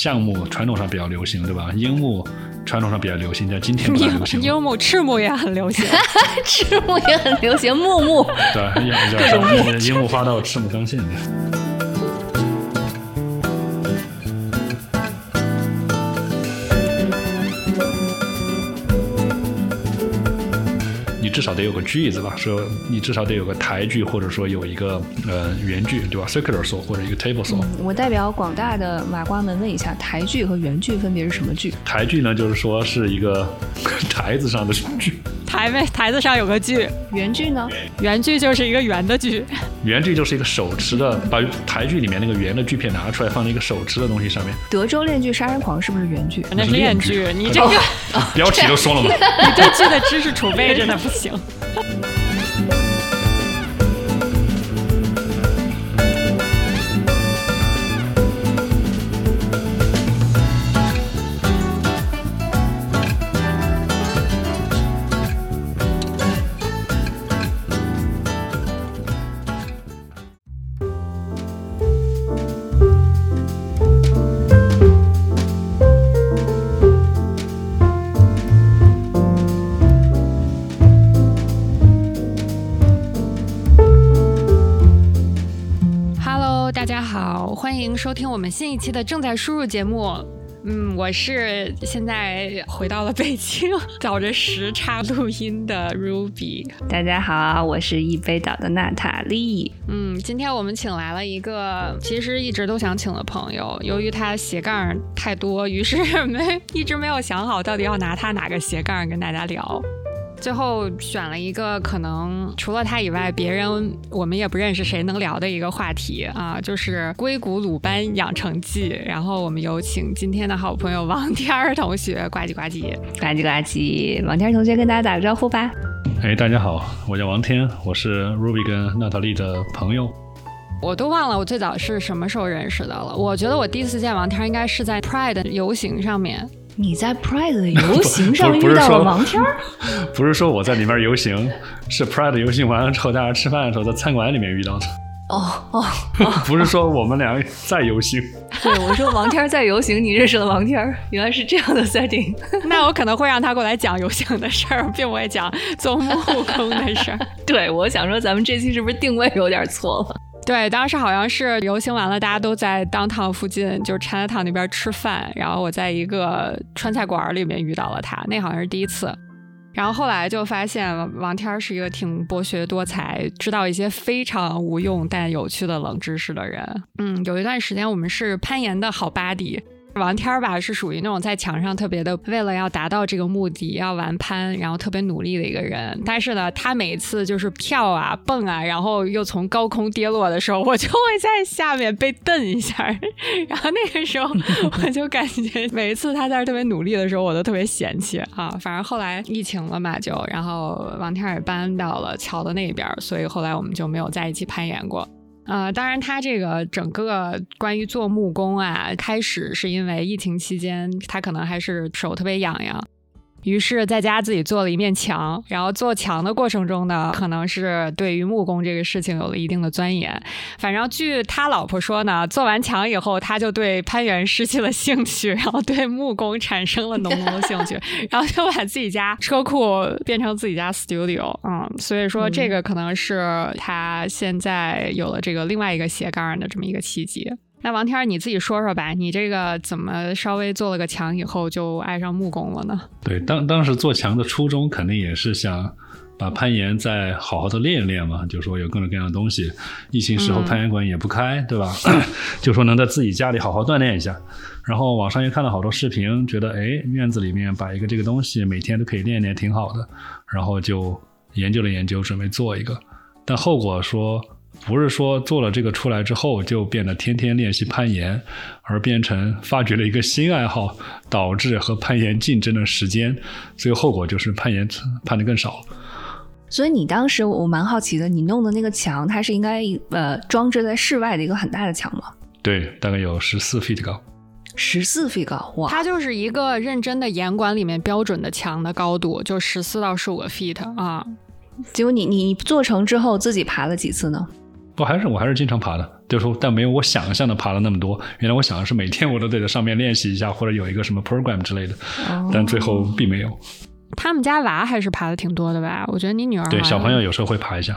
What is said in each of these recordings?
橡木传统上比较流行，对吧？樱木传统上比较流行，但今天不太流行。樱木、赤木也很流行，赤木也很流行，木木。对，樱樱木花道、赤木刚宪。至少得有个句子吧，说你至少得有个台句，或者说有一个呃原句，对吧？circular saw 或者一个 table saw。我代表广大的瓦瓜们问一下，台句和原句分别是什么句？台句呢，就是说是一个 台子上的句。台呗，台子上有个锯。原锯呢？原锯就是一个圆的锯。原锯就是一个手持的，把台剧里面那个圆的锯片拿出来，放在一个手持的东西上面。德州链锯杀人狂是不是原句？那是链锯。你这个 标题都说了吗？你对剧的知识储备真的不行。よ。收听我们新一期的正在输入节目，嗯，我是现在回到了北京，找着时差录音的 Ruby。大家好，我是一杯倒的娜塔莉。嗯，今天我们请来了一个其实一直都想请的朋友，由于他斜杠太多，于是没一直没有想好到底要拿他哪个斜杠跟大家聊。最后选了一个可能除了他以外，别人我们也不认识谁能聊的一个话题啊，就是硅谷鲁班养成记。然后我们有请今天的好朋友王天儿同学，呱唧呱唧，呱唧呱唧。王天儿同学跟大家打个招呼吧。哎，大家好，我叫王天，我是 Ruby 跟娜塔莉的朋友。我都忘了我最早是什么时候认识的了。我觉得我第一次见王天儿应该是在 Pride 游行上面。你在 Pride 的 游行上遇到了王天儿？不是说我在里面游行，是 Pride 游行完了之后，大家吃饭的时候在餐馆里面遇到的。哦哦，不是说我们俩在游行。对，我说王天儿在游行，你认识了王天儿，原来是这样的 setting。那我可能会让他过来讲游行的事儿，并不会讲做木工的事儿。对，我想说咱们这期是不是定位有点错了？对，当时好像是游行完了，大家都在当趟附近，就是 Chinatown 那边吃饭。然后我在一个川菜馆里面遇到了他，那好像是第一次。然后后来就发现王天是一个挺博学多才，知道一些非常无用但有趣的冷知识的人。嗯，有一段时间我们是攀岩的好 buddy。王天儿吧是属于那种在墙上特别的，为了要达到这个目的要玩攀，然后特别努力的一个人。但是呢，他每次就是跳啊蹦啊，然后又从高空跌落的时候，我就会在下面被蹬一下。然后那个时候我就感觉每一次他在这特别努力的时候，我都特别嫌弃啊。反正后来疫情了嘛，就然后王天儿也搬到了桥的那边，所以后来我们就没有在一起攀岩过。呃，当然，他这个整个关于做木工啊，开始是因为疫情期间，他可能还是手特别痒痒。于是在家自己做了一面墙，然后做墙的过程中呢，可能是对于木工这个事情有了一定的钻研。反正据他老婆说呢，做完墙以后，他就对攀岩失去了兴趣，然后对木工产生了浓浓的兴趣，然后就把自己家车库变成自己家 studio。嗯，所以说这个可能是他现在有了这个另外一个斜杠的这么一个契机。那王天，你自己说说吧，你这个怎么稍微做了个墙以后就爱上木工了呢？对，当当时做墙的初衷肯定也是想把攀岩再好好的练一练嘛，就说有各种各样的东西。疫情时候攀岩馆也不开，对吧？就说能在自己家里好好锻炼一下。然后网上又看了好多视频，觉得哎，院子里面摆一个这个东西，每天都可以练练，挺好的。然后就研究了研究，准备做一个，但后果说。不是说做了这个出来之后就变得天天练习攀岩，而变成发掘了一个新爱好，导致和攀岩竞争的时间，最后后果就是攀岩攀的更少。所以你当时我蛮好奇的，你弄的那个墙，它是应该呃装置在室外的一个很大的墙吗？对，大概有十四 feet 高。十四 feet 高，哇！它就是一个认真的岩馆里面标准的墙的高度，就十四到十五个 feet 啊。结果你你做成之后自己爬了几次呢？我还是我还是经常爬的，就是说，但没有我想象的爬了那么多。原来我想的是每天我都得在上面练习一下，或者有一个什么 program 之类的，但最后并没有。他们家娃还是爬的挺多的吧？我觉得你女儿对小朋友有时候会爬一下。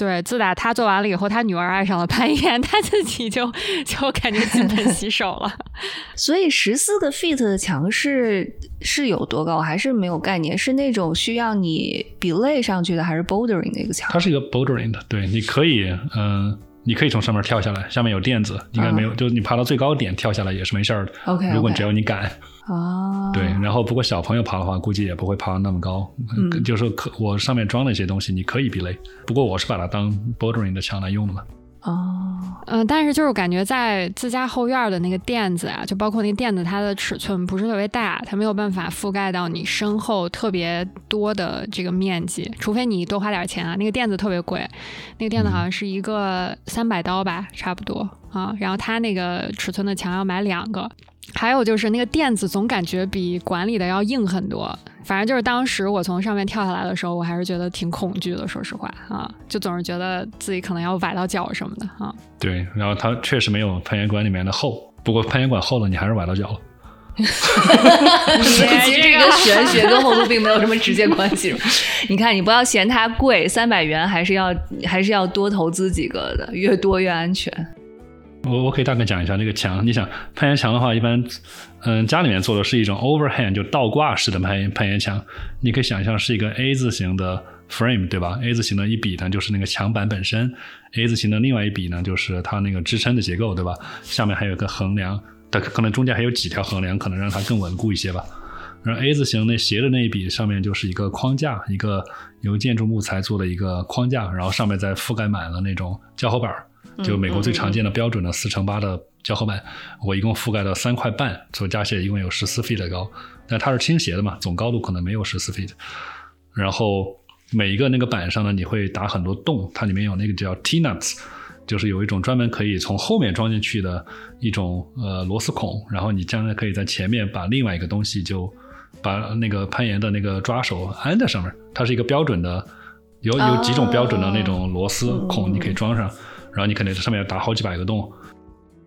对，自打他做完了以后，他女儿爱上了攀岩，他自己就就感觉金盆洗手了。所以十四个 feet 的墙是是有多高？还是没有概念？是那种需要你 belay 上去的，还是 bouldering 的一个墙？它是一个 bouldering 的，对，你可以，嗯，你可以从上面跳下来，下面有垫子，应该没有，就是你爬到最高点跳下来也是没事儿的。OK，如果只要你敢。哦，对，然后不过小朋友爬的话，估计也不会爬那么高。嗯，就是可我上面装了一些东西，你可以避雷。不过我是把它当 bouldering 的墙来用的嘛。哦，嗯，但是就是感觉在自家后院的那个垫子啊，就包括那个垫子，它的尺寸不是特别大，它没有办法覆盖到你身后特别多的这个面积，除非你多花点钱啊。那个垫子特别贵，那个垫子好像是一个三百刀吧，差不多啊。然后它那个尺寸的墙要买两个。还有就是那个垫子总感觉比管理的要硬很多，反正就是当时我从上面跳下来的时候，我还是觉得挺恐惧的，说实话啊，就总是觉得自己可能要崴到脚什么的啊。对，然后它确实没有攀岩馆里面的厚，不过攀岩馆厚了，你还是崴到脚了。其实这个 玄学跟厚度并没有什么直接关系。你看，你不要嫌它贵，三百元还是要还是要多投资几个的，越多越安全。我我可以大概讲一下那个墙。你想攀岩墙的话，一般，嗯，家里面做的是一种 overhand 就倒挂式的攀岩攀岩墙。你可以想象是一个 A 字形的 frame，对吧？A 字形的一笔呢就是那个墙板本身，A 字形的另外一笔呢就是它那个支撑的结构，对吧？下面还有个横梁，它可能中间还有几条横梁，可能让它更稳固一些吧。然后 A 字形那斜的那一笔上面就是一个框架，一个由建筑木材做的一个框架，然后上面再覆盖满了那种胶合板。就美国最常见的标准的四乘八的胶合板，我一共覆盖了三块半，所以加起来一共有十四 feet 高。但它是倾斜的嘛，总高度可能没有十四 feet。然后每一个那个板上呢，你会打很多洞，它里面有那个叫 T nuts，就是有一种专门可以从后面装进去的一种呃螺丝孔，然后你将来可以在前面把另外一个东西就把那个攀岩的那个抓手安在上面。它是一个标准的，有有几种标准的那种螺丝孔，你可以装上。然后你可能在上面要打好几百个洞。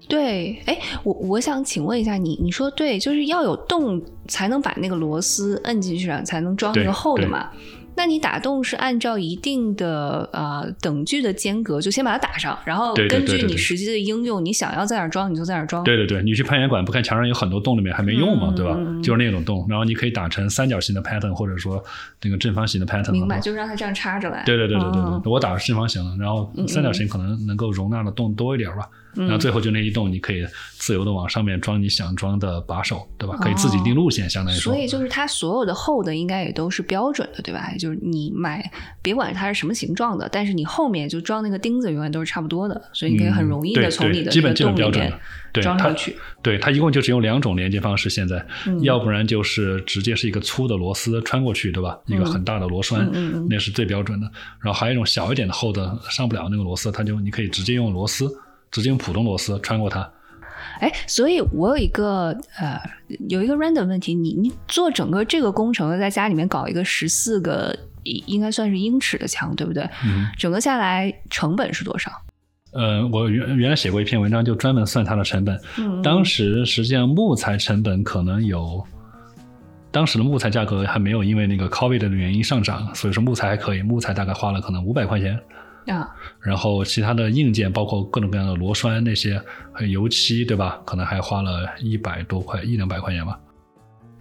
对，哎，我我想请问一下你，你说对，就是要有洞才能把那个螺丝摁进去，才能装那个厚的嘛？那你打洞是按照一定的呃等距的间隔，就先把它打上，然后根据你实际的应用，你想要在哪装你就在哪装。对对对，你去攀岩馆不看墙上有很多洞里面还没用嘛，对吧？就是那种洞，然后你可以打成三角形的 pattern，或者说那个正方形的 pattern。明白，就是让它这样插着来。对对对对对对，我打的是正方形的，然后三角形可能能够容纳的洞多一点吧。然后最后就那一洞，你可以自由的往上面装你想装的把手，对吧？可以自己定路线，相当于说。所以就是它所有的厚的应该也都是标准的，对吧？就是你买，别管它是什么形状的，但是你后面就装那个钉子永远都是差不多的，所以你可以很容易的从你的基本洞里面装上去。对它一共就只有两种连接方式，现在要不然就是直接是一个粗的螺丝穿过去，对吧？一个很大的螺栓，那是最标准的。然后还有一种小一点的厚的，上不了那个螺丝，它就你可以直接用螺丝。直接用普通螺丝穿过它。哎，所以我有一个呃，有一个 random 问题，你你做整个这个工程，在家里面搞一个十四个应该算是英尺的墙，对不对？嗯。整个下来成本是多少？呃，我原原来写过一篇文章，就专门算它的成本。嗯。当时实际上木材成本可能有，当时的木材价格还没有因为那个 COVID 的原因上涨，所以说木材还可以，木材大概花了可能五百块钱。啊，然后其他的硬件包括各种各样的螺栓那些，还有油漆，对吧？可能还花了一百多块，一两百块钱吧。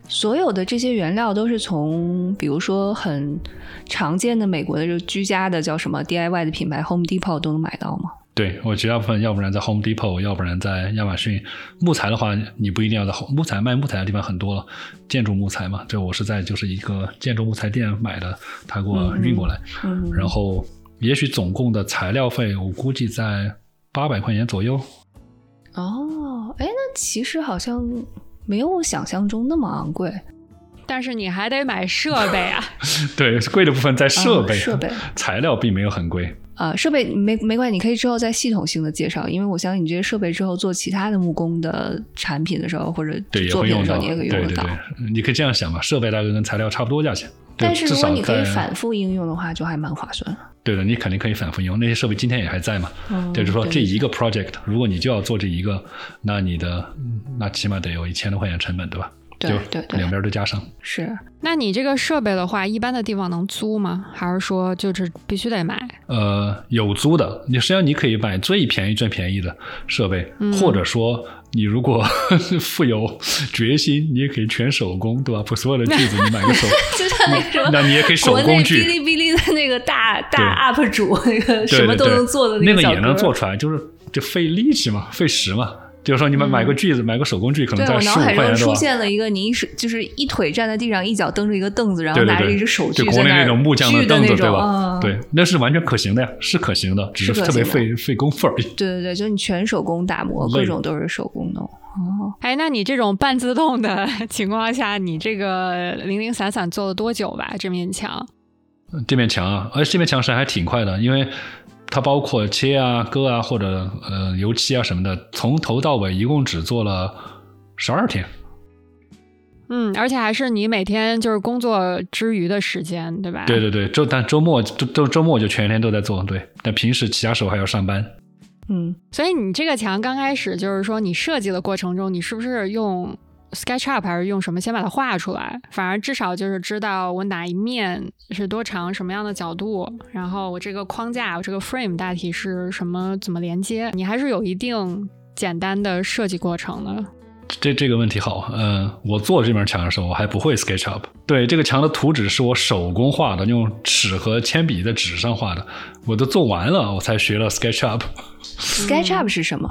所有的这些原料都是从，比如说很常见的美国的这居家的叫什么 DIY 的品牌 Home Depot 都能买到吗？对我绝大部分，要不然在 Home Depot，要不然在亚马逊。木材的话，你不一定要在木材卖木材的地方很多了，建筑木材嘛。这我是在就是一个建筑木材店买的，他给我运过来，嗯，然后。也许总共的材料费，我估计在八百块钱左右。哦，哎，那其实好像没有我想象中那么昂贵。但是你还得买设备啊。对，贵的部分在设备，设备材料并没有很贵。呃，设备没没关系，你可以之后再系统性的介绍，因为我相信你这些设备之后做其他的木工的产品的时候，或者作品的时候，你也可以用得到。对对，你可以这样想嘛，设备大概跟材料差不多价钱，但是如果你可以反复应用的话，就还蛮划算。对的，你肯定可以反复用，那些设备今天也还在嘛。嗯就是说这一个 project，如果你就要做这一个，那你的嗯那起码得有一千多块钱成本，对吧？对对对两边都加上。是，那你这个设备的话，一般的地方能租吗？还是说就是必须得买？呃，有租的，你实际上你可以买最便宜、最便宜的设备，或者说你如果 富有决心，你也可以全手工，对吧？不，所有的句子你买个手，就像那什么。那你也可以手国内哔，哩哔哩的那个大大 UP 主，那个什么都能做的个那个也能做出来，就是就费力气嘛，费时嘛。就是说你们买个锯子，买个手工锯，可能在我在十五脑海中块钱，出现了一个你一手就是一腿站在地上，一脚蹬着一个凳子，然后拿着一只手就锯在那儿国内那种木匠锯的凳子，那种，对吧？嗯对，那是完全可行的呀，是可行的，只是特别费费功夫而已。对对对，就你全手工打磨，各种都是手工弄。哦，哎，那你这种半自动的 情况下，你这个零零散散做了多久吧？这面墙？这面墙啊，而且这面墙是还挺快的，因为它包括切啊、割啊或者呃油漆啊什么的，从头到尾一共只做了十二天。嗯，而且还是你每天就是工作之余的时间，对吧？对对对，周但周末周周周末就全天都在做，对。但平时其他时候还要上班。嗯，所以你这个墙刚开始就是说你设计的过程中，你是不是用 SketchUp 还是用什么先把它画出来？反而至少就是知道我哪一面是多长、什么样的角度，然后我这个框架、我这个 frame 大体是什么、怎么连接，你还是有一定简单的设计过程的。这这个问题好，嗯、我做这面墙的时候我还不会 SketchUp。对，这个墙的图纸是我手工画的，用尺和铅笔在纸上画的，我都做完了，我才学了 SketchUp。SketchUp 是什么？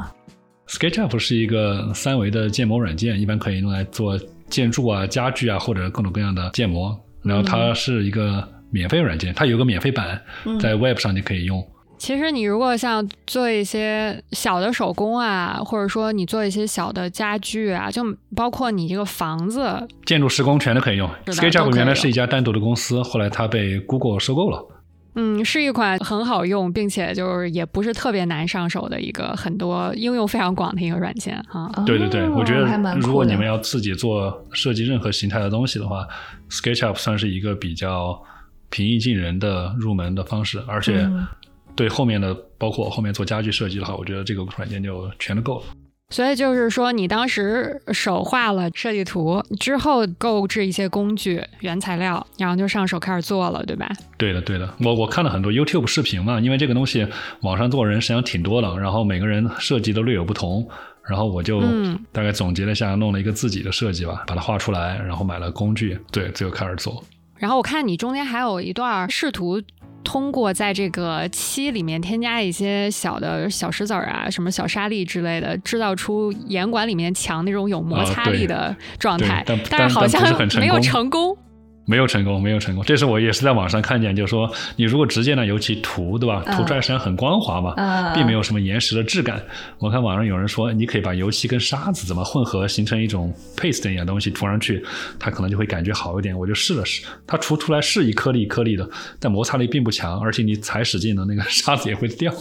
SketchUp 是一个三维的建模软件，一般可以用来做建筑啊、家具啊或者各种各样的建模。然后它是一个免费软件，它有个免费版，在 Web 上你可以用。其实你如果像做一些小的手工啊，或者说你做一些小的家具啊，就包括你这个房子，建筑施工全都可以用。SketchUp 原来是一家单独的公司，后来它被 Google 收购了。嗯，是一款很好用，并且就是也不是特别难上手的一个很多应用非常广的一个软件哈。对对对，哦我觉得还蛮酷的如果你们要自己做设计任何形态的东西的话，SketchUp 算是一个比较平易近人的入门的方式，而且嗯对后面的，包括后面做家具设计的话，我觉得这个软件就全都够了。所以就是说，你当时手画了设计图之后，购置一些工具、原材料，然后就上手开始做了，对吧？对的，对的，我我看了很多 YouTube 视频嘛，因为这个东西网上做人实际上挺多的，然后每个人设计都略有不同，然后我就嗯大概总结了一下，弄了一个自己的设计吧，把它画出来，然后买了工具，对，最后开始做。然后我看你中间还有一段试图通过在这个漆里面添加一些小的小石子儿啊，什么小沙粒之类的，制造出岩管里面墙那种有摩擦力的状态，对但但是好像没有功成功。没有成功，没有成功。这是我也是在网上看见，就是说你如果直接拿油漆涂，对吧？嗯涂出来实际上很光滑嘛，嗯并没有什么岩石的质感。我看网上有人说，你可以把油漆跟沙子怎么混合，形成一种 paste 一样东西涂上去，它可能就会感觉好一点。我就试了试，它涂出来是一颗粒一颗粒的，但摩擦力并不强，而且你踩使劲了，那个 沙子也会掉。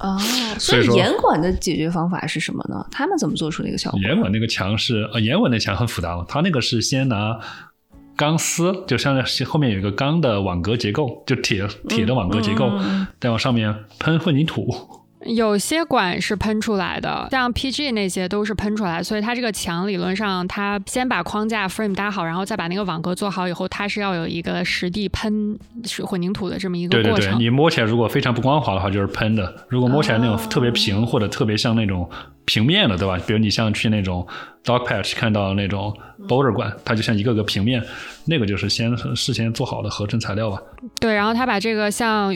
哦，所以说所以严管的解决方法是什么呢？他们怎么做出那个效果？岩管那个墙是呃，岩管那墙很复杂嘛，它那个是先拿钢丝，就像是后面有一个钢的网格结构，就铁铁的网格结构，再往上面喷混凝土。有些管是喷出来的，像 PG 那些都是喷出来，所以它这个墙理论上，它先把框架 frame 搭好，然后再把那个网格做好以后，它是要有一个实地喷水混凝土的这么一个过程。对，你摸起来如果非常不光滑的话，就是喷的；如果摸起来那种哦特别平、或者特别像那种平面的，对吧？比如你像去那种 dog patch 看到那种 boulder 管，它就像一个个平面，那个就是先事先做好的合成材料吧。对，然后它把这个像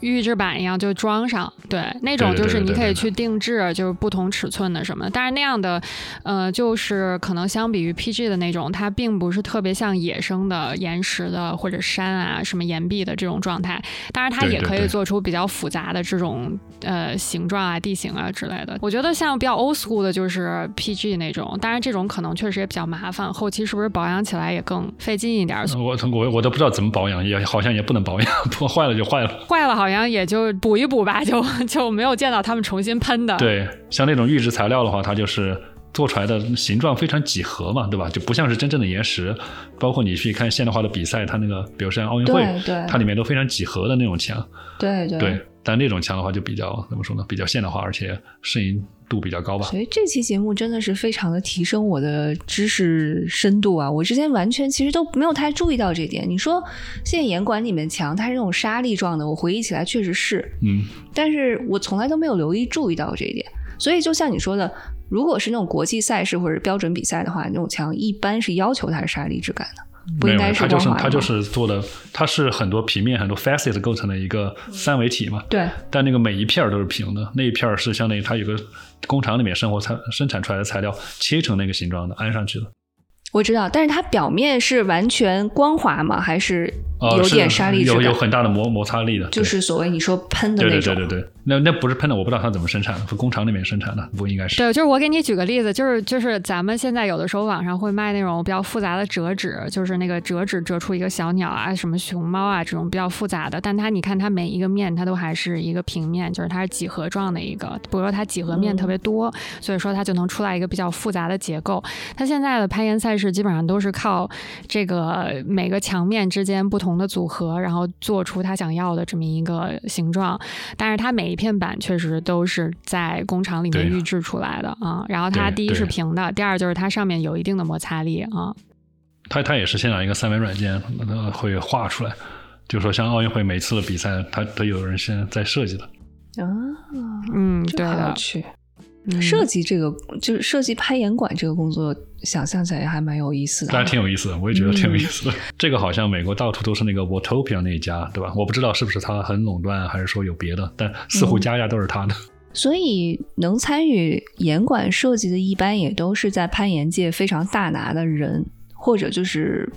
预制板一样就装上，对，那种就是你可以去定制，就是不同尺寸的什么。但是那样的，呃，就是可能相比于 PG 的那种，它并不是特别像野生的岩石的或者山啊、什么岩壁的这种状态。当然，它也可以做出比较复杂的这种呃形状啊、地形啊之类的。我觉得像比较 old school 的就是 PG 那种，当然这种可能确实也比较麻烦，后期是不是保养起来也更费劲一点？我我我都不知道怎么保养，也好像也不能保养，破坏了就坏了。坏了好像像也就补一补吧，就就没有见到他们重新喷的。对，像那种预制材料的话，它就是做出来的形状非常几何嘛，对吧？就不像是真正的岩石。包括你去看现代化的比赛，它那个，比如像奥运会，对，它里面都非常几何的那种墙。对对。但那种墙的话，就比较怎么说呢？比较现代化，而且适应度比较高吧。所以这期节目真的是非常的提升我的知识深度啊！我之前完全其实都没有太注意到这点。你说现在岩馆里面墙它是那种沙粒状的，我回忆起来确实是，嗯，但是我从来都没有留意注意到这一点。所以就像你说的，如果是那种国际赛事或者标准比赛的话，那种墙一般是要求它是沙粒质感的。不应该是它就是它就是做的，它是很多平面很多 facet 构成的一个三维体嘛。对。但那个每一片都是平的，那一片是相当于它有个工厂里面生活材生产出来的材料切成那个形状的安上去了。我知道，但是它表面是完全光滑吗？还是有点沙粒质有有很大的摩摩擦力的，就是所谓你说喷的那种。对对对对对，那那不是喷的，我不知道它怎么生产的，是工厂里面生产的，不应该是。对，就是我给你举个例子，就是就是咱们现在有的时候网上会卖那种比较复杂的折纸，就是那个折纸折出一个小鸟啊、什么熊猫啊这种比较复杂的，但它你看它每一个面它都还是一个平面，就是它是几何状的一个，比如说它几何面特别多，所以说它就能出来一个比较复杂的结构。它现在的攀岩赛事基本上都是靠。这个每个墙面之间不同的组合，然后做出他想要的这么一个形状。但是它每一片板确实都是在工厂里面预制出来的啊。然后它第一是平的，第二就是它上面有一定的摩擦力啊。它它也是现场一个三维软件会画出来，就说像奥运会每次的比赛，它都有人现在在设计的。啊，嗯，对的。去设计这个就是设计攀岩馆这个工作。想象起来还蛮有意思的，当然挺有意思的，我也觉得挺有意思的。这个好像美国到处都是那个 Watopia 那一家，对吧？我不知道是不是他很垄断，还是说有别的，但似乎家家都是他的。所以能参与岩馆设计的，一般也都是在攀岩界非常大拿的人，或者就是。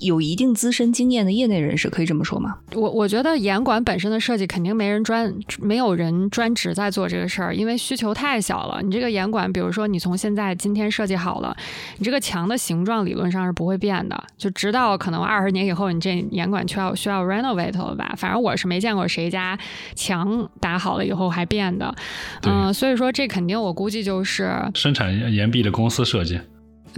有一定资深经验的业内人士，可以这么说吗？我我觉得严管本身的设计肯定没人专，没有人专职在做这个事儿，因为需求太小了。你这个严管，比如说你从现在今天设计好了，你这个墙的形状理论上是不会变的，就直到可能二十年以后，你这严管需要需要 renovate 了吧？反正我是没见过谁家墙打好了以后还变的。嗯，所以说这肯定我估计就是生产岩壁的公司设计。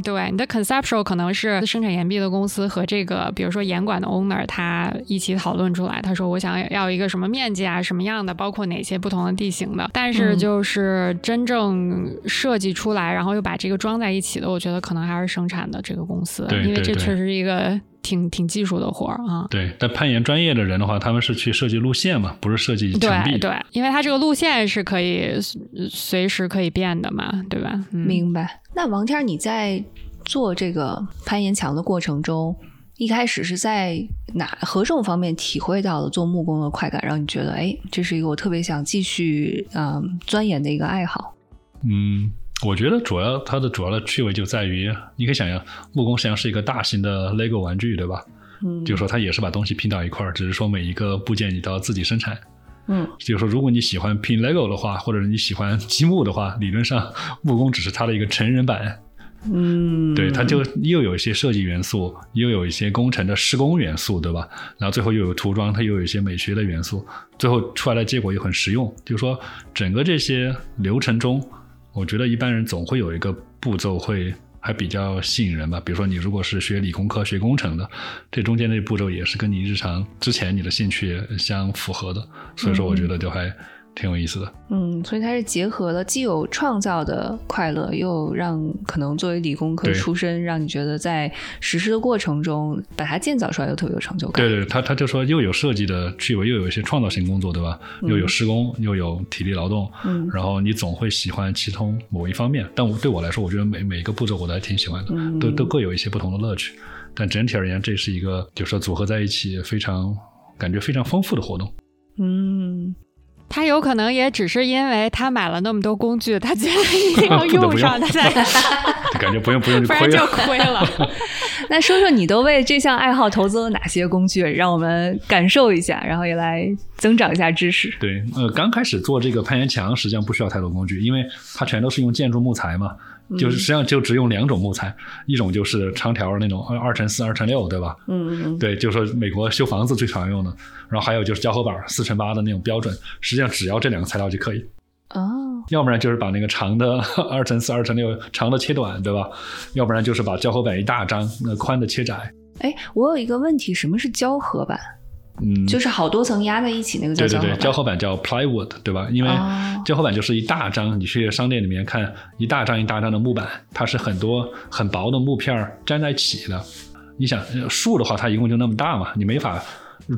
对，你的 conceptual 可能是生产岩壁的公司和这个，比如说岩馆的 owner，他一起讨论出来。他说：“我想要一个什么面积啊，什么样的，包括哪些不同的地形的。”但是就是真正设计出来，然后又把这个装在一起的，我觉得可能还是生产的这个公司，因为这确实是一个挺挺技术的活儿啊。对，但攀岩专业的人的话，他们是去设计路线嘛，不是设计墙壁。对，因为它这个路线是可以随时可以变的嘛，对吧？明白。那王天，你在做这个攀岩墙的过程中，一开始是在哪何种方面体会到了做木工的快感，让你觉得，哎，这是一个我特别想继续嗯钻研的一个爱好？嗯，我觉得主要它的主要的趣味就在于，你可以想象，木工实际上是一个大型的 LEGO 玩具，对吧？嗯，就是说它也是把东西拼到一块儿，只是说每一个部件你都要自己生产。嗯，就是说，如果你喜欢拼 LEGO 的话，或者是你喜欢积木的话，理论上木工只是它的一个成人版。嗯，对，它就又有一些设计元素，又有一些工程的施工元素，对吧？然后最后又有涂装，它又有一些美学的元素，最后出来的结果又很实用。就是说，整个这些流程中，我觉得一般人总会有一个步骤会。还比较吸引人吧，比如说你如果是学理工科、学工程的，这中间那步骤也是跟你日常之前你的兴趣相符合的，所以说我觉得就还。挺有意思的，嗯，所以它是结合了既有创造的快乐，又让可能作为理工科出身，让你觉得在实施的过程中把它建造出来又特别有成就感。对对，他他就说又有设计的趣味，又有一些创造性工作，对吧？又有施工，又有体力劳动，嗯，然后你总会喜欢其中某一方面。但我对我来说，我觉得每每一个步骤我都还挺喜欢的，都都各有一些不同的乐趣。但整体而言，这是一个就是说组合在一起非常感觉非常丰富的活动。嗯。他有可能也只是因为他买了那么多工具，他觉得一定要用上，他才 感觉不用不用就亏了。就亏了。那说说你都为这项爱好投资了哪些工具，让我们感受一下，然后也来增长一下知识。对，呃，刚开始做这个攀岩墙，实际上不需要太多工具，因为它全都是用建筑木材嘛。就是实际上就只用两种木材，一种就是长条那种二二乘四、二乘六，对吧？嗯嗯嗯，对，就是说美国修房子最常用的，然后还有就是胶合板四乘八的那种标准，实际上只要这两个材料就可以。哦，要不然就是把那个长的 二乘四、二乘六长的切短，对吧？要不然就是把胶合板一大张，那宽的切窄。哎，我有一个问题，什么是胶合板？嗯，就是好多层压在一起那个叫对对对，胶合板。胶合板叫 plywood，对吧？因为哦胶合板就是一大张，你去商店里面看一大张一大张的木板，它是很多很薄的木片儿粘在一起的。你想呃树的话，它一共就那么大嘛，你没法，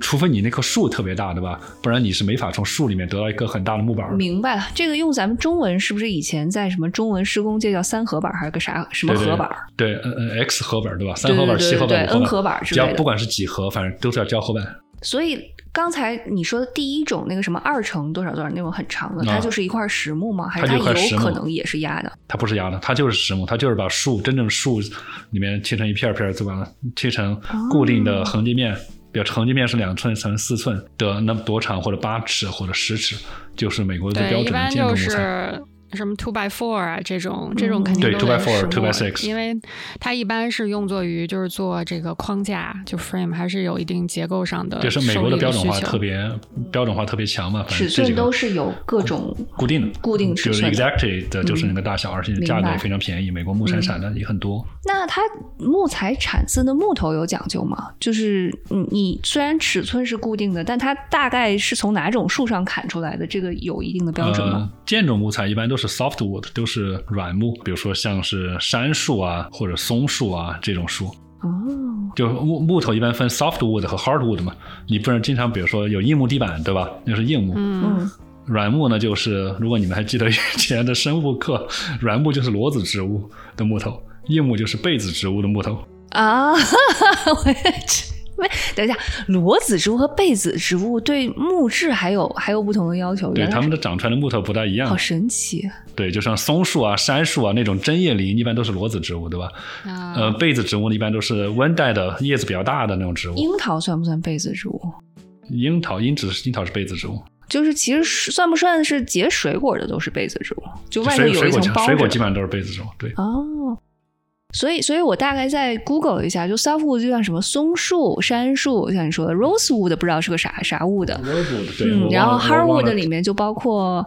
除非你那棵树特别大，对吧？不然你是没法从树里面得到一个很大的木板。明白了，这个用咱们中文是不是以前在什么中文施工界叫三合板，还是个啥什么对对合板？对，嗯嗯，X 合板对吧？三合板、对对对七合板、对 N 合板之类的只要不管是几合，反正都是要胶合板。所以刚才你说的第一种那个什么二乘多少多少那种很长的，啊它就是一块实木吗？还是它有可能也是压的？它不是压的，它就是实木，它就是把树真正树里面切成一片儿片儿，对吧？切成固定的横截面，比如横截面是两寸乘四寸的那么多长，或者八尺或者十尺，就是美国最，标准的建筑木材。是什么 two by four 啊这种，这种肯定对都 two by four、two by six 因为它一般是用作于就是做这个框架，就 frame 还是有一定结构上的就是美国的标准化特别标准化特别强嘛，反正尺寸正这几个都是有各种固定的，固定尺寸就是 exactly 的，就是那个大小，而且价格也非常便宜。美国木材产的也很多。那它木材产自的木头有讲究吗？就是你你虽然尺寸是固定的，但它大概是从哪种树上砍出来的？这个有一定的标准吗？呃？建筑木材一般都是 softwood，都是软木，比如说像是杉树啊或者松树啊这种树。哦，就木木头一般分 softwood 和 hardwood 嘛，你不能经常比如说有硬木地板，对吧？那是硬木。嗯，嗯，软木呢，就是如果你们还记得以前的生物课，软木就是裸子植物的木头，硬木就是被子植物的木头。啊，我也知没 等一下，裸子植物和被子植物对木质还有还有不同的要求，对，它们的长出来的木头不大一样好。神奇。对，就像松树啊、杉树啊那种针叶林，一般都是裸子植物，对吧？啊呃，被子植物呢一般都是温带的，叶子比较大的那种植物。樱桃算不算被子植物？樱桃，樱子樱桃是被子植物，就是其实算不算是结水果的都是被子植物？就外面有一层包水果基本上都是被子植物。对，哦，所以，所以我大概在 Google 一下，就 softwood 就像什么松树、杉树，像你说的 rosewood 不知道是个啥啥物的，对，嗯，我然后 hardwood 里面就包括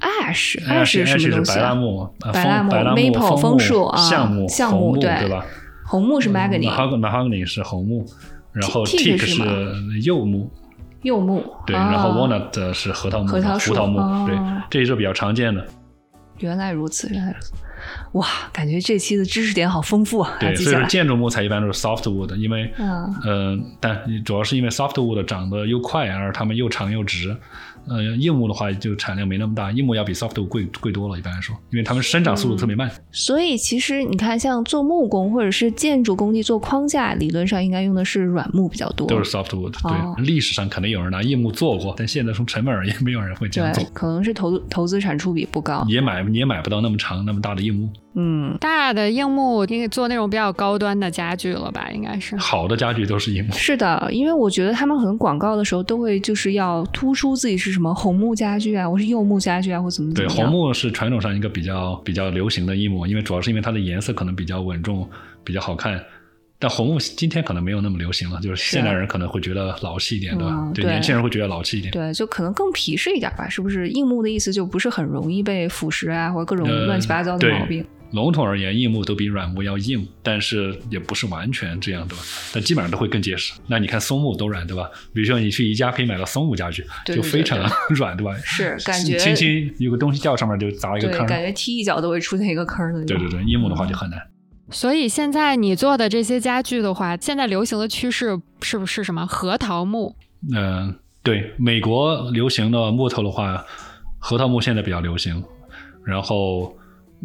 ash，ash ash 是什么东西白啊？蜡木、呃白蜡木枫白蜡木、maple 枫枫树啊橡木、橡红木，对对吧？红木是 mahogany，mahogany mahogany 是红木，然后 teak 是柚木，柚木，对，啊然后 walnut 是核桃木、核桃树对，这也是比较常见的。原来如此，原来如此，哇，感觉这期的知识点好丰富啊，对，所以说。建筑木材一般都是 softwood，因为嗯呃，但主要是因为 softwood 长得又快，而它们又长又直。呃，硬木的话就产量没那么大，硬木要比 softwood 贵贵多了，一般来说，因为它们生长速度特别慢。所以其实你看，像做木工或者是建筑工地做框架，理论上应该用的是软木比较多。都是 softwood，哦对，历史上可能有人拿硬木做过，但现在从成本而言，没有人会这样做，，可能是投投资产出比不高。也买你也买不到那么长那么大的硬木。嗯，大的硬木应该做那种比较高端的家具了吧？应该是。好的家具都是硬木，是的，因为我觉得他们可能广告的时候都会就是要突出自己是什么红木家具啊，我是柚木家具啊，或怎么怎对，么样。红木是传统上一个比较比较流行的一木，因为主要是因为它的颜色可能比较稳重，比较好看。但红木今天可能没有那么流行了，就是现代人可能会觉得老气一点，对吧？对，嗯对年轻人会觉得老气一点。对，就可能更皮实一点吧，是不是？硬木的意思就不是很容易被腐蚀啊，或者各种呃乱七八糟的毛病。笼统而言，硬木都比软木要硬，但是也不是完全这样，对吧？但基本上都会更结实。那你看松木都软，对吧？比如说你去宜家可以买到松木家具，对对就非常 软，对吧？是感觉轻轻有个东西掉上面就砸一个，坑。感觉踢一脚都会出现一个坑的那种。对对对，硬木的话就很难。所以现在你做的这些家具的话，现在流行的趋势是不是什么核桃木？嗯、对，美国流行的木头的话，核桃木现在比较流行，然后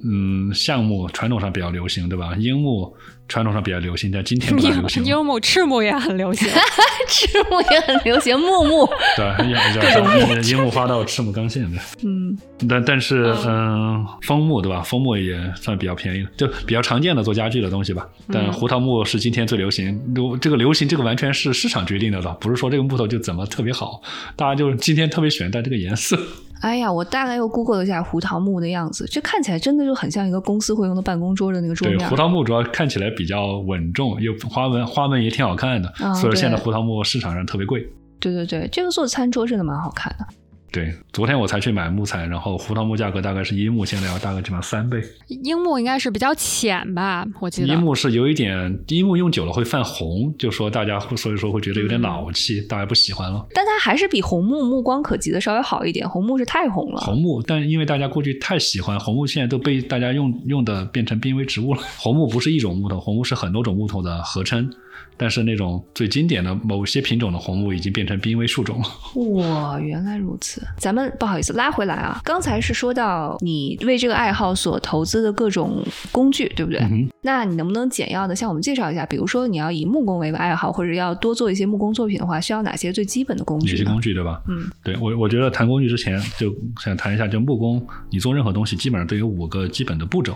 嗯，橡木传统上比较流行，对吧？樱木传统上比较流行，但今天不太流行。樱木、赤木也很流行。赤木也很流行，木木。对，樱樱木花道赤木刚宪的。嗯，但但是嗯，枫木对吧？枫木也算比较便宜的，就比较常见的做家具的东西吧。但胡桃木是今天最流行，都这个流行这个完全是市场决定的了，不是说这个木头就怎么特别好，大家就今天特别喜欢戴这个颜色。哎呀，我大概又 Google 了一下胡桃木的样子，这看起来真的就很像一个公司会用的办公桌的那个桌对，面。胡桃木主要看起来比较稳重，又花纹，花纹也挺好看的，哦所以现在胡桃木市场上特别贵。对对对，这个做餐桌真的蛮好看的。对，昨天我才去买木材，然后胡桃木价格大概是樱木现在要大概起码三倍。樱木应该是比较浅吧，我记得。樱木是有一点，樱木用久了会泛红，就说大家会所以说会觉得有点老气，大家不喜欢了。但它还是比红木目光可及的稍微好一点，红木是太红了。红木，但因为大家过去太喜欢红木，现在都被大家用用的变成濒危植物了。红木不是一种木头，红木是很多种木头的合称，但是那种最经典的某些品种的红木已经变成濒危树种了。哇，原来如此。咱们不好意思拉回来啊，刚才是说到你为这个爱好所投资的各种工具，对不对？嗯那你能不能简要的向我们介绍一下？比如说你要以木工为爱好，或者要多做一些木工作品的话，需要哪些最基本的工具哪些？工具对吧？嗯，对我我觉得谈工具之前就想谈一下，就木工，你做任何东西基本上都有五个基本的步骤，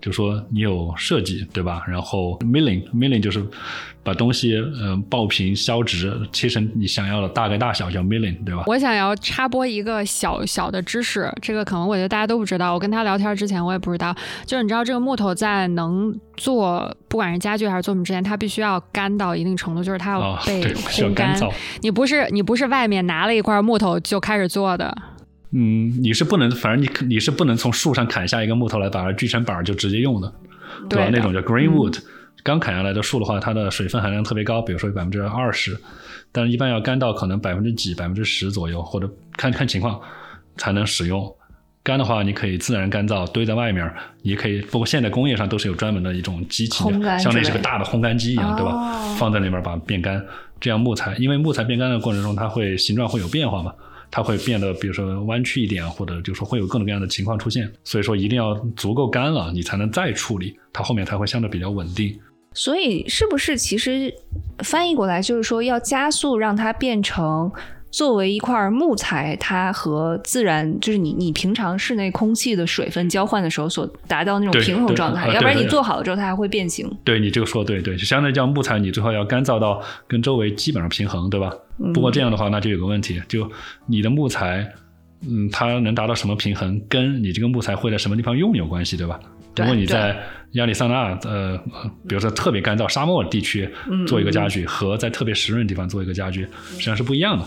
就说你有设计对吧？然后 milling milling 就是把东西嗯、呃爆平削直，切成你想要的大概大小叫 milling 对吧？我想要插播一个小小的知识，这个可能我觉得大家都不知道。我跟他聊天之前我也不知道，就是你知道这个木头在能做不管是家具还是作品之前，它必须要干到一定程度，就是它要啊，被对，需要烘干。干燥。你不是你不是外面拿了一块木头就开始做的，嗯，你是不能，反正你你是不能从树上砍下一个木头来把它锯成板儿就直接用的，对吧？对那种叫 green wood，、刚砍下来的树的话，它的水分含量特别高，比如说百分之二十，但是一般要干到可能百分之几、百分之十左右，或者看看情况才能使用。干的话，你可以自然干燥，堆在外面儿，也可以。不过现在工业上都是有专门的一种机器像那是个大的烘干机一样，对吧哦？放在里面把它变干，这样木材，因为木材变干的过程中，它会形状会有变化嘛，它会变得比如说弯曲一点，或者就是说会有各种各样的情况出现。所以说一定要足够干了，你才能再处理，它后面才会相对比较稳定。所以是不是其实翻译过来就是说要加速让它变成作为一块木材，它和自然就是你你平常室内空气的水分交换的时候所达到那种平衡状态，呃要不然你做好了之后它还会变形。对你这个说的对对，就相当于叫木材，你最后要干燥到跟周围基本上平衡，对吧？嗯不过这样的话，那就有个问题，就你的木材，嗯，它能达到什么平衡，跟你这个木材会在什么地方用有关系，对吧？如果你在亚利桑那，呃，呃比如说特别干燥沙漠地区嗯做一个家具，和在特别湿润的地方做一个家具，实际上是不一样的。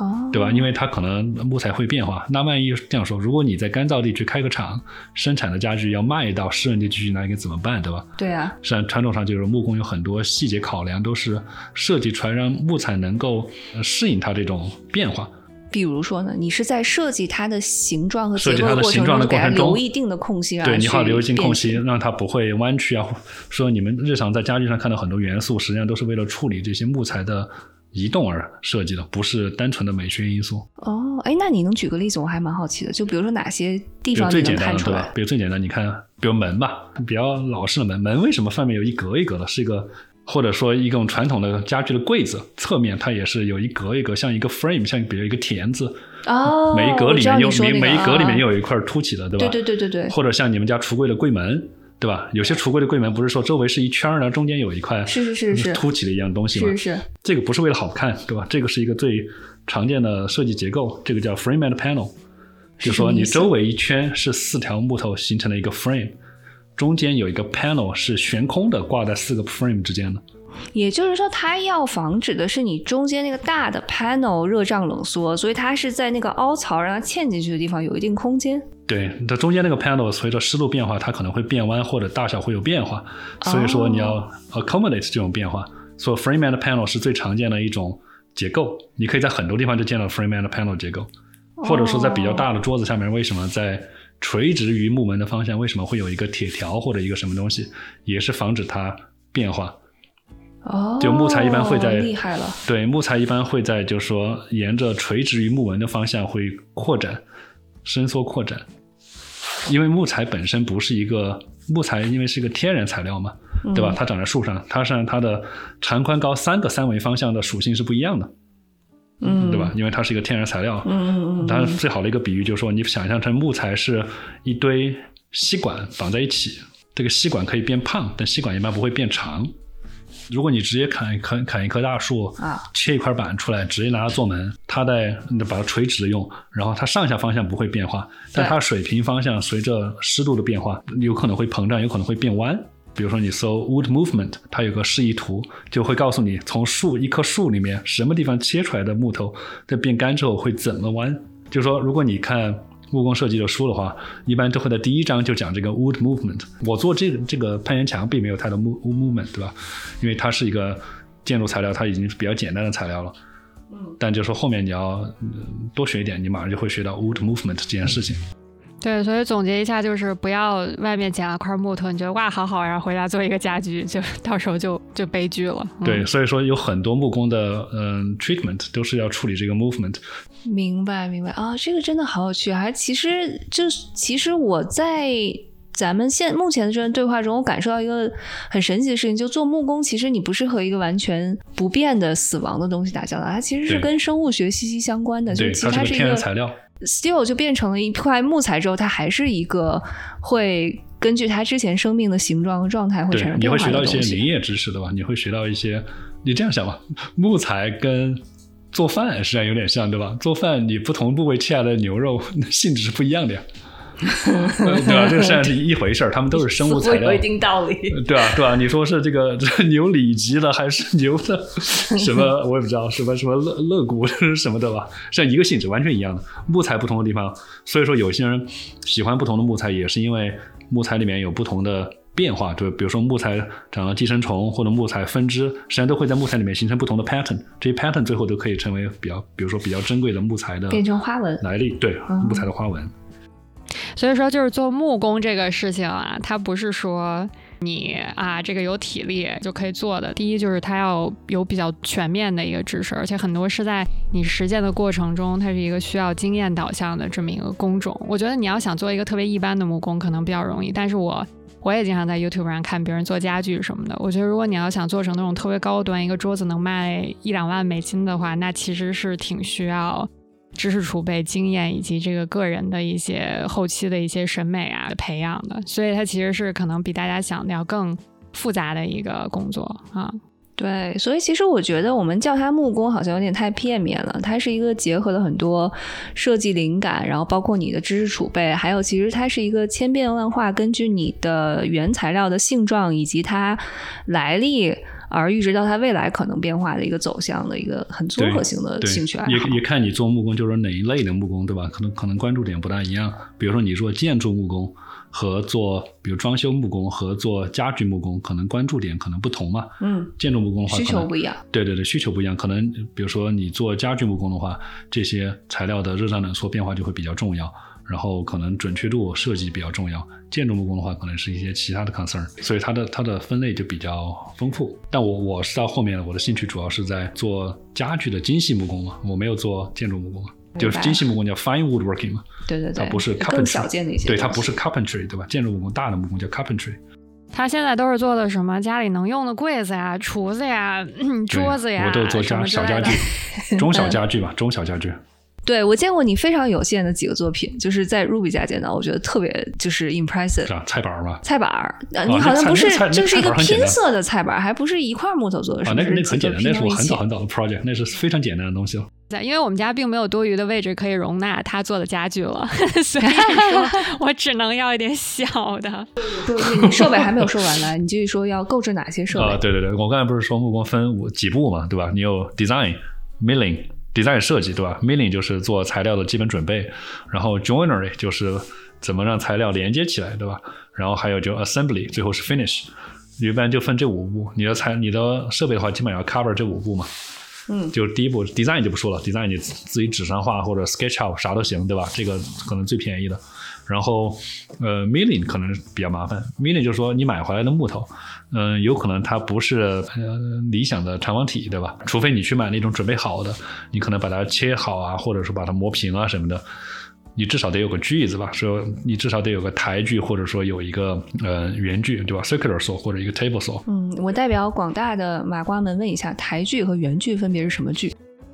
哦，对吧？因为它可能木材会变化。那万一这样说，如果你在干燥地区开个厂，生产的家具要卖到湿润地区去，那应该怎么办？对吧？对啊，实际上，传统上就是木工有很多细节考量，都是设计出来让木材能够呃适应它这种变化。比如说呢，你是在设计它的形状和设计它的形状的中，给它过程中留一定的空隙，让它对，你好留一定空隙，让它不会弯曲啊。说你们日常在家具上看到很多元素，实际上都是为了处理这些木材的移动而设计的，不是单纯的美学因素。哦，哎，那你能举个例子？我还蛮好奇的，就比如说哪些地方你能最简单的，看出来？？对吧比如最简单，你看，比如门吧，比较老式的门，门为什么上面有一格一格的？是一个或者说一种传统的家具的柜子，侧面它也是有一格一格，像一个 frame，像比如一个田字，哦，每一格里面有那个每每一格里面啊又有一块凸起的，对吧？对对对对对，或者像你们家橱柜的柜门，对吧？有些橱柜的柜门不是说周围是一圈儿，然后中间有一块是是是是凸起的一样东西吗？是是这个不是为了好看，对吧？这个是一个最常见的设计结构，这个叫 frame and panel，就说你周围一圈是四条木头形成的一个 frame，中间有一个 panel 是悬空的，挂在四个 frame 之间的。也就是说，它要防止的是你中间那个大的 panel 热胀冷缩，所以它是在那个凹槽让它嵌进去的地方有一定空间。对，它中间那个 panel 随着湿度变化，它可能会变弯或者大小会有变化，所以说你要 accommodate 这种变化。所以 frame and panel 是最常见的一种结构，你可以在很多地方就见到 frame and panel 结构，或者说在比较大的桌子下面，为什么在垂直于木门的方向，为什么会有一个铁条或者一个什么东西，也是防止它变化。哦，就木材一般会在厉害了，对，木材一般会在就是说沿着垂直于木纹的方向会扩展、伸缩、扩展，因为木材本身不是一个木材，因为是一个天然材料嘛，对吧？它长在树上，它是它的长宽高三个三维方向的属性是不一样的，嗯，对吧？？因为它是一个天然材料。嗯嗯嗯，当然，最好的一个比喻就是说，你想象成木材是一堆吸管绑在一起，这个吸管可以变胖，但吸管一般不会变长。如果你直接砍砍砍一棵大树啊，切一块板出来，直接拿它做门，它在把它垂直的用，然后它上下方向不会变化，但它水平方向随着湿度的变化，有可能会膨胀，有可能会变弯。比如说你搜 wood movement，它有个示意图，就会告诉你从树一棵树里面什么地方切出来的木头在变干之后会怎么弯。就是说，如果你看木工设计的书的话，一般都会在第一章就讲这个 wood movement。我做这个这个攀岩墙并没有太多 wood movement，对吧？因为它是一个建筑材料，它已经是比较简单的材料了。嗯。但就是说后面你要多学一点，你马上就会学到 wood movement 这件事情。对，所以总结一下就是不要外面捡了块木头，你觉得哇好好，然后回家做一个家居，就 到时候就就悲剧了。对，所以说有很多木工的嗯 treatment 都是要处理这个 movement。明白明白啊，这个真的好有趣。还其实就其实我在咱们现目前的这段对话中，我感受到一个很神奇的事情，就做木工，其实你不是和一个完全不变的死亡的东西打交道，它其实是跟生物学息息相关的。对，它是一个材料。Steel 就变成了一块木材之后，它还是一个会根据它之前生命的形状和状态会产生变化的你会学到一些林业知识的吧？你会学到一些，你这样想吧，木材跟做饭实际上有点像，对吧？做饭你不同部位切下来的牛肉 性质是不一样的呀。对吧？这个实际上是一回事儿，他们都是生物材料，有一定道理。对啊？对啊？你说是这个这牛里脊的，还是牛的什么？我也不知道，什么什么肋肋骨什么的吧？像一个性质，完全一样的木材不同的地方。所以说，有些人喜欢不同的木材，也是因为木材里面有不同的变化。就比如说木材长了寄生虫，或者木材分支，实际上都会在木材里面形成不同的 pattern。这些 pattern 最后都可以成为比较，比如说比较珍贵的木材的变成花纹来历。对，木材的花纹。所以说，就是做木工这个事情啊，它不是说你啊这个有体力就可以做的。第一，就是它要有比较全面的一个知识，而且很多是在你实践的过程中，它是一个需要经验导向的这么一个工种。我觉得你要想做一个特别一般的木工，可能比较容易。但是我我也经常在 YouTube 上看别人做家具什么的。我觉得如果你要想做成那种特别高端，一个桌子能卖一两万美金的话，那其实是挺需要。知识储备、经验以及这个个人的一些后期的一些审美啊培养的，所以它其实是可能比大家想的要更复杂的一个工作啊。对，所以其实我觉得我们叫它木工好像有点太片面了。它是一个结合了很多设计灵感，然后包括你的知识储备，还有其实它是一个千变万化，根据你的原材料的性状以及它来历。而预知到它未来可能变化的一个走向的一个很综合性的兴趣爱好，也也看你做木工就是哪一类的木工，对吧？可能可能关注点不大一样。比如说你做建筑木工和做比如装修木工和做家具木工，可能关注点可能不同嘛。嗯，建筑木工的话需求不一样。对对对，需求不一样。可能比如说你做家具木工的话，这些材料的热胀冷缩变化就会比较重要。然后可能准确度设计比较重要，建筑木工的话可能是一些其他的 concern，所以它的它的分类就比较丰富。但我我是到后面我的兴趣主要是在做家具的精细木工嘛，我没有做建筑木工，就是精细木工叫 fine woodworking 嘛，对对对，它不是 carpentry，小件的一些，对它不是 carpentry 对吧？建筑木工大的木工叫 carpentry。他现在都是做的什么家里能用的柜子呀、橱子呀、桌子呀，我都做家小家具，中小家具吧，中小家具。对，我见过你非常有限的几个作品，就是在 Ruby 家见到，我觉得特别就是 impressive。是菜板吗？菜板儿，你好像不是，就是一个拼色的菜板，还不是一块木头做的。啊，那个那个很简单，那是我很早很早的 project，那是非常简单的东西了。对，因为我们家并没有多余的位置可以容纳他做的家具了，所以说 我只能要一点小的。你设备还没有说完呢，你继续说要购置哪些设备？啊，对对对，我刚才不是说木工分五几步嘛，对吧？你有 design、milling。Design 设计对吧？milling 就是做材料的基本准备，然后 joinery 就是怎么让材料连接起来，对吧？然后还有就 assembly，最后是 finish，一般就分这五步。你的材、你的设备的话，基本要 cover 这五步嘛。嗯，就是第一步 design 就不说了，design 你自己纸上画或者 sketch out 啥都行，对吧？这个可能最便宜的。然后，呃，milling 可能比较麻烦。milling 就是说你买回来的木头，嗯，有可能它不是呃理想的长方体，对吧？除非你去买那种准备好的，你可能把它切好啊，或者说把它磨平啊什么的，你至少得有个锯子吧？说你至少得有个台锯，或者说有一个呃圆锯，对吧？circular saw 或者一个 table saw。嗯，我代表广大的马瓜们问一下，台锯和圆锯分别是什么锯？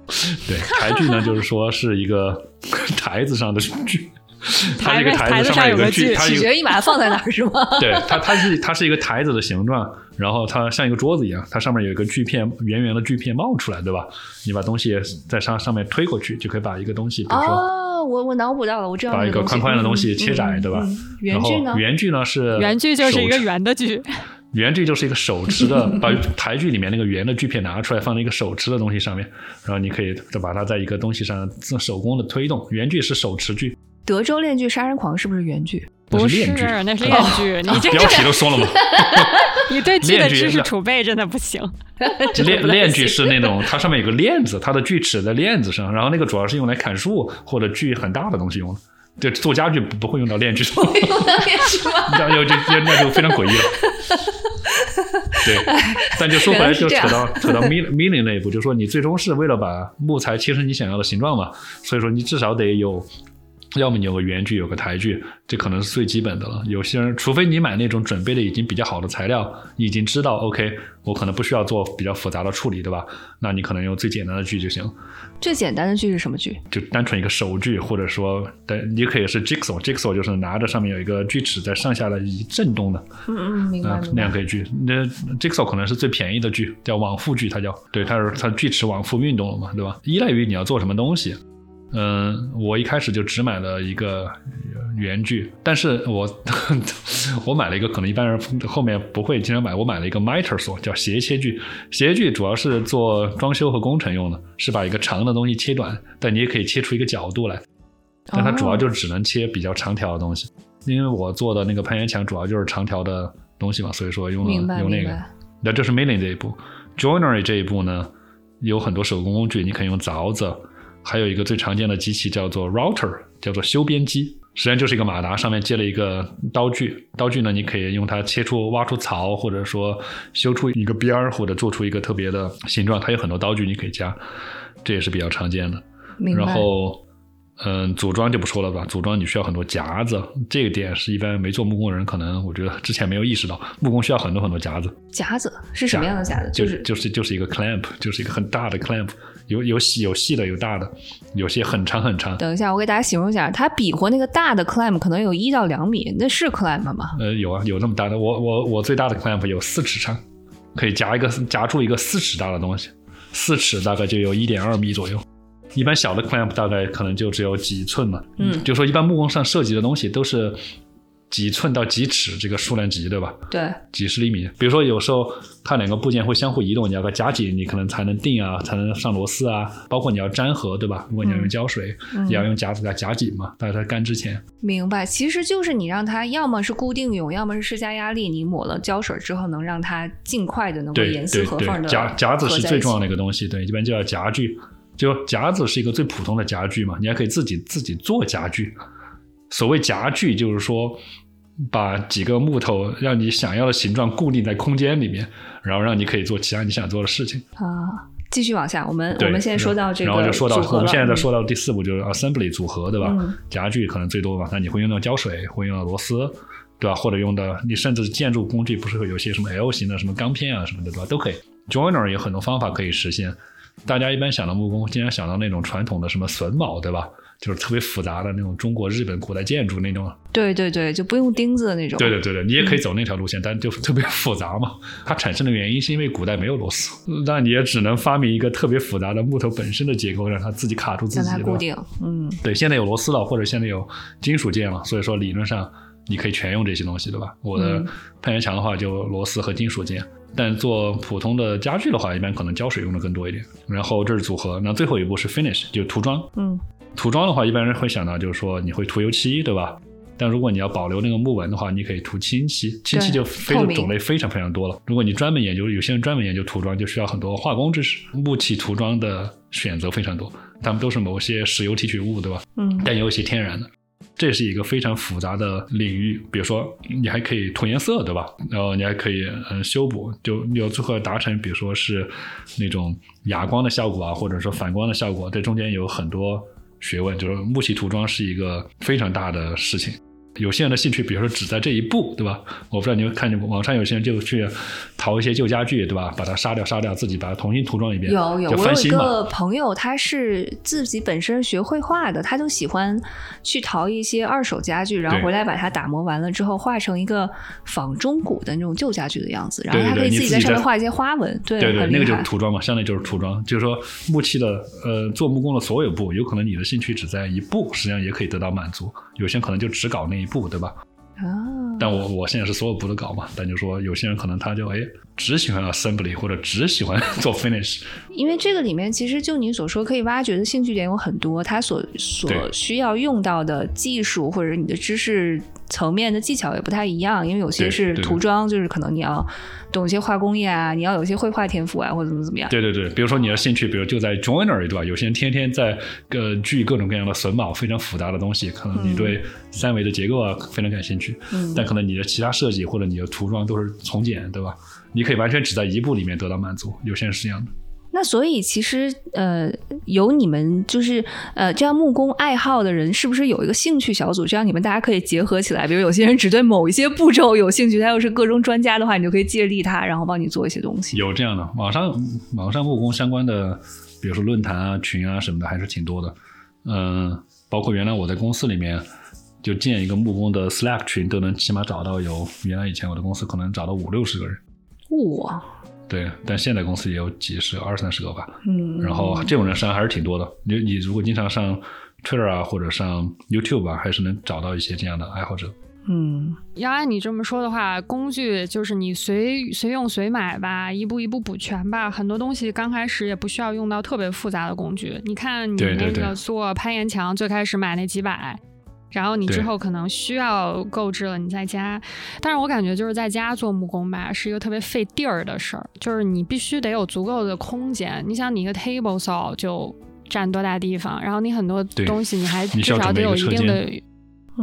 对，台锯呢，就是说是一个 台子上的锯。它这个台子上面有个锯，取决于你把它放在哪儿是吗？对，它它是它是一个台子的形状，然后它像一个桌子一样，它上面有一个锯片，圆圆的锯片冒出来，对吧？你把东西在上上面推过去，就可以把一个东西，比如说，哦，我我脑补到了，我知道把一个宽宽的东西切窄，对吧？圆锯呢？圆锯呢是圆锯就是一个圆的锯。圆锯就是一个手持的，把台锯里面那个圆的锯片拿出来，放在一个手持的东西上面，然后你可以再把它在一个东西上自手工的推动。圆锯是手持锯。德州链锯杀人狂是不是原锯？不是，那是链锯。你这标题都说了吗？你对锯的知识储备真的不行。链链锯是那种，它上面有个链子，它的锯齿在链子上，然后那个主要是用来砍树或者锯很大的东西用的。对，做家具不会用到链锯。不会用到链锯吗？那就就那就非常诡异了。对，但就说回来，就扯到扯到 milling 那一步，就是说你最终是为了把木材切成你想要的形状嘛，所以说你至少得有。要么你有个圆锯，有个台锯，这可能是最基本的了。有些人，除非你买那种准备的已经比较好的材料，你已经知道，OK，我可能不需要做比较复杂的处理，对吧？那你可能用最简单的锯就行。最简单的锯是什么锯？就单纯一个手锯，或者说，对，你可以是 jigsaw，jigsaw 就是拿着上面有一个锯齿在上下的一震动的。嗯嗯，明白。那样可以锯。那 jigsaw 可能是最便宜的锯，叫往复锯，它叫。对，它是它锯齿往复运动了嘛，对吧？依赖于你要做什么东西。嗯，我一开始就只买了一个圆锯，但是我 我买了一个可能一般人后面不会经常买，我买了一个 miter saw，叫斜切锯。斜锯主要是做装修和工程用的，是把一个长的东西切短，但你也可以切出一个角度来。但它主要就只能切比较长条的东西，因为我做的那个攀岩墙主要就是长条的东西嘛，所以说用了用那个。那这是 milling 这一步，joinery 这一步呢，有很多手工工具，你可以用凿子。还有一个最常见的机器叫做 router，叫做修边机，实际上就是一个马达，上面接了一个刀具。刀具呢，你可以用它切出、挖出槽，或者说修出一个边儿，或者做出一个特别的形状。它有很多刀具你可以加，这也是比较常见的。然后，嗯，组装就不说了吧。组装你需要很多夹子，这个点是一般没做木工的人可能我觉得之前没有意识到，木工需要很多很多夹子。夹子是什么样的夹子？就是就是就是一个 clamp，就是一个很大的 clamp。有有细有细的有大的，有些很长很长。等一下，我给大家形容一下，它比划那个大的 clamp 可能有一到两米，那是 clamp 吗？呃，有啊，有那么大的。我我我最大的 clamp 有四尺长，可以夹一个夹住一个四尺大的东西，四尺大概就有一点二米左右。一般小的 clamp 大概可能就只有几寸嘛。嗯，就说一般木工上设计的东西都是。几寸到几尺这个数量级，对吧？对，几十厘米。比如说有时候它两个部件会相互移动，你要个夹紧，你可能才能定啊，才能上螺丝啊。包括你要粘合，对吧？如果你要用胶水，也要用夹子给它夹紧嘛，在它干之前。明白，其实就是你让它要么是固定用，要么是施加压力，你抹了胶水之后，能让它尽快的能够严丝合缝的夹夹子是最重要的一个东西，对，一般就要夹具，就夹子是一个最普通的夹具嘛，你还可以自己自己做夹具。所谓夹具，就是说把几个木头让你想要的形状固定在空间里面，然后让你可以做其他你想做的事情啊。继续往下，我们我们现在说到这个，然后就说到我们现在在说到第四步，就是 assembly 组合，对吧？嗯夹具可能最多吧，那你会用到胶水，会用到螺丝，对吧？或者用到你甚至建筑工具，不是会有些什么 L 型的什么钢片啊什么的，对吧？都可以。Joiner 有很多方法可以实现。大家一般想到木工，经常想到那种传统的什么榫卯，对吧？就是特别复杂的那种中国、日本古代建筑那种。对对对，就不用钉子的那种。对对对对，你也可以走那条路线，但就是特别复杂嘛。它产生的原因是因为古代没有螺丝，那你也只能发明一个特别复杂的木头本身的结构，让它自己卡住自己。让它固定。嗯。对，现在有螺丝了，或者现在有金属件了，所以说理论上你可以全用这些东西，对吧？我的攀岩墙的话，就螺丝和金属件。但做普通的家具的话，一般可能胶水用的更多一点。然后这是组合，那最后一步是 finish，就涂装。嗯。涂装的话，一般人会想到就是说你会涂油漆，对吧？但如果你要保留那个木纹的话，你可以涂清漆。清漆就非种类非常非常多了。如果你专门研究，有些人专门研究涂装，就需要很多化工知识。木器涂装的选择非常多，它们都是某些石油提取物，对吧？嗯。但也有一些天然的，这是一个非常复杂的领域。比如说，你还可以涂颜色，对吧？然后你还可以嗯修补，就你有最后达成，比如说是那种哑光的效果啊，或者说反光的效果，这中间有很多。学问就是木器涂装是一个非常大的事情，有些人的兴趣，比如说只在这一步，对吧？我不知道你们看见网上有些人就去淘一些旧家具，对吧？把它杀掉，杀掉，自己把它重新涂装一遍，有有，我有一。个朋友，他是自己本身学绘画的，他就喜欢去淘一些二手家具，然后回来把它打磨完了之后，画成一个仿中古的那种旧家具的样子，然后他可以自己在上面画一些花纹，对，对对，那个就是。涂装嘛，相当于就是涂装，就是说木器的呃做木工的所有步，有可能你的兴趣只在一步，实际上也可以得到满足。有些人可能就只搞那一步，对吧？啊，但我我现在是所有步都搞嘛，但就说有些人可能他就哎只喜欢 assembly 或者只喜欢 做 finish，因为这个里面其实就你所说可以挖掘的兴趣点有很多，他所所需要用到的技术或者你的知识层面的技巧也不太一样，因为有些是涂装，就是可能你要懂一些化工业啊，你要有一些绘画天赋啊，或者怎么怎么样。对对对，比如说你的兴趣，比如就在 joinery 对吧？有些人天天在呃锯各种各样的榫卯，非常复杂的东西，可能你对三维的结构啊非常感兴趣，嗯但可能你的其他设计或者你的涂装都是从简，对吧？你可以完全只在一步里面得到满足，有些人是这样的。那所以其实呃，有你们就是呃这样木工爱好的人，是不是有一个兴趣小组？这样你们大家可以结合起来。比如有些人只对某一些步骤有兴趣，他又是各种专家的话，你就可以借力他，然后帮你做一些东西。有这样的，网上网上木工相关的，比如说论坛啊、群啊什么的，还是挺多的。嗯，包括原来我在公司里面就建一个木工的 Slack 群，都能起码找到有原来以前我的公司可能找到五六十个人。哇，对，但现在公司也有几十个、二三十个吧。嗯，然后这种人实际上还是挺多的。你你如果经常上 Twitter 啊，或者上 YouTube 啊，还是能找到一些这样的爱好者。嗯要按你这么说的话，工具就是你随随用随买吧，一步一步补全吧。很多东西刚开始也不需要用到特别复杂的工具。你看你那个做攀岩墙，最开始买那几百，然后你之后可能需要购置了，你在家。但是我感觉就是在家做木工吧，是一个特别费地儿的事儿，就是你必须得有足够的空间。你想，你一个 table saw 就占多大地方，然后你很多东西你还至少得有一定的间。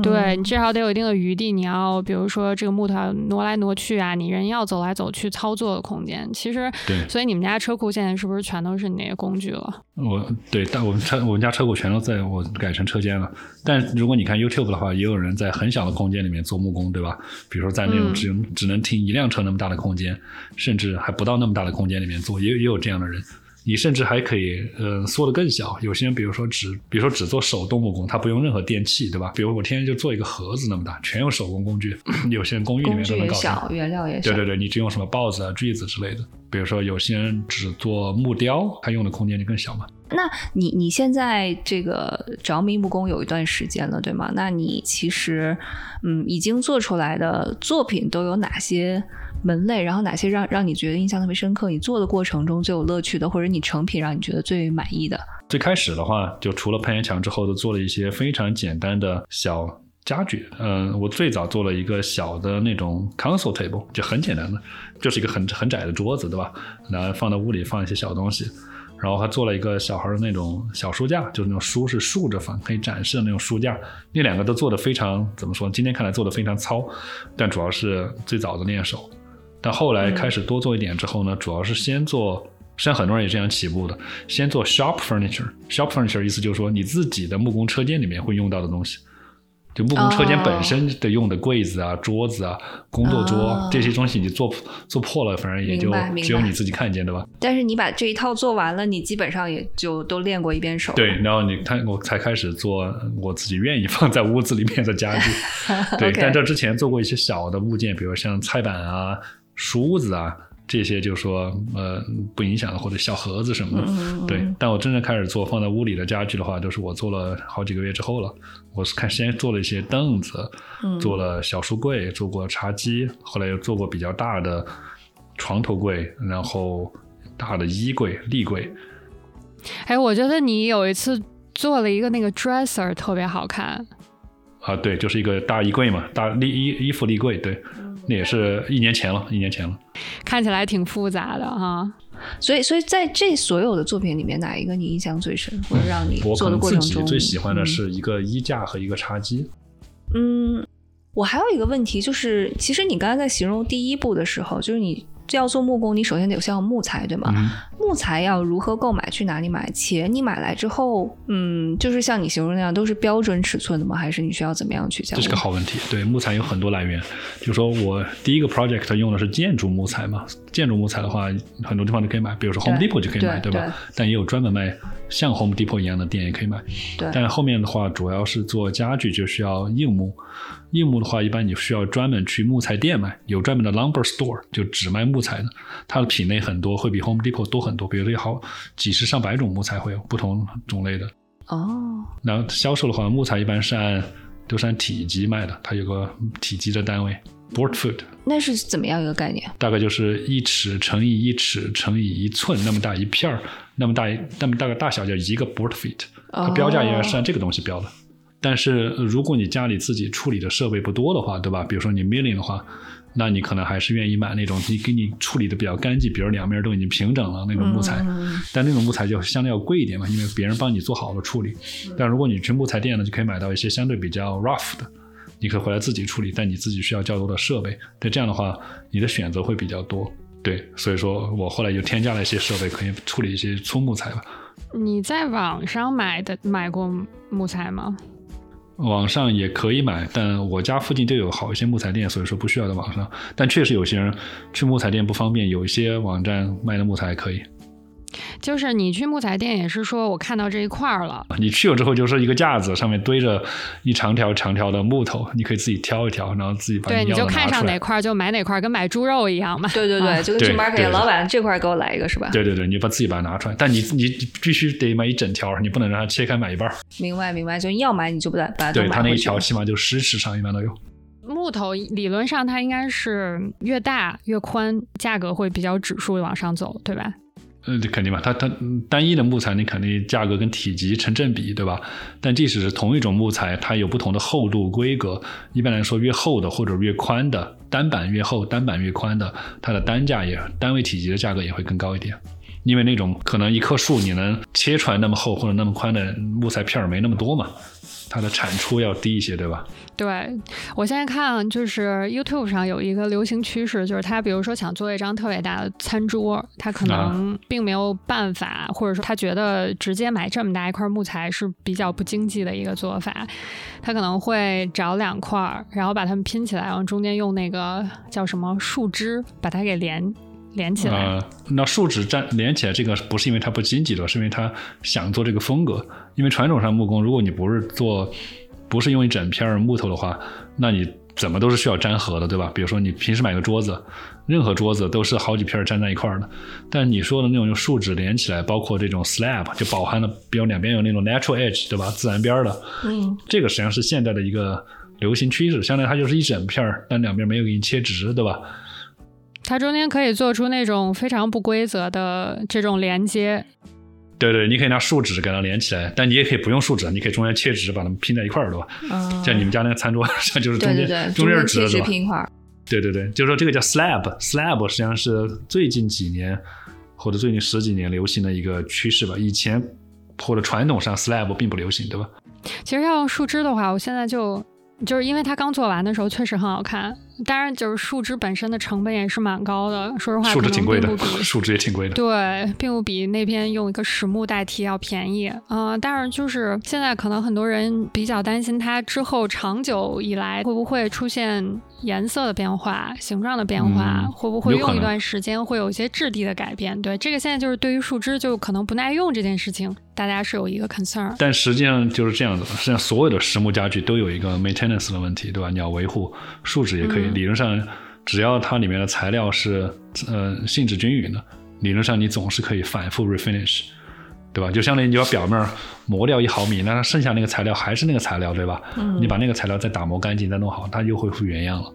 对你至少得有一定的余地，你要比如说这个木头要挪来挪去啊，你人要走来走去操作的空间。其实，对所以你们家车库现在是不是全都是你那些工具了？我对，但我们车我们家车库全都在我改成车间了。但如果你看 YouTube 的话，也有人在很小的空间里面做木工，对吧？比如说在那种嗯只、只能停一辆车那么大的空间，甚至还不到那么大的空间里面做，也也有这样的人。你甚至还可以，呃，缩得更小。有些人，比如说只，比如说只做手动木工，他不用任何电器，对吧？比如我天天就做一个盒子那么大，全用手工工具。有些人公寓里面都能搞小，原料也小。对对对，你只用什么刨子啊、锯子之类的。比如说有些人只做木雕，他用的空间就更小嘛。那你你现在这个着迷木工有一段时间了，对吗？那你其实嗯，已经做出来的作品都有哪些门类？然后哪些让让你觉得印象特别深刻？你做的过程中最有乐趣的，或者你成品让你觉得最满意的？最开始的话，就除了攀岩墙之后，都做了一些非常简单的小家具。嗯，我最早做了一个小的那种 console table，就很简单的，就是一个很很窄的桌子，对吧？然后放到屋里放一些小东西。然后还做了一个小孩的那种小书架，就是那种书是竖着放，可以展示的那种书架。那两个都做的非常怎么说？今天看来做的非常糙，但主要是最早的练手。但后来开始多做一点之后呢，主要是先做，实际上很多人也这样起步的，先做 shop furniture。shop furniture 意思就是说你自己的木工车间里面会用到的东西，就木工车间本身的用的柜子啊、桌子啊、工作桌、哦这些东西，你做做破了，反正也就只有你自己看见，对吧？但是你把这一套做完了，你基本上也就都练过一遍手。对，然后你看，我才开始做我自己愿意放在屋子里面的家具。对但这之前做过一些小的物件，比如像菜板啊、梳子啊这些，就说呃不影响，或者小盒子什么的。对，但我真正开始做放在屋里的家具的话，都是我做了好几个月之后了。我是看先做了一些凳子，嗯做了小书柜，做过茶几，后来又做过比较大的床头柜，然后大的衣柜、立柜。哎，我觉得你有一次做了一个那个 dresser 特别好看，啊，对，就是一个大衣柜嘛，大立衣衣服立柜，对，那也是一年前了，一年前了。看起来挺复杂的哈。所以所以在这所有的作品里面，哪一个你印象最深，或者让你我可做的过程中最喜欢的嗯是一个衣架和一个茶几。嗯，我还有一个问题，就是其实你刚才在形容第一步的时候，就是你要做木工，你首先得有需要木材，对吗？嗯木材要如何购买？去哪里买？且你买来之后，嗯，就是像你形容那样，都是标准尺寸的吗？还是你需要怎么样去加工？这是个好问题。对，木材有很多来源。就说我第一个 project 用的是建筑木材嘛，建筑木材的话，很多地方都可以买，比如说 Home Depot 就可以买，吧对对？但也有专门卖像 Home Depot 一样的店也可以买。对但后面的话，主要是做家具就需要硬木。硬木的话，一般你需要专门去木材店买，有专门的 lumber store，就只卖木材的，它的品类很多，会比 Home Depot 多很多，比如说有好几十上百种木材会有不同种类的。哦，然后销售的话，木材一般是按都是按体积卖的，它有个体积的单位 board foot，那是怎么样一个概念？大概就是一尺乘以一尺乘以一寸那么大一片儿，那么大一那么大个大小叫一个 board feet，它标价应该是按这个东西标的。但是呃如果你家里自己处理的设备不多的话，对吧？比如说你 milling 的话，那你可能还是愿意买那种你给你处理的比较干净，比如两面都已经平整了那种木材。嗯但那种木材就相对要贵一点嘛，因为别人帮你做好了处理。但如果你去木材店呢，就可以买到一些相对比较 rough 的，你可以回来自己处理，但你自己需要较多的设备。那，这样的话，你的选择会比较多。对，所以说我后来就添加了一些设备，可以处理一些粗木材吧。你在网上买的买过木材吗？网上也可以买，但我家附近就有好一些木材店，所以说不需要在网上。但确实有些人去木材店不方便，有一些网站卖的木材还可以。就是你去木材店也是说我看到这一块儿了，你去了之后就是一个架子，上面堆着一长条长条的木头，你可以自己挑一挑，然后自己把对，你就看。上哪块儿就买哪块儿，跟买猪肉一样嘛。对对对，啊就跟去对 market 老板这块给我来一个是吧？对对对，你把自己把它拿出来，但你你你必须得买一整条，你不能让它切开买一半。明白明白，就要买你就不得把它对，它那一条起码就十尺长，一般都有。木头理论上它应该是越大越宽，价格会比较指数往上走，对吧？呃，这肯定嘛，它它单一的木材，你肯定价格跟体积成正比，对吧？但即使是同一种木材，它有不同的厚度规格。一般来说，越厚的或者越宽的单板越厚，单板越宽的，它的单价也单位体积的价格也会更高一点。因为那种可能一棵树你能切出来那么厚或者那么宽的木材片儿没那么多嘛，它的产出要低一些，对吧？对我现在看，就是 YouTube 上有一个流行趋势，就是他比如说想做一张特别大的餐桌，他可能并没有办法，或者说他觉得直接买这么大一块木材是比较不经济的一个做法，他可能会找两块儿，然后把它们拼起来，然后中间用那个叫什么树枝把它给连连起来。呃，那树脂粘连起来，这个不是因为它不经济的，是因为它想做这个风格。因为传统上木工，如果你不是做，不是用一整片儿木头的话，那你怎么都是需要粘合的，对吧？比如说你平时买个桌子，任何桌子都是好几片儿粘在一块儿的。但你说的那种用树脂连起来，包括这种 slab，就饱含了，比如两边有那种 natural edge，对吧？自然边儿的，嗯，这个实际上是现在的一个流行趋势。相当于它就是一整片儿，但两边没有给你切直，对吧？它中间可以做出那种非常不规则的这种连接，对对，你可以拿树脂给它连起来，但你也可以不用树脂，你可以中间切纸把它们拼在一块儿，对吧？嗯像你们家那个餐桌上 就是中间对对对，中间是直的，切直对吧？拼块儿，对对对，就是说这个叫 slab，slab 实际上是最近几年或者最近十几年流行的一个趋势吧。以前或者传统上 slab 并不流行，对吧？其实要用树枝的话，我现在就就是因为它刚做完的时候确实很好看，当然就是树脂本身的成本也是蛮高的，说实话，树脂挺贵的树脂也挺贵的。对，并不比那边用一个实木代替要便宜。嗯、但是就是现在可能很多人比较担心它之后长久以来会不会出现颜色的变化、形状的变化，嗯会不会用一段时间会有一些质地的改变？对，这个现在就是对于树枝就可能不耐用这件事情，大家是有一个 concern。但实际上就是这样子，实际上所有的实木家具都有一个 maintenance 的问题，对吧？你要维护，树脂也可以，嗯理论上只要它里面的材料是呃性质均匀的，理论上你总是可以反复 refinish，对吧？就相当于你把表面磨掉一毫米，那它剩下那个材料还是那个材料，对吧？嗯你把那个材料再打磨干净，再弄好，它又恢复原样了。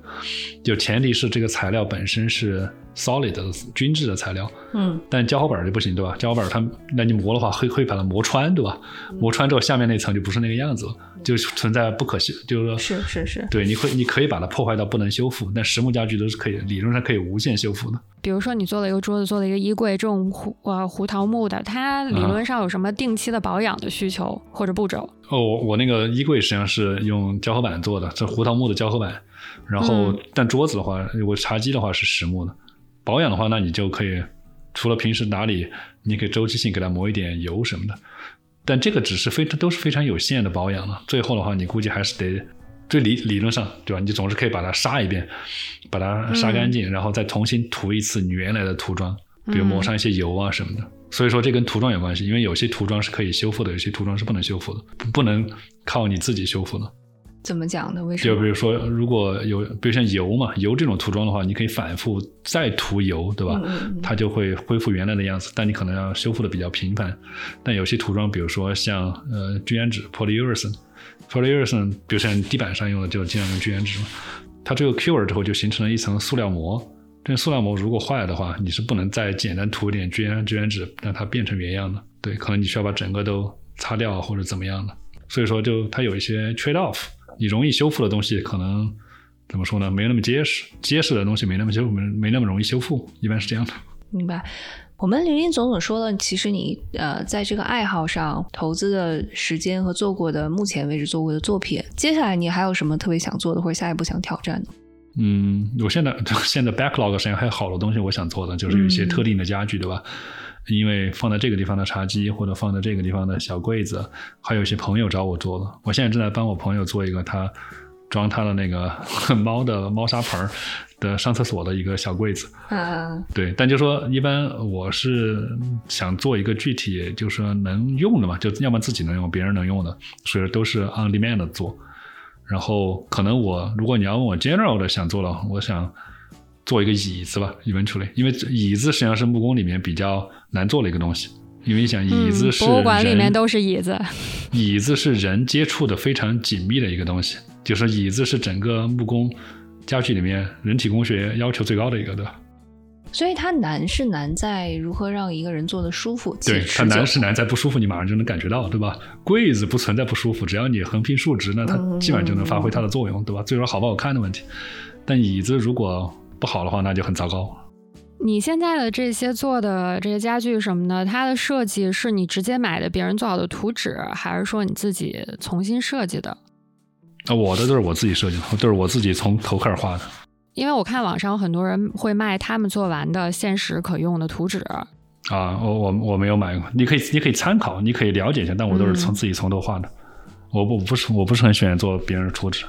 就前提是这个材料本身是 solid 的均质的材料，嗯但胶合板就不行，对吧？胶合板它，那你磨的话会会把它磨穿，对吧？磨穿之后，下面那层就不是那个样子了，就存在不可修，就是说，是是是，对，你会你可以把它破坏到不能修复，但实木家具都是可以，理论上可以无限修复的。比如说你做了一个桌子，做了一个衣柜，这种胡啊胡桃木的，它理论上有什么定期的保养的需求或者步骤？哦，我我那个衣柜实际上是用胶合板做的，这胡桃木的胶合板，然后、嗯但桌子的话，我茶几的话是实木的，保养的话，那你就可以除了平时打理，你可以周期性给它抹一点油什么的。但这个只是非都是非常有限的保养了。最后的话，你估计还是得，最理理论上对吧？你总是可以把它杀一遍，把它杀干净，然后再重新涂一次你原来的涂装，比如抹上一些油啊什么的。所以说这跟涂装有关系，因为有些涂装是可以修复的，有些涂装是不能修复的，不能靠你自己修复的。怎么讲呢？为什么？就比如说，如果有，比如像油嘛，油这种涂装的话，你可以反复再涂油，对吧？它就会恢复原来的样子，但你可能要修复的比较频繁。但有些涂装，比如说像呃聚氨酯 （polyurethane），polyurethane，比如像地板上用的就尽量用聚氨酯嘛。它这个 cure 之后就形成了一层塑料膜，这塑料膜如果坏了的话，你是不能再简单涂一点聚氨聚氨酯让它变成原样的。对，可能你需要把整个都擦掉或者怎么样的。所以说，就它有一些 trade off。你容易修复的东西，可能怎么说呢？没那么结实，结实的东西没那么修，没没那么容易修复，一般是这样的。明白。我们林林总总说了，其实你呃，在这个爱好上投资的时间和做过的目前为止做过的作品，接下来你还有什么特别想做的，或者下一步想挑战的？嗯，我现在 现在 backlog 上还有好多东西我想做的，就是有一些特定的家具，对吧？因为放在这个地方的茶几，或者放在这个地方的小柜子，还有一些朋友找我做的。我现在正在帮我朋友做一个他装他的那个 猫的猫砂盆的上厕所的一个小柜子。嗯，对。但就说一般我是想做一个具体，就是说能用的嘛，就要么自己能用，别人能用的，所以都是 on demand 的做。然后可能我如果你要问我 general 的想做了，我想。做一个椅子吧，eventually，因为椅子实际上是木工里面比较难做的一个东西，因为你想椅子是博物馆里面都是椅子，椅子是人接触的非常紧密的一个东西，就是椅子是整个木工家具里面人体工学要求最高的一个，对吧？所以它难是难在如何让一个人坐的舒服，对，它难是难在不舒服，你马上就能感觉到，对吧？柜子不存在不舒服，只要你横平竖直，那它基本上就能发挥它的作用，对吧？最后好不好看的问题，但椅子如果不好的话，那就很糟糕。你现在的这些做的这些家具什么的，它的设计是你直接买的别人做好的图纸，还是说你自己重新设计的？啊，我的都是我自己设计的，都是我自己从头开始画的。因为我看网上很多人会卖他们做完的现实可用的图纸。啊，我我我没有买过，你可以你可以参考，你可以了解一下，但我都是从自己从头画的。我不不是我不是很喜欢做别人的图纸。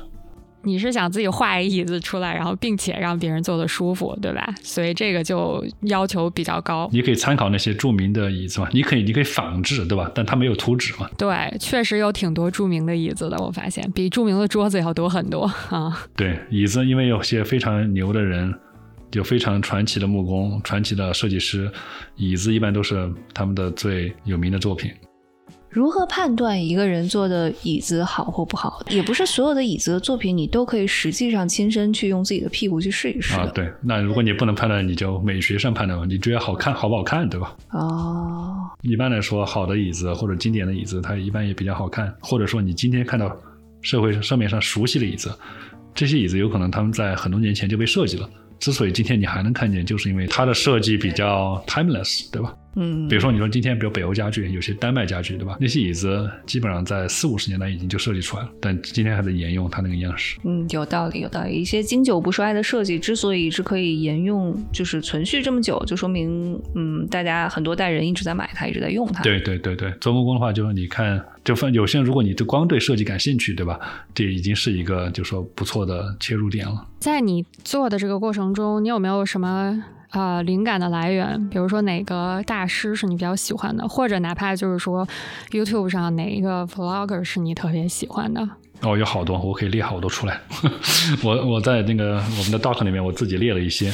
你是想自己画一椅子出来，然后并且让别人坐的舒服，对吧？所以这个就要求比较高。你可以参考那些著名的椅子嘛，你可以你可以仿制，对吧？但它没有图纸嘛。对，确实有挺多著名的椅子的，我发现比著名的桌子要多很多 啊。对，椅子因为有些非常牛的人，有非常传奇的木工、传奇的设计师，椅子一般都是他们的最有名的作品。如何判断一个人做的椅子好或不好？也不是所有的椅子的作品你都可以实际上亲身去用自己的屁股去试一试啊。对，那如果你不能判断，你就美学上判断吧。你觉得好看好不好看，对吧？哦。一般来说，好的椅子或者经典的椅子，它一般也比较好看。或者说，你今天看到社会上面上熟悉的椅子，这些椅子有可能他们在很多年前就被设计了。之所以今天你还能看见，就是因为它的设计比较 timeless，对吧？嗯，比如说你说今天，比如北欧家具，有些丹麦家具，对吧？那些椅子基本上在四五十年代已经就设计出来了，但今天还在沿用它那个样式。嗯，有道理，有道理。一些经久不衰的设计之所以是可以沿用，就是存续这么久，就说明，嗯，大家很多代人一直在买它，一直在用它。对对对对，做木工的话，就是你看，就分有些人，如果你对光对设计感兴趣，对吧？这已经是一个就说不错的切入点了。在你做的这个过程中，你有没有什么？啊，灵感的来源，比如说哪个大师是你比较喜欢的，或者哪怕就是说，YouTube 上哪一个 Vlogger 是你特别喜欢的。哦，有好多，我可以列好多出来。我我在那个我们的 doc 里面，我自己列了一些，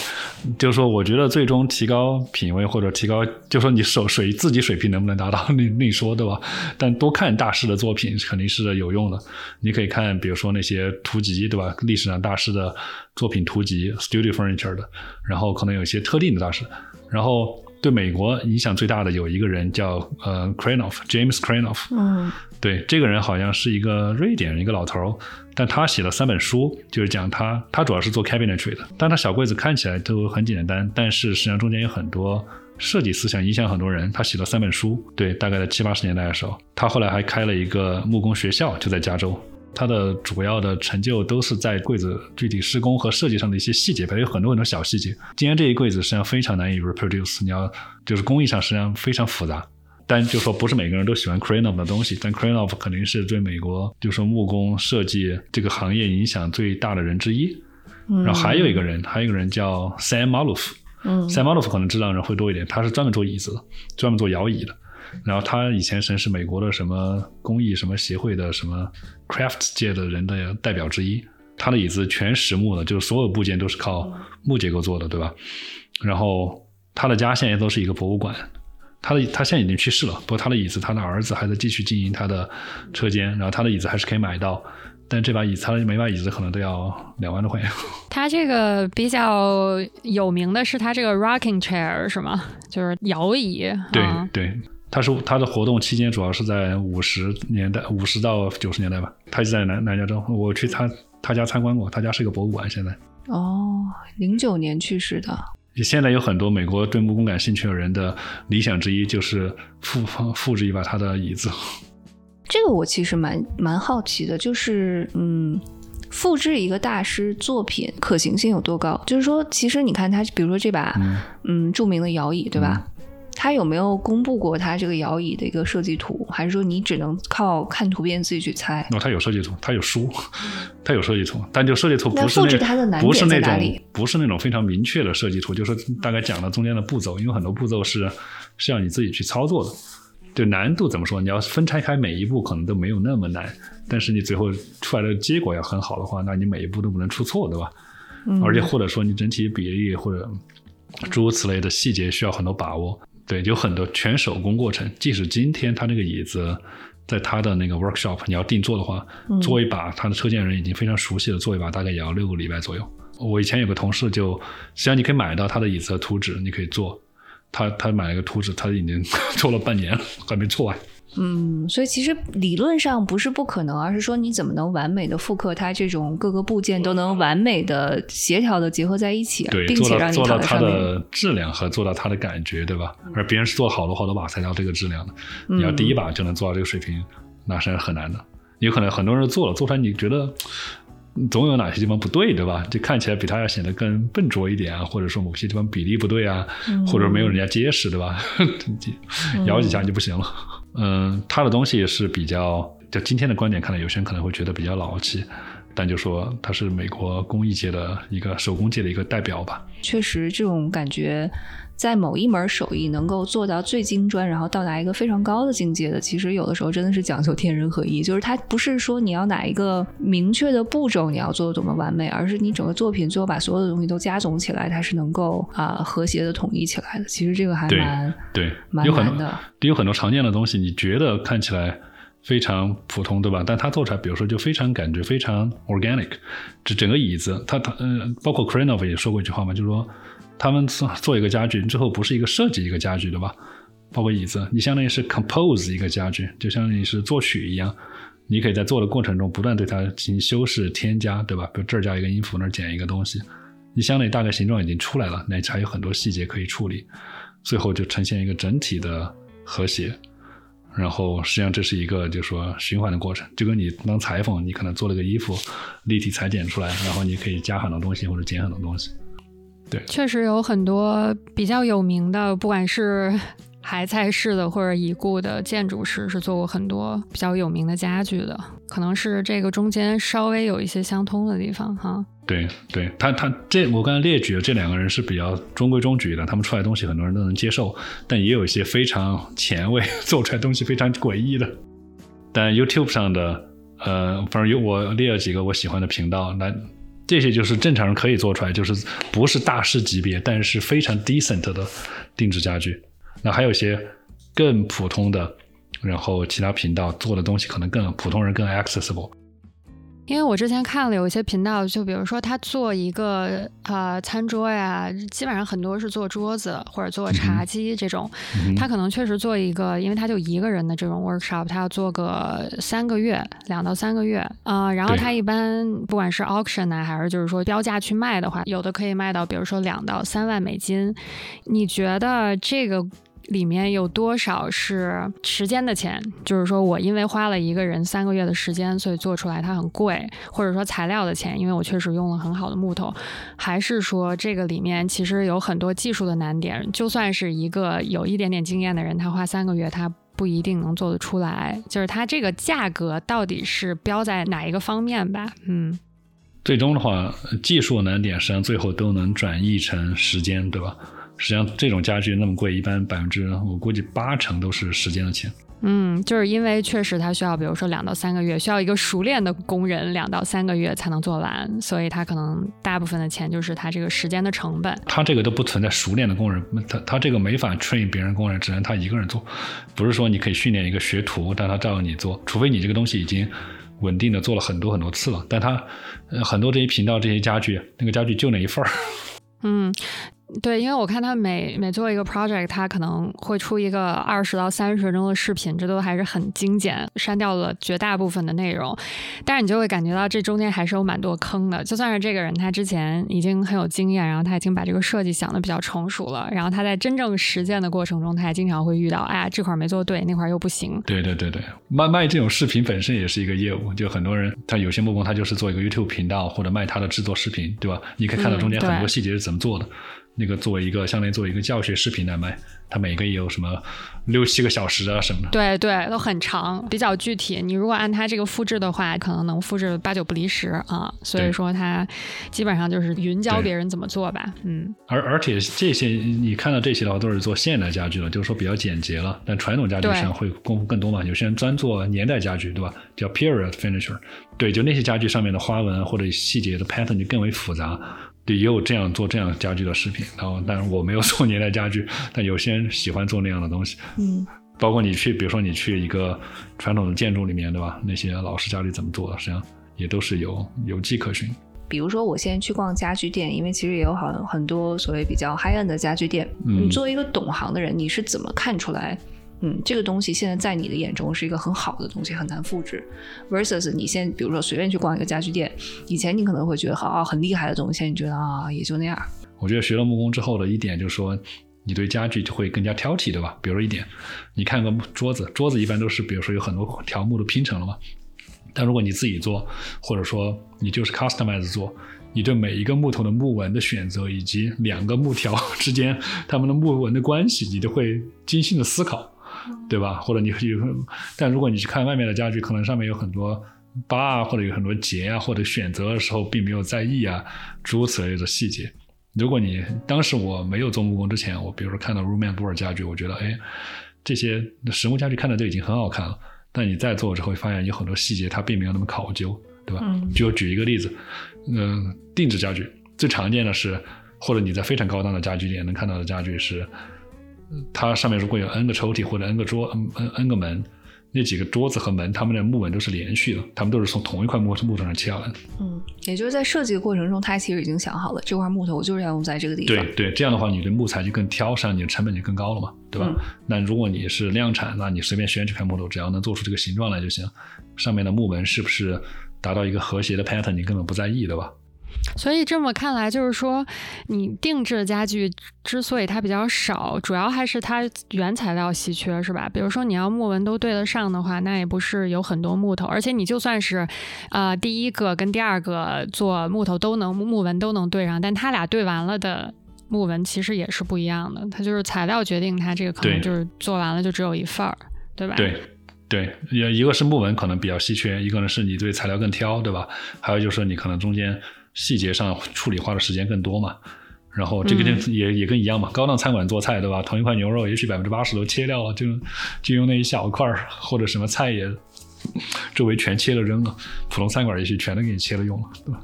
就是说，我觉得最终提高品味或者提高，就说你手水自己水平能不能达到，另另说，对吧？但多看大师的作品肯定是有用的。你可以看，比如说那些图集，对吧？历史上大师的作品图集，Studio Furniture 的，然后可能有一些特定的大师，然后。对美国影响最大的有一个人叫呃 Cranoff，James Cranoff。嗯，对，这个人好像是一个瑞典人，一个老头儿，但他写了三本书，就是讲他，他主要是做 cabinetry 的，但他小柜子看起来都很简单，但是实际上中间有很多设计思想影响很多人。他写了三本书，对，大概在七八十年代的时候，他后来还开了一个木工学校，就在加州。它的主要的成就都是在柜子具体施工和设计上的一些细节，它有很多很多小细节。今天这一柜子实际上非常难以 reproduce，你要就是工艺上实际上非常复杂。但就说不是每个人都喜欢 Kranov 的东西，但 Kranov 肯定是对美国就说木工设计这个行业影响最大的人之一。然后还有一个人，还有一个人叫 Sam Maloof。嗯，Sam Maloof 可能知道的人会多一点，他是专门做椅子的，专门做摇椅的。然后他以前曾是美国的什么工艺什么协会的什么 craft 界的人的代表之一。他的椅子全实木的，就是所有部件都是靠木结构做的，对吧？然后他的家现在都是一个博物馆。他的他现在已经去世了，不过他的椅子，他的儿子还在继续经营他的车间，然后他的椅子还是可以买到。但这把椅子，他的每把椅子可能都要两万多块钱。他这个比较有名的是他这个 rocking chair 是吗？就是摇椅。对啊对，他是他的活动期间主要是在五十年代，五十到九十年代吧。他就在南南加州，我去他他家参观过，他家是一个博物馆。现在哦，零九年去世的。现在有很多美国对木工感兴趣的人的理想之一就是复复制一把他的椅子。这个我其实蛮蛮好奇的，就是嗯，复制一个大师作品可行性有多高？就是说，其实你看他，比如说这把嗯嗯著名的摇椅，对吧？他有没有公布过他这个摇椅的一个设计图？还是说你只能靠看图片自己去猜？哦，他有设计图，他有书，他有设计图，但就设计图不是不是那种不是那种非常明确的设计图，就是大概讲了中间的步骤，因为很多步骤是是要你自己去操作的。就难度怎么说？你要分拆开每一步，可能都没有那么难，但是你最后出来的结果要很好的话，那你每一步都不能出错，对吧？嗯而且或者说你整体比例或者诸如此类的细节需要很多把握。对，有很多全手工过程。即使今天他那个椅子在他的那个 workshop，你要定做的话，嗯做一把他的车间人已经非常熟悉了，做一把大概也要六个礼拜左右。我以前有个同事就，实际上你可以买到他的椅子的图纸，你可以做。他他买了个图纸，他已经 做了半年了，还没做完。嗯，所以其实理论上不是不可能，而是说你怎么能完美的复刻它这种各个部件都能完美的协调的结合在一起，对，并且让你做到它。的质量和做到它的感觉，对吧？而别人是做好多好多把才到这个质量的，你要第一把就能做到这个水平，那是很难的。有可能很多人做了，做出来你觉得嗯总有哪些地方不对，对吧？就看起来比他要显得更笨拙一点啊，或者说某些地方比例不对啊，或者没有人家结实，对吧？咬几下就不行了。嗯，他的东西也是比较，就今天的观点看来，有些人可能会觉得比较老气，但就说他是美国工艺界的一个手工界的一个代表吧。确实，这种感觉，在某一门手艺能够做到最精专，然后到达一个非常高的境界的，其实有的时候真的是讲究天人合一。就是它不是说你要哪一个明确的步骤你要做的多么完美，而是你整个作品最后把所有的东西都加总起来，它是能够啊、和谐的统一起来的。其实这个还蛮对，蛮有很多难的。有很多常见的东西，你觉得看起来非常普通，对吧？但它做出来，比如说就非常感觉非常 organic。这整个椅子，它它呃，包括 Krenov 也说过一句话嘛，就是说他们做做一个家具，之后不是一个设计一个家具，对吧？包括椅子，你相当于是 compose 一个家具，就相当于是作曲一样。你可以在做的过程中不断对它进行修饰、添加，对吧？比如这儿加一个音符，那儿减一个东西，你相当于大概形状已经出来了，那还有很多细节可以处理，最后就呈现一个整体的和谐。然后实际上这是一个就是说循环的过程，就跟你当裁缝，你可能做了个衣服，立体裁剪出来，然后你可以加很多东西或者减很多东西。确实有很多比较有名的，不管是还在世的或者已故的建筑师，是做过很多比较有名的家具的，可能是这个中间稍微有一些相通的地方哈。对对，他他这我刚才列举的这两个人是比较中规中矩的，他们出来的东西很多人都能接受，但也有一些非常前卫，做出来的东西非常诡异的。但 YouTube 上的呃，反正有我列了几个我喜欢的频道，那这些就是正常人可以做出来，就是不是大师级别，但是非常 decent 的定制家具。那还有一些更普通的，然后其他频道做的东西可能更普通人更 accessible。因为我之前看了有一些频道，就比如说他做一个呃餐桌呀，基本上很多是做桌子或者做茶几这种，嗯他可能确实做一个，因为他就一个人的这种 workshop，他要做个三个月，两到三个月啊、呃然后他一般不管是 auction 啊，还是就是说标价去卖的话，有的可以卖到比如说两到三万美金。你觉得这个里面有多少是时间的钱？就是说我因为花了一个人三个月的时间，所以做出来它很贵，或者说材料的钱，因为我确实用了很好的木头，还是说这个里面其实有很多技术的难点？就算是一个有一点点经验的人，他花三个月，他不一定能做得出来。就是它这个价格到底是标在哪一个方面吧？嗯，最终的话，技术难点实际上最后都能转译成时间，对吧？实际上，这种家具那么贵，一般百分之我估计八成都是时间的钱。嗯，就是因为确实它需要，比如说两到三个月，需要一个熟练的工人两到三个月才能做完，所以它可能大部分的钱就是它这个时间的成本。它这个都不存在熟练的工人，他他这个没法 train 别人工人，只能他一个人做。不是说你可以训练一个学徒，但他照着你做，除非你这个东西已经稳定的做了很多很多次了。但他呃很多这些频道这些家具，那个家具就那一份儿。嗯。对，因为我看他每每做一个 project，他可能会出一个二十到三十分钟的视频，这都还是很精简，删掉了绝大部分的内容。但是你就会感觉到这中间还是有蛮多坑的。就算是这个人他之前已经很有经验，然后他已经把这个设计想的比较成熟了，然后他在真正实践的过程中，他还经常会遇到，哎呀这块没做对，那块又不行。对对对对，卖卖这种视频本身也是一个业务，就很多人他有些木工他就是做一个 YouTube 频道或者卖他的制作视频，对吧？你可以看到中间很多细节是怎么做的。那个作为一个相当于作为一个教学视频来卖，它每个也有什么六七个小时啊什么的。对对，都很长，比较具体。你如果按它这个复制的话，可能能复制八九不离十啊。所以说它基本上就是云教别人怎么做吧。嗯。而而且这些你看到这些的话，都是做现代家具了，就是说比较简洁了。但传统家具上会功夫更多嘛？有些人专做年代家具，对吧？叫 period furniture。对，就那些家具上面的花纹或者细节的 pattern 就更为复杂。对，也有这样做这样家具的视频，然后，但是我没有做年代家具，但有些人喜欢做那样的东西。嗯，包括你去，比如说你去一个传统的建筑里面，对吧？那些老师家里怎么做的，实际上也都是有有迹可循。比如说，我现在去逛家具店，因为其实也有很很多所谓比较 high end 的家具店。你作为一个懂行的人，你是怎么看出来？嗯，这个东西现在在你的眼中是一个很好的东西，很难复制。versus 你现比如说随便去逛一个家具店，以前你可能会觉得好啊很厉害的东西，现在你觉得啊也就那样。我觉得学了木工之后的一点就是说，你对家具就会更加挑剔，对吧？比如一点，你看个桌子，桌子一般都是比如说有很多条木都拼成了嘛。但如果你自己做，或者说你就是 customize 做，你对每一个木头的木纹的选择，以及两个木条 之间它们的木纹的关系，你都会精心的思考。对吧？或者你有，但如果你去看外面的家具，可能上面有很多疤啊，或者有很多结啊，或者选择的时候并没有在意啊，诸如此类的细节。如果你当时我没有做木工之前，我比如说看到 Roman Board 家具，我觉得哎，这些实木家具看着就已经很好看了。但你再做之后，会发现有很多细节它并没有那么考究，对吧？就举一个例子，嗯，定制家具最常见的是，或者你在非常高档的家具店能看到的家具是。它上面如果有 n 个抽屉或者 n 个桌，n n n 个门，那几个桌子和门，它们的木纹都是连续的，它们都是从同一块木木头上切下来的。嗯，也就是在设计的过程中，他其实已经想好了，这块木头我就是要用在这个地方。对对，这样的话，你的木材就更挑，上你的成本就更高了嘛，对吧？那如果你是量产，那你随便选几块木头，只要能做出这个形状来就行，上面的木纹是不是达到一个和谐的 pattern，你根本不在意，对吧？所以这么看来，就是说，你定制的家具之所以它比较少，主要还是它原材料稀缺，是吧？比如说你要木纹都对得上的话，那也不是有很多木头，而且你就算是，呃，第一个跟第二个做木头都能木纹都能对上，但它俩对完了的木纹其实也是不一样的。它就是材料决定它这个可能就是做完了就只有一份儿，对吧？对对，一一个是木纹可能比较稀缺，一个呢是你对材料更挑，对吧？还有就是你可能中间。细节上处理花的时间更多嘛，然后这个也也跟一样嘛，高档餐馆做菜对吧？同一块牛肉，也许百分之八十都切掉了，就就用那一小块儿，或者什么菜也周围全切了扔了，普通餐馆也许全都给你切了用了，对吧？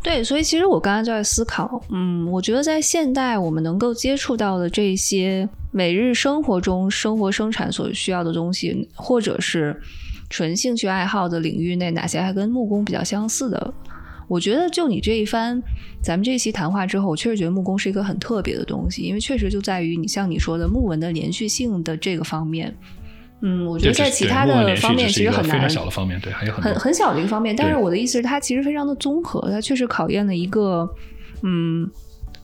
对，所以其实我刚刚就在思考，嗯，我觉得在现代我们能够接触到的这些每日生活中生活生产所需要的东西，或者是纯兴趣爱好的领域内，哪些还跟木工比较相似的？我觉得，就你这一番，咱们这期谈话之后，我确实觉得木工是一个很特别的东西，因为确实就在于你像你说的木纹的连续性的这个方面。嗯，我觉得在其他的方面其实很难。非常小的方面，对，还有很很很小的一个方面。但是我的意思是，它其实非常的综合，它确实考验了一个嗯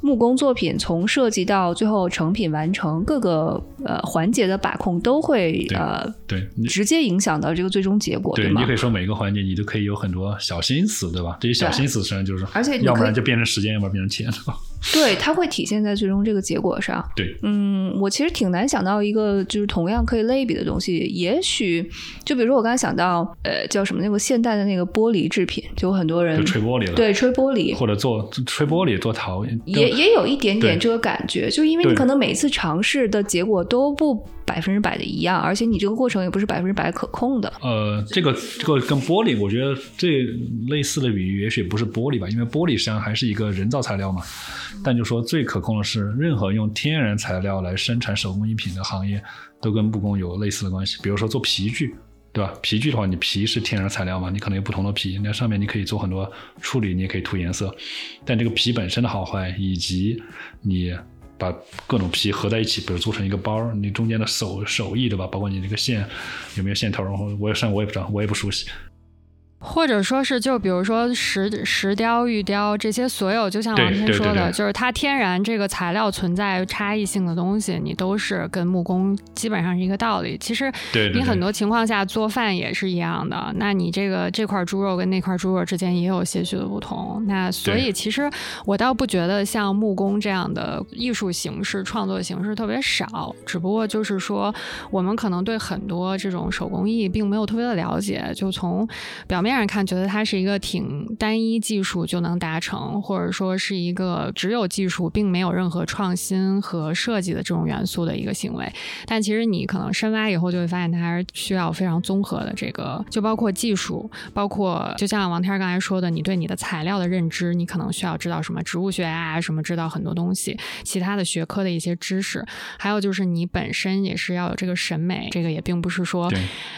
木工作品从设计到最后成品完成，各个呃环节的把控都会呃对直接影响到这个最终结果，对吗？你可以说每个环节你都可以有很多小心思，对吧？这些小心思实际上就是，而且要不然就变成时间，要不然变成钱，是吧？对，它会体现在最终这个结果上。对，嗯，我其实挺难想到一个就是同样可以类比的东西。也许就比如说我刚才想到，呃，叫什么那个现代的那个玻璃制品，就很多人就吹玻璃了，对，吹玻璃或者做吹玻璃做陶，也也有一点点这个感觉，就因为你可能每一次尝试的结果都不百分之百的一样，而且你这个过程也不是百分之百可控的。呃，这个这个跟玻璃，我觉得最类似的比喻也许不是玻璃吧，因为玻璃实际上还是一个人造材料嘛。但就说最可控的是，任何用天然材料来生产手工艺品的行业，都跟木工有类似的关系。比如说做皮具，对吧？皮具的话，你皮是天然材料嘛，你可能有不同的皮，那上面你可以做很多处理，你也可以涂颜色。但这个皮本身的好坏，以及你把各种皮合在一起，比如做成一个包，你中间的手手艺，对吧？包括你这个线有没有线头，然后我也上我也不知道，我也不熟悉。或者说是，就比如说石石雕、玉雕这些，所有就像王天说的，就是它天然这个材料存在差异性的东西，你都是跟木工基本上是一个道理。其实你很多情况下做饭也是一样的。那你这个这块猪肉跟那块猪肉之间也有些许的不同。那所以其实我倒不觉得像木工这样的艺术形式、创作形式特别少，只不过就是说我们可能对很多这种手工艺并没有特别的了解，就从表面。上看觉得它是一个挺单一技术就能达成，或者说是一个只有技术并没有任何创新和设计的这种元素的一个行为。但其实你可能深挖以后就会发现，它还是需要非常综合的这个，就包括技术，包括就像王天刚才说的，你对你的材料的认知，你可能需要知道什么植物学啊，什么知道很多东西，其他的学科的一些知识，还有就是你本身也是要有这个审美，这个也并不是说，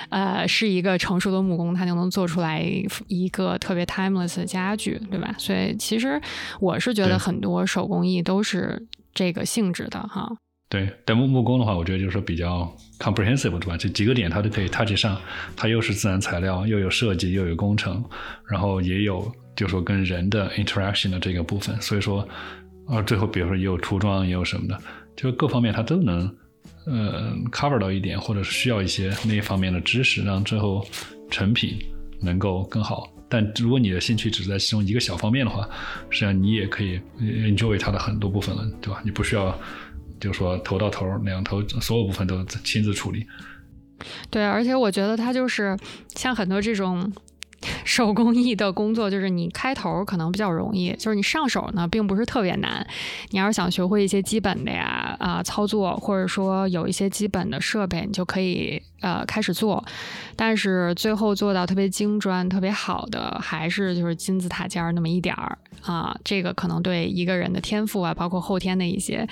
呃，是一个成熟的木工他就能做出来。一个特别 timeless 的家具，对吧？所以其实我是觉得很多手工艺都是这个性质的哈。对，但木木工的话，我觉得就是说比较 comprehensive，对吧？这几个点它都可以 touch 上，它又是自然材料，又有设计，又有工程，然后也有就说跟人的 interaction 的这个部分。所以说，啊，最后比如说也有涂装，也有什么的，就各方面它都能呃 cover 到一点，或者是需要一些那方面的知识，让最后成品。能够更好，但如果你的兴趣只是在其中一个小方面的话，实际上你也可以 enjoy 它的很多部分了，对吧？你不需要，就是说头到头两头所有部分都亲自处理。对，而且我觉得它就是像很多这种。手工艺的工作就是你开头可能比较容易，就是你上手呢并不是特别难。你要是想学会一些基本的呀啊操作，或者说有一些基本的设备，你就可以呃开始做。但是最后做到特别精专、特别好的，还是就是金字塔尖儿那么一点儿啊。这个可能对一个人的天赋啊，包括后天的一些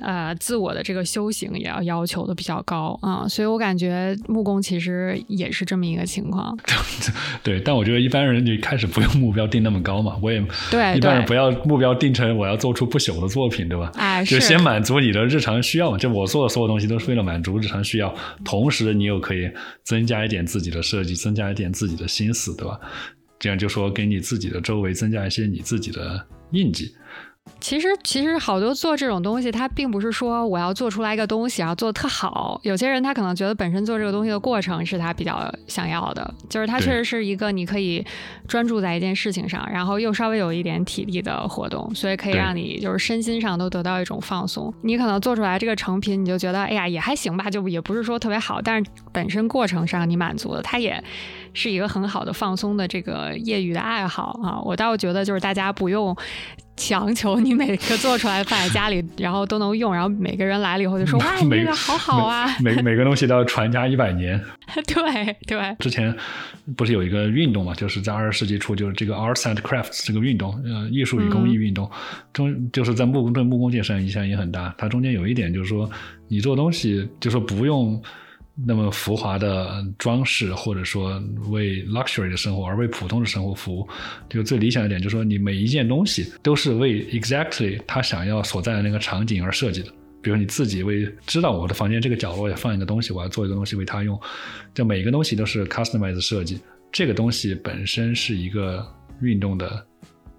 呃自我的这个修行，也要要求的比较高啊。所以我感觉木工其实也是这么一个情况。对。但我觉得一般人你开始不用目标定那么高嘛，我也对一般人不要目标定成我要做出不朽的作品，对吧？哎，就先满足你的日常需要嘛。就我做的所有东西都是为了满足日常需要，同时你又可以增加一点自己的设计，增加一点自己的心思，对吧？这样就说给你自己的周围增加一些你自己的印记。其实，其实好多做这种东西，它并不是说我要做出来一个东西，然后做的特好。有些人他可能觉得本身做这个东西的过程是他比较想要的，就是它确实是一个你可以专注在一件事情上，然后又稍微有一点体力的活动，所以可以让你就是身心上都得到一种放松。你可能做出来这个成品，你就觉得哎呀也还行吧，就也不是说特别好，但是本身过程上你满足了，它也是一个很好的放松的这个业余的爱好啊。我倒觉得就是大家不用。强求你每个做出来放在 家里，然后都能用，然后每个人来了以后就说：“哇，你这个好好啊！”每每个东西都要传家一百年。对对。之前不是有一个运动嘛，就是在二十世纪初，就是这个 arts and crafts 这个运动，呃，艺术与工艺运动中，就是在木工对木工界上影响也很大。它中间有一点就是说，你做东西就说不用。那么浮华的装饰，或者说为 luxury 的生活而为普通的生活服务，就最理想一点，就是说你每一件东西都是为 exactly 他想要所在的那个场景而设计的。比如你自己为知道我的房间这个角落要放一个东西，我要做一个东西为他用，就每一个东西都是 customized 设计。这个东西本身是一个运动的，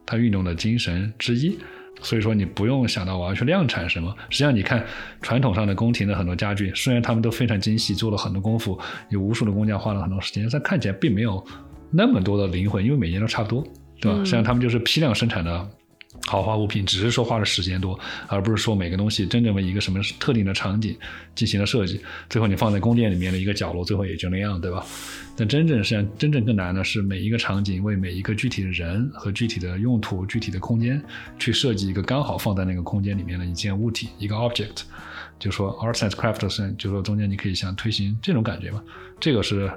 它运动的精神之一。所以说你不用想到我要去量产什么。实际上你看传统上的宫廷的很多家具，虽然他们都非常精细，做了很多功夫，有无数的工匠花了很多时间，但看起来并没有那么多的灵魂，因为每年都差不多，对吧？实际上他们就是批量生产的。豪华物品只是说花的时间多，而不是说每个东西真正为一个什么特定的场景进行了设计。最后你放在宫殿里面的一个角落，最后也就那样，对吧？但真正实际上真正更难的是每一个场景为每一个具体的人和具体的用途、具体的空间去设计一个刚好放在那个空间里面的一件物体，一个 object。就说 art and craft 是，就说中间你可以想推行这种感觉嘛？这个是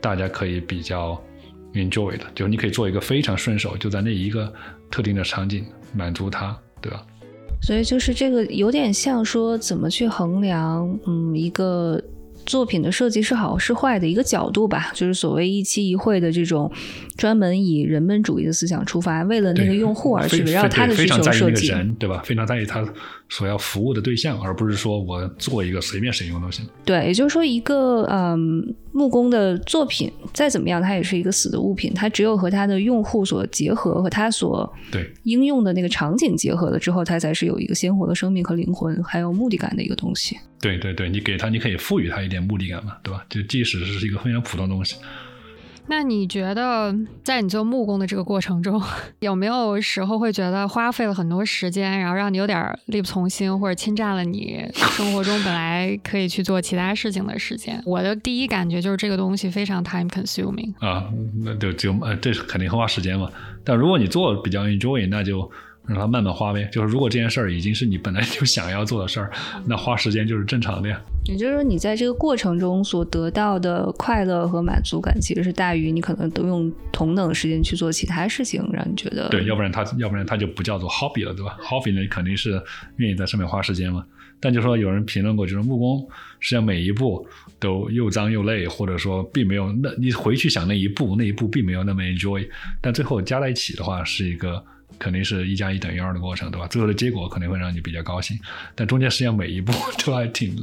大家可以比较 enjoy 的，就是你可以做一个非常顺手，就在那一个特定的场景。满足他，对吧？所以就是这个有点像说怎么去衡量，嗯，一个。作品的设计是好是坏的一个角度吧，就是所谓一期一会的这种专门以人本主义的思想出发，为了那个用户而去围绕他的需求设计，对吧？非常在意他所要服务的对象，而不是说我做一个随便谁用都行。对，也就是说，一个嗯木工的作品再怎么样，它也是一个死的物品，它只有和它的用户所结合，和它所对应用的那个场景结合了之后，它才是有一个鲜活的生命和灵魂，还有目的感的一个东西。对对对，你给他，你可以赋予他一点目的感嘛，对吧？就即使是一个非常普通的东西。那你觉得，在你做木工的这个过程中，有没有时候会觉得花费了很多时间，然后让你有点力不从心，或者侵占了你生活中本来可以去做其他事情的时间？我的第一感觉就是这个东西非常 time consuming 啊，那就就呃，这是肯定会花时间嘛。但如果你做比较 enjoy，那就。让它慢慢花呗，就是如果这件事儿已经是你本来就想要做的事儿，那花时间就是正常的呀。也就是说，你在这个过程中所得到的快乐和满足感，其实是大于你可能都用同等时间去做其他事情，让你觉得对，要不然它要不然它就不叫做 hobby 了，对吧？hobby 呢肯定是愿意在上面花时间嘛。但就说有人评论过，就是木工实际上每一步都又脏又累，或者说并没有那你回去想那一步那一步并没有那么 enjoy，但最后加在一起的话是一个。肯定是一加一等于二的过程，对吧？最后的结果可能会让你比较高兴，但中间实际上每一步都还挺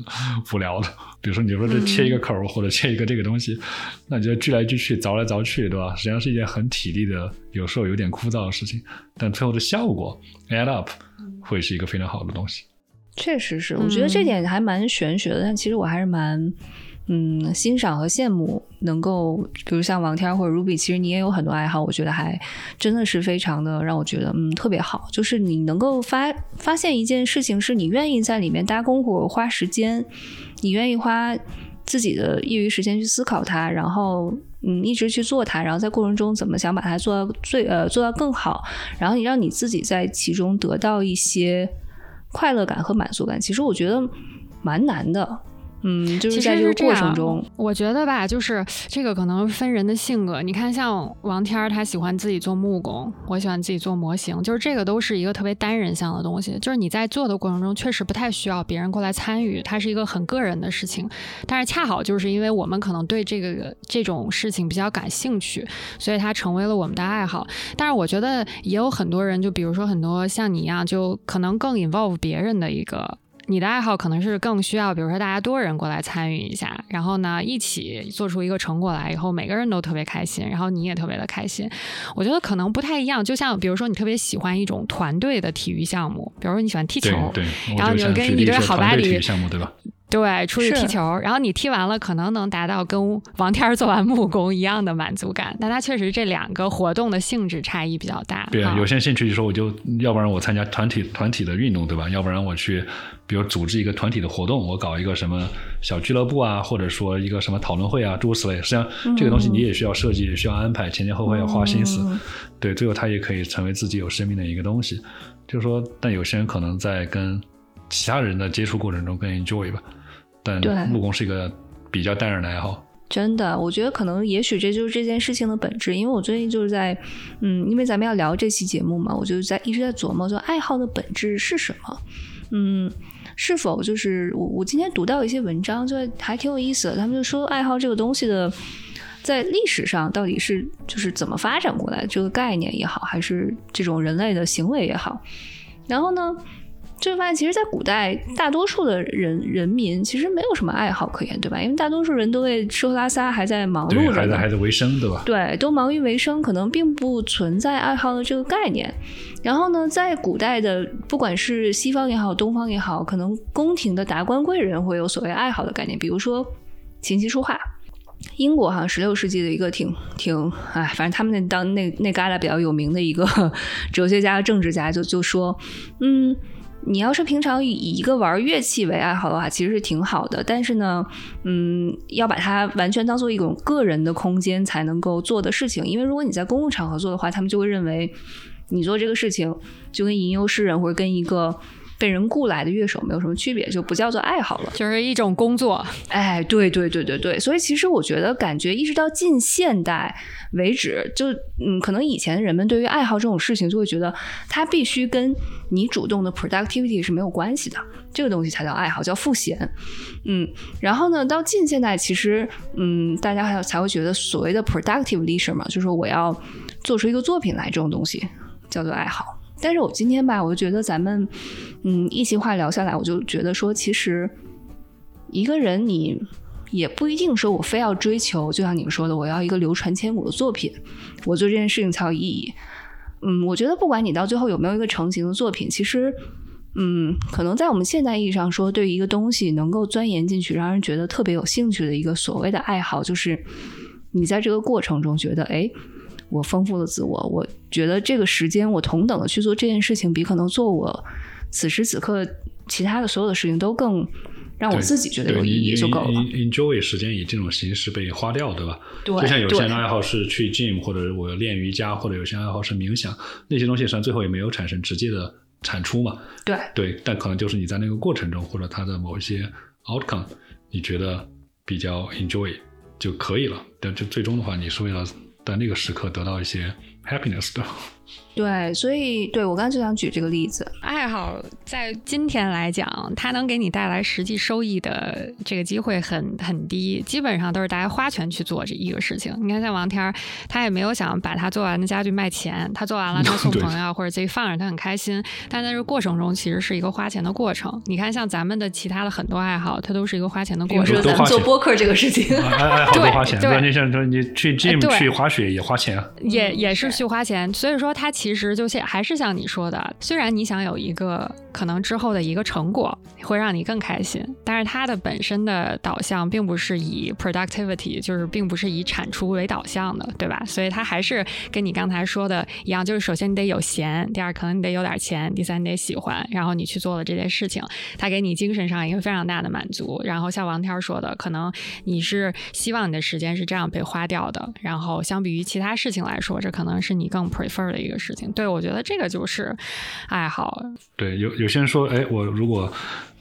无聊的。比如说，你说这切一个口或者切一个这个东西，那你就锯来锯去、凿来凿去，对吧？实际上是一件很体力的，有时候有点枯燥的事情，但最后的效果 add up 会是一个非常好的东西。确实是，我觉得这点还蛮玄学的，但其实我还是蛮。嗯，欣赏和羡慕能够，比如像王天或者 Ruby，其实你也有很多爱好，我觉得还真的是非常的让我觉得嗯特别好。就是你能够发发现一件事情，是你愿意在里面搭功夫、花时间，你愿意花自己的业余时间去思考它，然后嗯一直去做它，然后在过程中怎么想把它做到最呃做到更好，然后你让你自己在其中得到一些快乐感和满足感，其实我觉得蛮难的。嗯，就是在这个过程中，我觉得吧，就是这个可能分人的性格。你看，像王天儿，他喜欢自己做木工，我喜欢自己做模型，就是这个都是一个特别单人向的东西。就是你在做的过程中，确实不太需要别人过来参与，它是一个很个人的事情。但是恰好就是因为我们可能对这个这种事情比较感兴趣，所以它成为了我们的爱好。但是我觉得也有很多人，就比如说很多像你一样，就可能更 involve 别人的一个。你的爱好可能是更需要，比如说大家多人过来参与一下，然后呢一起做出一个成果来以后，每个人都特别开心，然后你也特别的开心。我觉得可能不太一样，就像比如说你特别喜欢一种团队的体育项目，比如说你喜欢踢球，然后你就跟一堆好巴黎。对，出去踢球，然后你踢完了，可能能达到跟王天做完木工一样的满足感。但他确实这两个活动的性质差异比较大。对啊，有些兴趣就说我就要不然我参加团体团体的运动，对吧？要不然我去，比如组织一个团体的活动，我搞一个什么小俱乐部啊，或者说一个什么讨论会啊，诸如此类。实际上这个东西你也需要设计，也需要安排，前前后后要花心思。对，最后它也可以成为自己有生命的一个东西。就是说，但有些人可能在跟其他人的接触过程中更 enjoy 吧。但木工是一个比较淡然的爱好，真的，我觉得可能也许这就是这件事情的本质。因为我最近就是在，嗯，因为咱们要聊这期节目嘛，我就在一直在琢磨，就爱好的本质是什么？嗯，是否就是我我今天读到一些文章，就还挺有意思的。他们就说，爱好这个东西的，在历史上到底是就是怎么发展过来，这个概念也好，还是这种人类的行为也好，然后呢？就会发现，其实，在古代，大多数的人人民其实没有什么爱好可言，对吧？因为大多数人都为吃喝拉撒还在忙碌着，还在还在为生，对吧？对，都忙于为生，可能并不存在爱好的这个概念。然后呢，在古代的，不管是西方也好，东方也好，可能宫廷的达官贵人会有所谓爱好的概念，比如说琴棋书画。英国好像十六世纪的一个挺挺哎，反正他们那当那那旮旯比较有名的一个 哲学家、政治家就就说，嗯，你要是平常以一个玩乐器为爱好的话，其实是挺好的，但是呢，嗯，要把它完全当做一种个人的空间才能够做的事情，因为如果你在公共场合做的话，他们就会认为你做这个事情就跟吟游诗人或者跟一个。被人雇来的乐手没有什么区别，就不叫做爱好了，就是一种工作。哎，对对对对对，所以其实我觉得，感觉一直到近现代为止，就嗯，可能以前人们对于爱好这种事情，就会觉得它必须跟你主动的 productivity 是没有关系的，这个东西才叫爱好，叫赋闲。嗯，然后呢，到近现代，其实嗯，大家还才会觉得所谓的 productive leisure 嘛，就是说我要做出一个作品来，这种东西叫做爱好。但是我今天吧，我就觉得咱们，嗯，一席话聊下来，我就觉得说，其实一个人你也不一定说我非要追求，就像你们说的，我要一个流传千古的作品，我做这件事情才有意义。嗯，我觉得不管你到最后有没有一个成型的作品，其实，嗯，可能在我们现代意义上说，对于一个东西能够钻研进去，让人觉得特别有兴趣的一个所谓的爱好，就是你在这个过程中觉得，哎。我丰富了自我，我觉得这个时间我同等的去做这件事情，比可能做我此时此刻其他的所有的事情都更让我自己觉得有意义就够了。Enjoy 时间以这种形式被花掉，对吧？对。就像有些人爱好是去 gym，或者我练瑜伽，或者有些爱好是冥想，那些东西实际上最后也没有产生直接的产出嘛。对。对，但可能就是你在那个过程中，或者它的某一些 outcome，你觉得比较 enjoy 就可以了。但就最终的话，你是为了。在那个时刻得到一些 happiness 的。对，所以对我刚才就想举这个例子，爱好在今天来讲，它能给你带来实际收益的这个机会很很低，基本上都是大家花钱去做这一个事情。你看，像王天儿，他也没有想把他做完的家具卖钱，他做完了 他送朋友或者自己放着，他很开心。但在这过程中，其实是一个花钱的过程。你看，像咱们的其他的很多爱好，它都是一个花钱的过程。比如说咱们做播客这个事情，爱好都花钱。对，你像说你去 gym 去滑雪也花钱啊，也也是去花钱。所以说，他其其实就像还是像你说的，虽然你想有一个可能之后的一个成果会让你更开心，但是它的本身的导向并不是以 productivity，就是并不是以产出为导向的，对吧？所以它还是跟你刚才说的一样，就是首先你得有闲，第二可能你得有点钱，第三你得喜欢，然后你去做了这件事情，它给你精神上一个非常大的满足。然后像王天说的，可能你是希望你的时间是这样被花掉的，然后相比于其他事情来说，这可能是你更 prefer 的一个事。对我。觉得这个就是爱好。对，有有些人说，哎，我如果。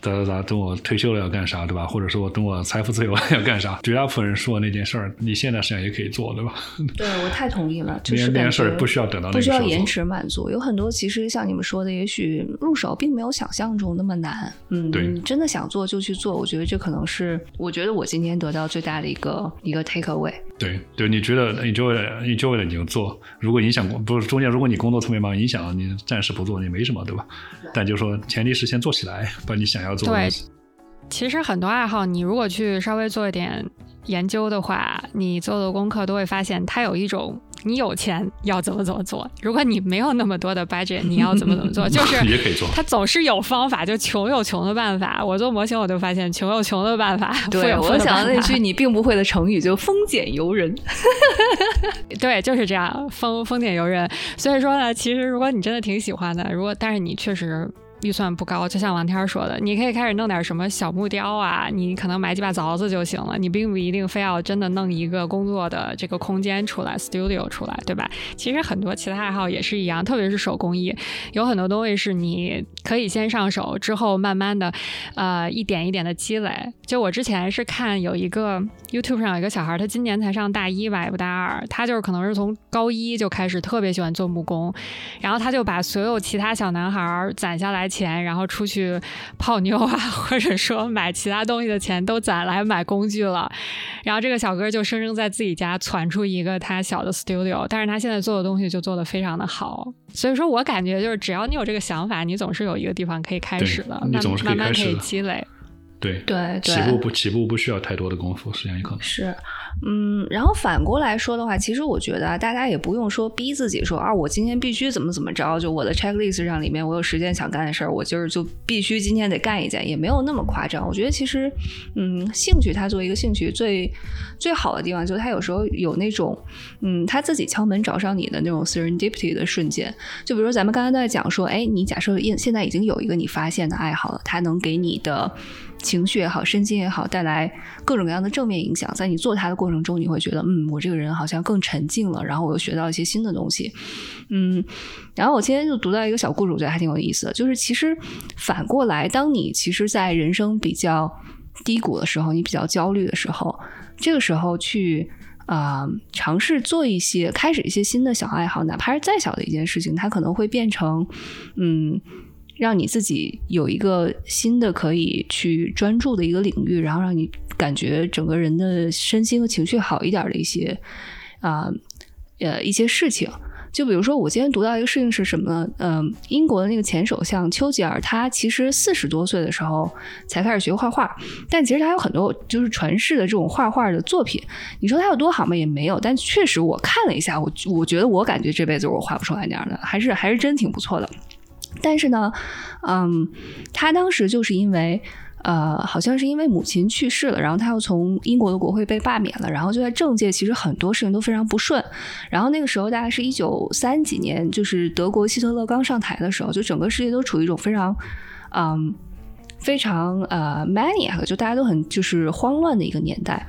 咋咋咋？等我退休了要干啥，对吧？或者说我等我财富自由了要干啥？绝大部分人说那件事儿，你现在实际上也可以做，对吧？对，我太同意了。就是那件事儿不需要等到不需要延迟满足。有很多其实像你们说的，也许入手并没有想象中那么难。嗯，对，你真的想做就去做。我觉得这可能是我觉得我今天得到最大的一个一个 take away。对对，你觉得你就为了你就为了你就做。如果影响不是中间，如果你工作特别忙，影响你暂时不做也没什么，对吧？但就说前提是先做起来，把你想要做的东西。其实很多爱好，你如果去稍微做一点研究的话，你做的功课都会发现，它有一种你有钱要怎么怎么做。如果你没有那么多的 budget，你要怎么怎么做，就是也可以做。它总是有方法，就穷有穷的办法。我做模型，我就发现穷有穷的办法。对，我想到那句你并不会的成语，就丰俭由人。对，就是这样，丰丰俭由人。所以说呢，其实如果你真的挺喜欢的，如果但是你确实。预算不高，就像王天说的，你可以开始弄点什么小木雕啊，你可能买几把凿子就行了，你并不一定非要真的弄一个工作的这个空间出来，studio 出来，对吧？其实很多其他爱好也是一样，特别是手工艺，有很多东西是你可以先上手，之后慢慢的，呃，一点一点的积累。就我之前是看有一个 YouTube 上有一个小孩，他今年才上大一吧，也不大二，他就是可能是从高一就开始特别喜欢做木工，然后他就把所有其他小男孩攒下来。钱，然后出去泡妞啊，或者说买其他东西的钱都攒来买工具了。然后这个小哥就生生在自己家攒出一个他小的 studio，但是他现在做的东西就做的非常的好。所以说我感觉就是只要你有这个想法，你总是有一个地方可以开始的，你总是慢慢可以积累。对对，起步不起步不需要太多的功夫，实际上有可能是。嗯，然后反过来说的话，其实我觉得啊，大家也不用说逼自己说啊，我今天必须怎么怎么着，就我的 checklist 上里面我有十件想干的事儿，我今儿就必须今天得干一件，也没有那么夸张。我觉得其实，嗯，兴趣它作为一个兴趣，最最好的地方就是它有时候有那种，嗯，他自己敲门找上你的那种 serendipity 的瞬间。就比如说咱们刚才在讲说，哎，你假设现现在已经有一个你发现的爱好了，它能给你的。情绪也好，身心也好，带来各种各样的正面影响。在你做它的过程中，你会觉得，嗯，我这个人好像更沉静了。然后我又学到一些新的东西，嗯。然后我今天就读到一个小故事，我觉得还挺有意思的。就是其实反过来，当你其实，在人生比较低谷的时候，你比较焦虑的时候，这个时候去啊尝试做一些，开始一些新的小爱好，哪怕是再小的一件事情，它可能会变成，嗯。让你自己有一个新的可以去专注的一个领域，然后让你感觉整个人的身心和情绪好一点的一些啊呃一些事情。就比如说，我今天读到一个事情是什么呢？嗯，英国的那个前首相丘吉尔，他其实四十多岁的时候才开始学画画，但其实他有很多就是传世的这种画画的作品。你说他有多好吗？也没有。但确实，我看了一下，我我觉得我感觉这辈子我画不出来那样的，还是还是真挺不错的。但是呢，嗯，他当时就是因为，呃，好像是因为母亲去世了，然后他又从英国的国会被罢免了，然后就在政界其实很多事情都非常不顺。然后那个时候大概是一九三几年，就是德国希特勒刚上台的时候，就整个世界都处于一种非常，嗯，非常呃 maniac，就大家都很就是慌乱的一个年代。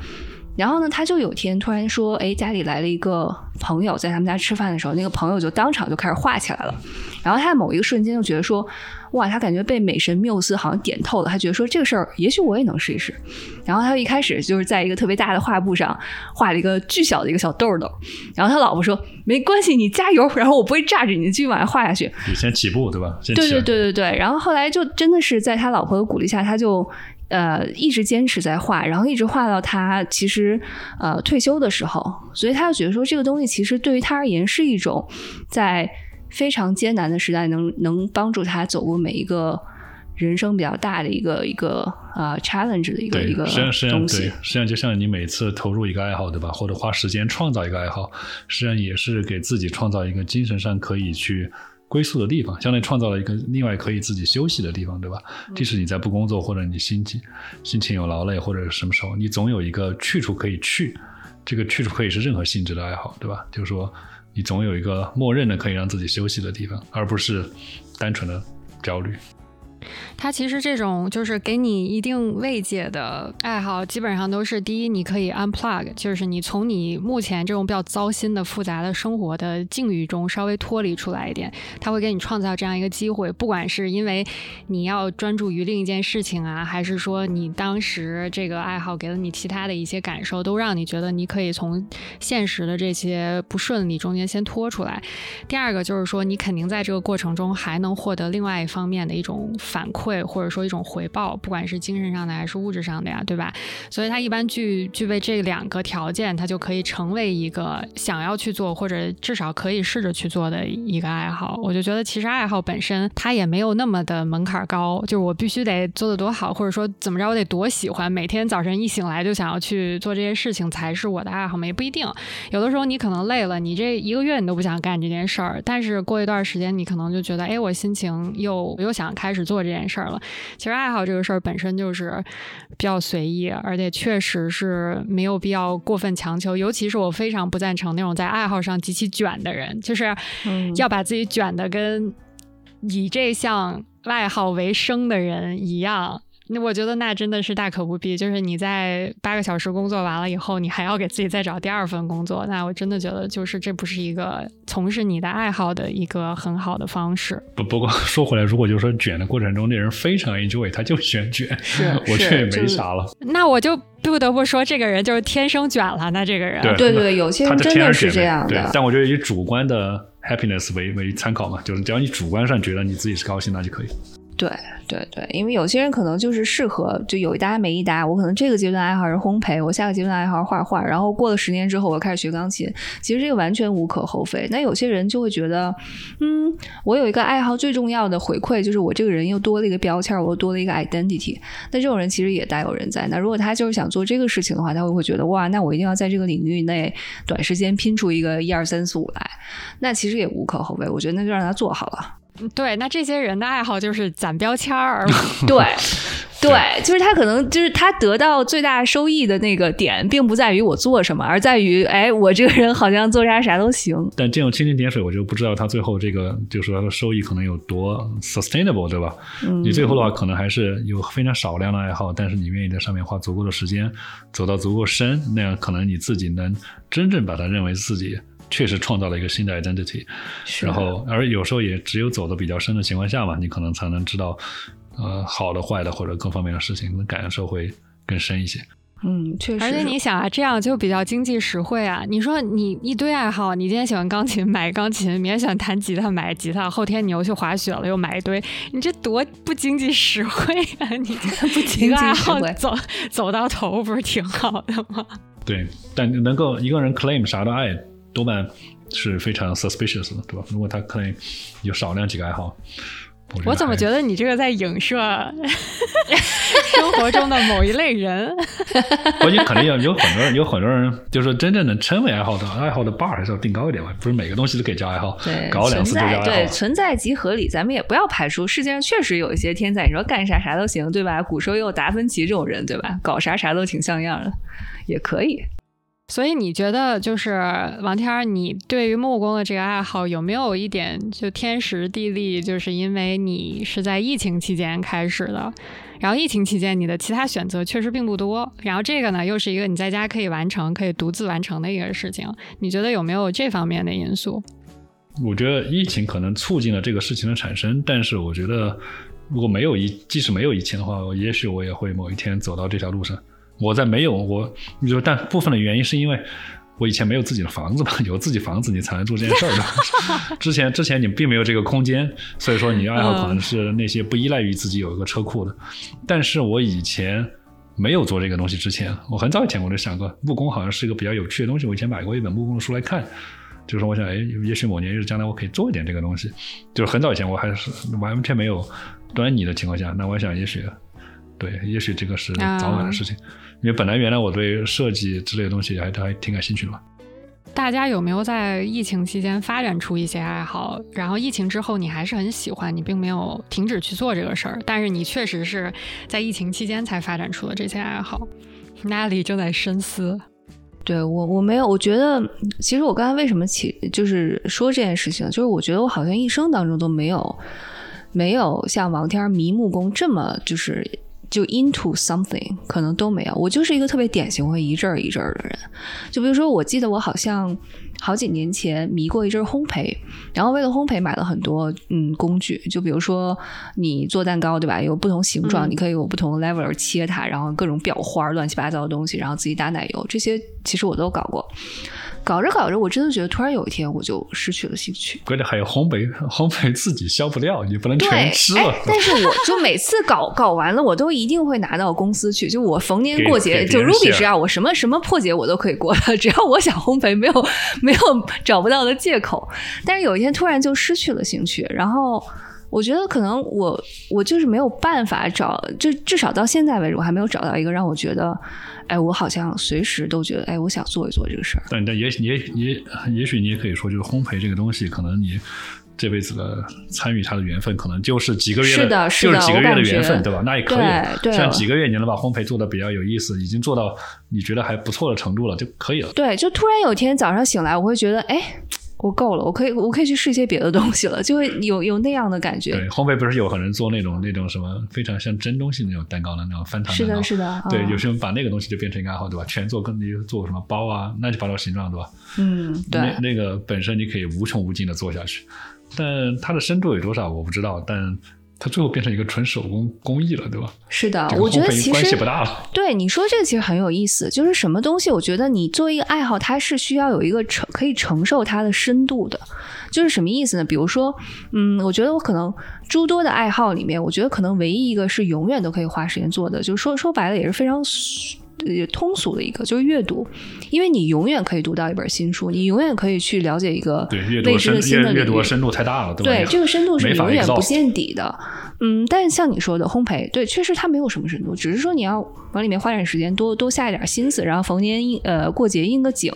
然后呢，他就有天突然说：“哎，家里来了一个朋友，在他们家吃饭的时候，那个朋友就当场就开始画起来了。然后他在某一个瞬间就觉得说，哇，他感觉被美神缪斯好像点透了。他觉得说这个事儿，也许我也能试一试。然后他一开始就是在一个特别大的画布上画了一个巨小的一个小豆豆。然后他老婆说：没关系，你加油，然后我不会炸着你，继续往下画下去。你先起步，对吧？对对对对对。然后后来就真的是在他老婆的鼓励下，他就。呃，一直坚持在画，然后一直画到他其实呃退休的时候，所以他就觉得说这个东西其实对于他而言是一种在非常艰难的时代能能帮助他走过每一个人生比较大的一个一个啊 challenge 的一个一个东西。实际上就像你每次投入一个爱好，对吧？或者花时间创造一个爱好，实际上也是给自己创造一个精神上可以去。归宿的地方，相当于创造了一个另外可以自己休息的地方，对吧？即使你在不工作，或者你心情心情有劳累，或者什么时候，你总有一个去处可以去。这个去处可以是任何性质的爱好，对吧？就是说，你总有一个默认的可以让自己休息的地方，而不是单纯的焦虑。它其实这种就是给你一定慰藉的爱好，基本上都是第一，你可以 unplug，就是你从你目前这种比较糟心的、复杂的生活的境遇中稍微脱离出来一点，它会给你创造这样一个机会。不管是因为你要专注于另一件事情啊，还是说你当时这个爱好给了你其他的一些感受，都让你觉得你可以从现实的这些不顺利中间先脱出来。第二个就是说，你肯定在这个过程中还能获得另外一方面的一种。反馈或者说一种回报，不管是精神上的还是物质上的呀，对吧？所以它一般具具备这两个条件，它就可以成为一个想要去做或者至少可以试着去做的一个爱好。我就觉得其实爱好本身它也没有那么的门槛高，就是我必须得做的多好，或者说怎么着我得多喜欢，每天早晨一醒来就想要去做这些事情才是我的爱好吗？也不一定。有的时候你可能累了，你这一个月你都不想干这件事儿，但是过一段时间你可能就觉得，哎，我心情又又想开始做。这件事儿了，其实爱好这个事儿本身就是比较随意，而且确实是没有必要过分强求。尤其是我非常不赞成那种在爱好上极其卷的人，就是要把自己卷的跟以这项爱好为生的人一样。那我觉得那真的是大可不必。就是你在八个小时工作完了以后，你还要给自己再找第二份工作，那我真的觉得就是这不是一个从事你的爱好的一个很好的方式。不不过说回来，如果就是说卷的过程中那人非常 enjoy，他就喜欢卷，是我这也没啥了。那我就不得不说，这个人就是天生卷了。那这个人，对对对，有些人真的是这样的。但我觉得以主观的 happiness 为为参考嘛，就是只要你主观上觉得你自己是高兴，那就可以。对对对，因为有些人可能就是适合就有一搭没一搭。我可能这个阶段爱好是烘焙，我下个阶段爱好是画画，然后过了十年之后我开始学钢琴。其实这个完全无可厚非。那有些人就会觉得，嗯，我有一个爱好，最重要的回馈就是我这个人又多了一个标签，我又多了一个 identity。那这种人其实也大有人在。那如果他就是想做这个事情的话，他会会觉得哇，那我一定要在这个领域内短时间拼出一个一二三四五来。那其实也无可厚非。我觉得那就让他做好了。对，那这些人的爱好就是攒标签儿，对，对，就是他可能就是他得到最大收益的那个点，并不在于我做什么，而在于哎，我这个人好像做啥啥都行。但这种蜻蜓点水，我就不知道他最后这个就是说他的收益可能有多 sustainable，对吧？你最后的话可能还是有非常少量的爱好，但是你愿意在上面花足够的时间，走到足够深，那样可能你自己能真正把它认为自己。确实创造了一个新的 identity，然后而有时候也只有走的比较深的情况下嘛，你可能才能知道，呃，好的、坏的或者各方面的事情，可能感受会更深一些。嗯，确实。而且你想啊，这样就比较经济实惠啊。你说你一堆爱好，你今天喜欢钢琴，买钢琴；明天喜欢弹吉他，买吉他；后天你又去滑雪了，又买一堆，你这多不经济实惠啊！你不经济实惠，走走到头不是挺好的吗？对，但能够一个人 claim 啥都爱。多半是非常 suspicious 的，对吧？如果他可能有少量几个爱好，我怎么觉得你这个在影射 生活中的某一类人？关键肯定有有很多人，有很多人就是真正能称为爱好的爱好的 bar 还是要定高一点吧，不是每个东西都可以叫爱好，对，搞两次就叫爱好。对，存在即合理，咱们也不要排除世界上确实有一些天才，你说干啥啥都行，对吧？古时候也有达芬奇这种人，对吧？搞啥啥都挺像样的，也可以。所以你觉得就是王天儿，你对于木工的这个爱好有没有一点就天时地利？就是因为你是在疫情期间开始的，然后疫情期间你的其他选择确实并不多，然后这个呢又是一个你在家可以完成、可以独自完成的一个事情。你觉得有没有这方面的因素？我觉得疫情可能促进了这个事情的产生，但是我觉得如果没有疫，即使没有疫情的话，也许我也会某一天走到这条路上。我在没有我，你说，但部分的原因是因为我以前没有自己的房子嘛，有自己房子你才能做这件事儿的。之前之前你并没有这个空间，所以说你爱好可能是那些不依赖于自己有一个车库的。但是我以前没有做这个东西之前，我很早以前我就想过木工好像是一个比较有趣的东西。我以前买过一本木工的书来看，就是说我想，哎，也许某年日将来我可以做一点这个东西。就是很早以前我还是完全没有端倪的情况下，那我想也许对，也许这个是早晚的事情。因为本来原来我对设计之类的东西还还挺感兴趣的嘛。大家有没有在疫情期间发展出一些爱好？然后疫情之后你还是很喜欢，你并没有停止去做这个事儿，但是你确实是在疫情期间才发展出了这些爱好。那里正在深思。对我我没有，我觉得其实我刚才为什么起就是说这件事情，就是我觉得我好像一生当中都没有没有像王天迷木工这么就是。就 into something 可能都没有，我就是一个特别典型会一阵儿一阵儿的人。就比如说，我记得我好像好几年前迷过一阵烘焙，然后为了烘焙买了很多嗯工具。就比如说你做蛋糕对吧，有不同形状，你可以有不同的 level 切它，然后各种裱花乱七八糟的东西，然后自己打奶油，这些其实我都搞过。搞着搞着，我真的觉得突然有一天我就失去了兴趣。关键还有烘焙，烘焙自己消不掉，你不能全吃了。但是我就每次搞搞完了，我都一定会拿到公司去。就我逢年过节，就 Ruby 是啊，我什么什么破节我都可以过的，只要我想烘焙，没有没有找不到的借口。但是有一天突然就失去了兴趣，然后我觉得可能我我就是没有办法找，就至少到现在为止，我还没有找到一个让我觉得。哎，我好像随时都觉得，哎，我想做一做这个事儿。但但也也也也许你也可以说，就是烘焙这个东西，可能你这辈子的参与它的缘分，可能就是几个月的，就是几个月的缘分，对吧？那也可以，像几个月你能把烘焙做的比较有意思，已经做到你觉得还不错的程度了，就可以了。对，就突然有一天早上醒来，我会觉得，哎。我够了，我可以，我可以去试一些别的东西了，就会有有那样的感觉。对，烘焙不是有很多人做那种那种什么非常像真东西那种蛋糕的那种翻糖蛋糕，是的，是的。对，有些人把那个东西就变成一个爱好，对吧？全做跟你做什么包啊，乱七八糟形状，对吧？嗯，对。那那个本身你可以无穷无尽的做下去，但它的深度有多少我不知道，但它最后变成一个纯手工工艺了，对吧？是的这，个我觉得其实系不大了。对你说这个其实很有意思，就是什么东西，我觉得你作为一个爱好，它是需要有一个承可以承受它的深度的。就是什么意思呢？比如说，嗯，我觉得我可能诸多的爱好里面，我觉得可能唯一一个是永远都可以花时间做的，就是说说白了也是非常俗呃通俗的一个，就是阅读，因为你永远可以读到一本新书，你永远可以去了解一个对，未知的新的领域阅阅读。深度太大了，对这个深度是永远不见底的。嗯，但是像你说的烘焙，对，确实它没有什么深度，只是说你要往里面花点时间，多多下一点心思，然后逢年应呃过节应个景。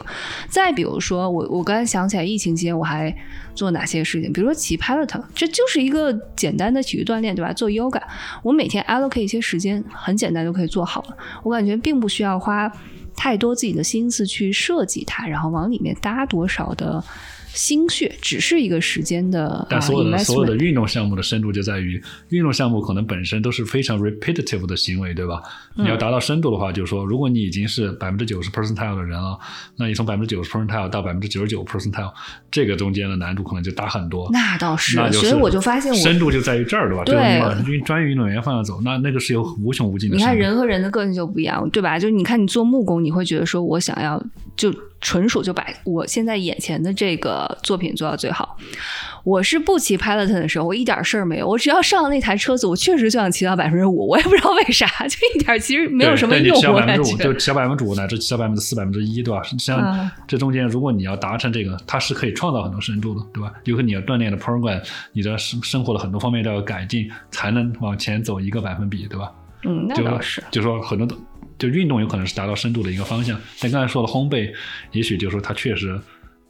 再比如说，我我刚才想起来，疫情期间我还做哪些事情？比如说骑 Peloton，这就是一个简单的体育锻炼，对吧？做 yoga，我每天 allocate 一些时间，很简单就可以做好了。我感觉并不需要花太多自己的心思去设计它，然后往里面搭多少的心血，只是一个时间的啊但所有的、所有的。运动项目的深度就在于，运动项目可能本身都是非常 repetitive 的行为，对吧？嗯你要达到深度的话，就是说，如果你已经是百分之九十 percentile 的人了，那你从百分之九十 percentile 到百分之九十九 percentile，这个中间的难度可能就大很多。那倒是，那就是所以我就发现我深度就在于这儿，对吧？对就是你往运专业运动员方向走，那那个是有无穷无尽的。你看人和人的个性就不一样，对吧？就是你看你做木工，你会觉得说我想要就纯属就把我现在眼前的这个作品做到最好。我是不骑 Peloton 的时候，我一点事儿没有。我只要上了那台车子，我确实就想骑到百分之五，我也不知道为啥，就一点其实没有什么用。我感百分之五，就觉。骑到百分之五乃至骑到百分之四、百分之一，对吧？实际上嗯这中间，如果你要达成这个，它是可以创造很多深度的，对吧？有可能你要锻炼的 program，你的生生活的很多方面都要改进，才能往前走一个百分比，对吧？嗯，那就倒是。就说很多的就运动有可能是达到深度的一个方向，但刚才说的烘焙，也许就是说它确实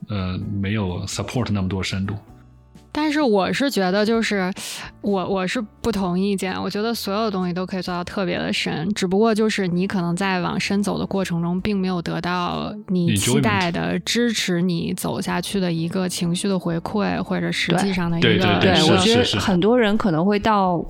呃没有 support 那么多深度。但是我是觉得，就是我我是不同意见。我觉得所有东西都可以做到特别的深，只不过就是你可能在往深走的过程中，并没有得到你期待的支持你走下去的一个情绪的回馈，或者实际上的一个对对对，是我觉得很多人可能会到，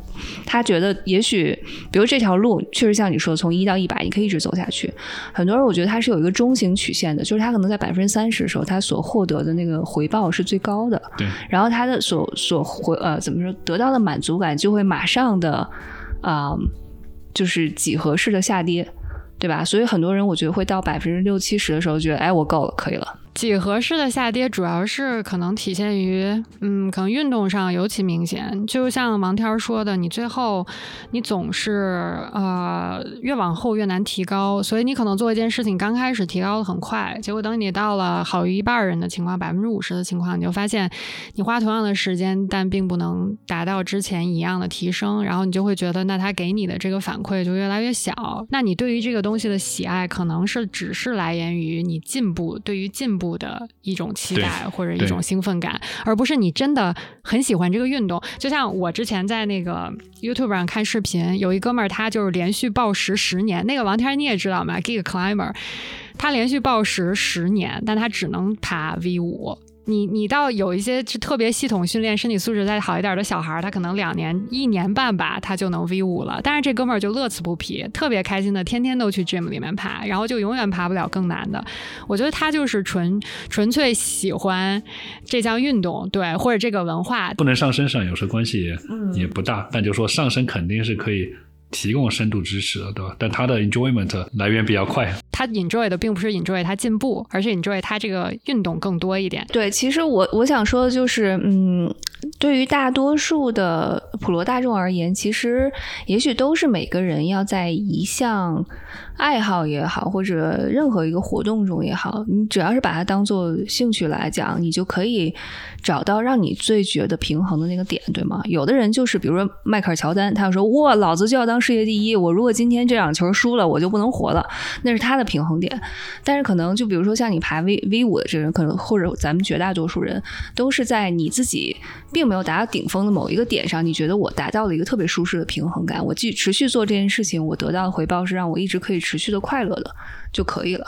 他觉得也许，比如这条路确实像你说，从一到一百，你可以一直走下去。很多人我觉得他是有一个中型曲线的，就是他可能在百分之三十的时候，他所获得的那个回报是最高的，对，然后他的所所回呃怎么说得到的满足感就会马上的啊、就是几何式的下跌。对吧？所以很多人我觉得会到百分之六七十的时候，觉得哎，我够了，可以了。几何式的下跌主要是可能体现于，嗯，可能运动上尤其明显。就像王天儿说的，你最后你总是呃越往后越难提高，所以你可能做一件事情刚开始提高的很快，结果等你到了好于一半人的情况，百分之五十的情况，你就发现你花同样的时间，但并不能达到之前一样的提升，然后你就会觉得那他给你的这个反馈就越来越小。那你对于这个东西的喜爱，可能是只是来源于你进步，对于进步的一种期待或者一种兴奋感，而不是你真的很喜欢这个运动。就像我之前在那个 YouTube 上看视频，有一哥们儿他就是连续暴食十年，那个王天儿你也知道嘛，Gig Climber，他连续暴食十年，但他只能爬 V 五。你你到有一些是特别系统训练、身体素质再好一点的小孩儿，他可能两年、一年半吧，他就能 V 五了。但是这哥们儿就乐此不疲，特别开心的，天天都去 gym 里面爬，然后就永远爬不了更难的。我觉得他就是纯纯粹喜欢这项运动，对，或者这个文化。不能上身上有时候关系也不大，但就说上身肯定是可以提供深度支持的，对吧？但他的 enjoyment 来源比较快，他 enjoy 的并不是 enjoy 他进步，而是 enjoy 他这个运动更多一点。对，其实我我想说的就是，嗯，对于大多数的普罗大众而言，其实也许都是每个人要在一项爱好也好，或者任何一个活动中也好，你只要是把它当做兴趣来讲，你就可以找到让你最觉得平衡的那个点，对吗？有的人就是，比如说迈克尔乔丹，他就说：“哇，老子就要当世界第一！我如果今天这场球输了，我就不能活了。”那是他的平衡点。但是可能就比如说像你爬 V V 五的这个人，可能或者咱们绝大多数人都是在你自己并没有达到顶峰的某一个点上，你觉得我达到了一个特别舒适的平衡感，我继持续做这件事情，我得到的回报是让我一直可以持续的快乐的就可以了。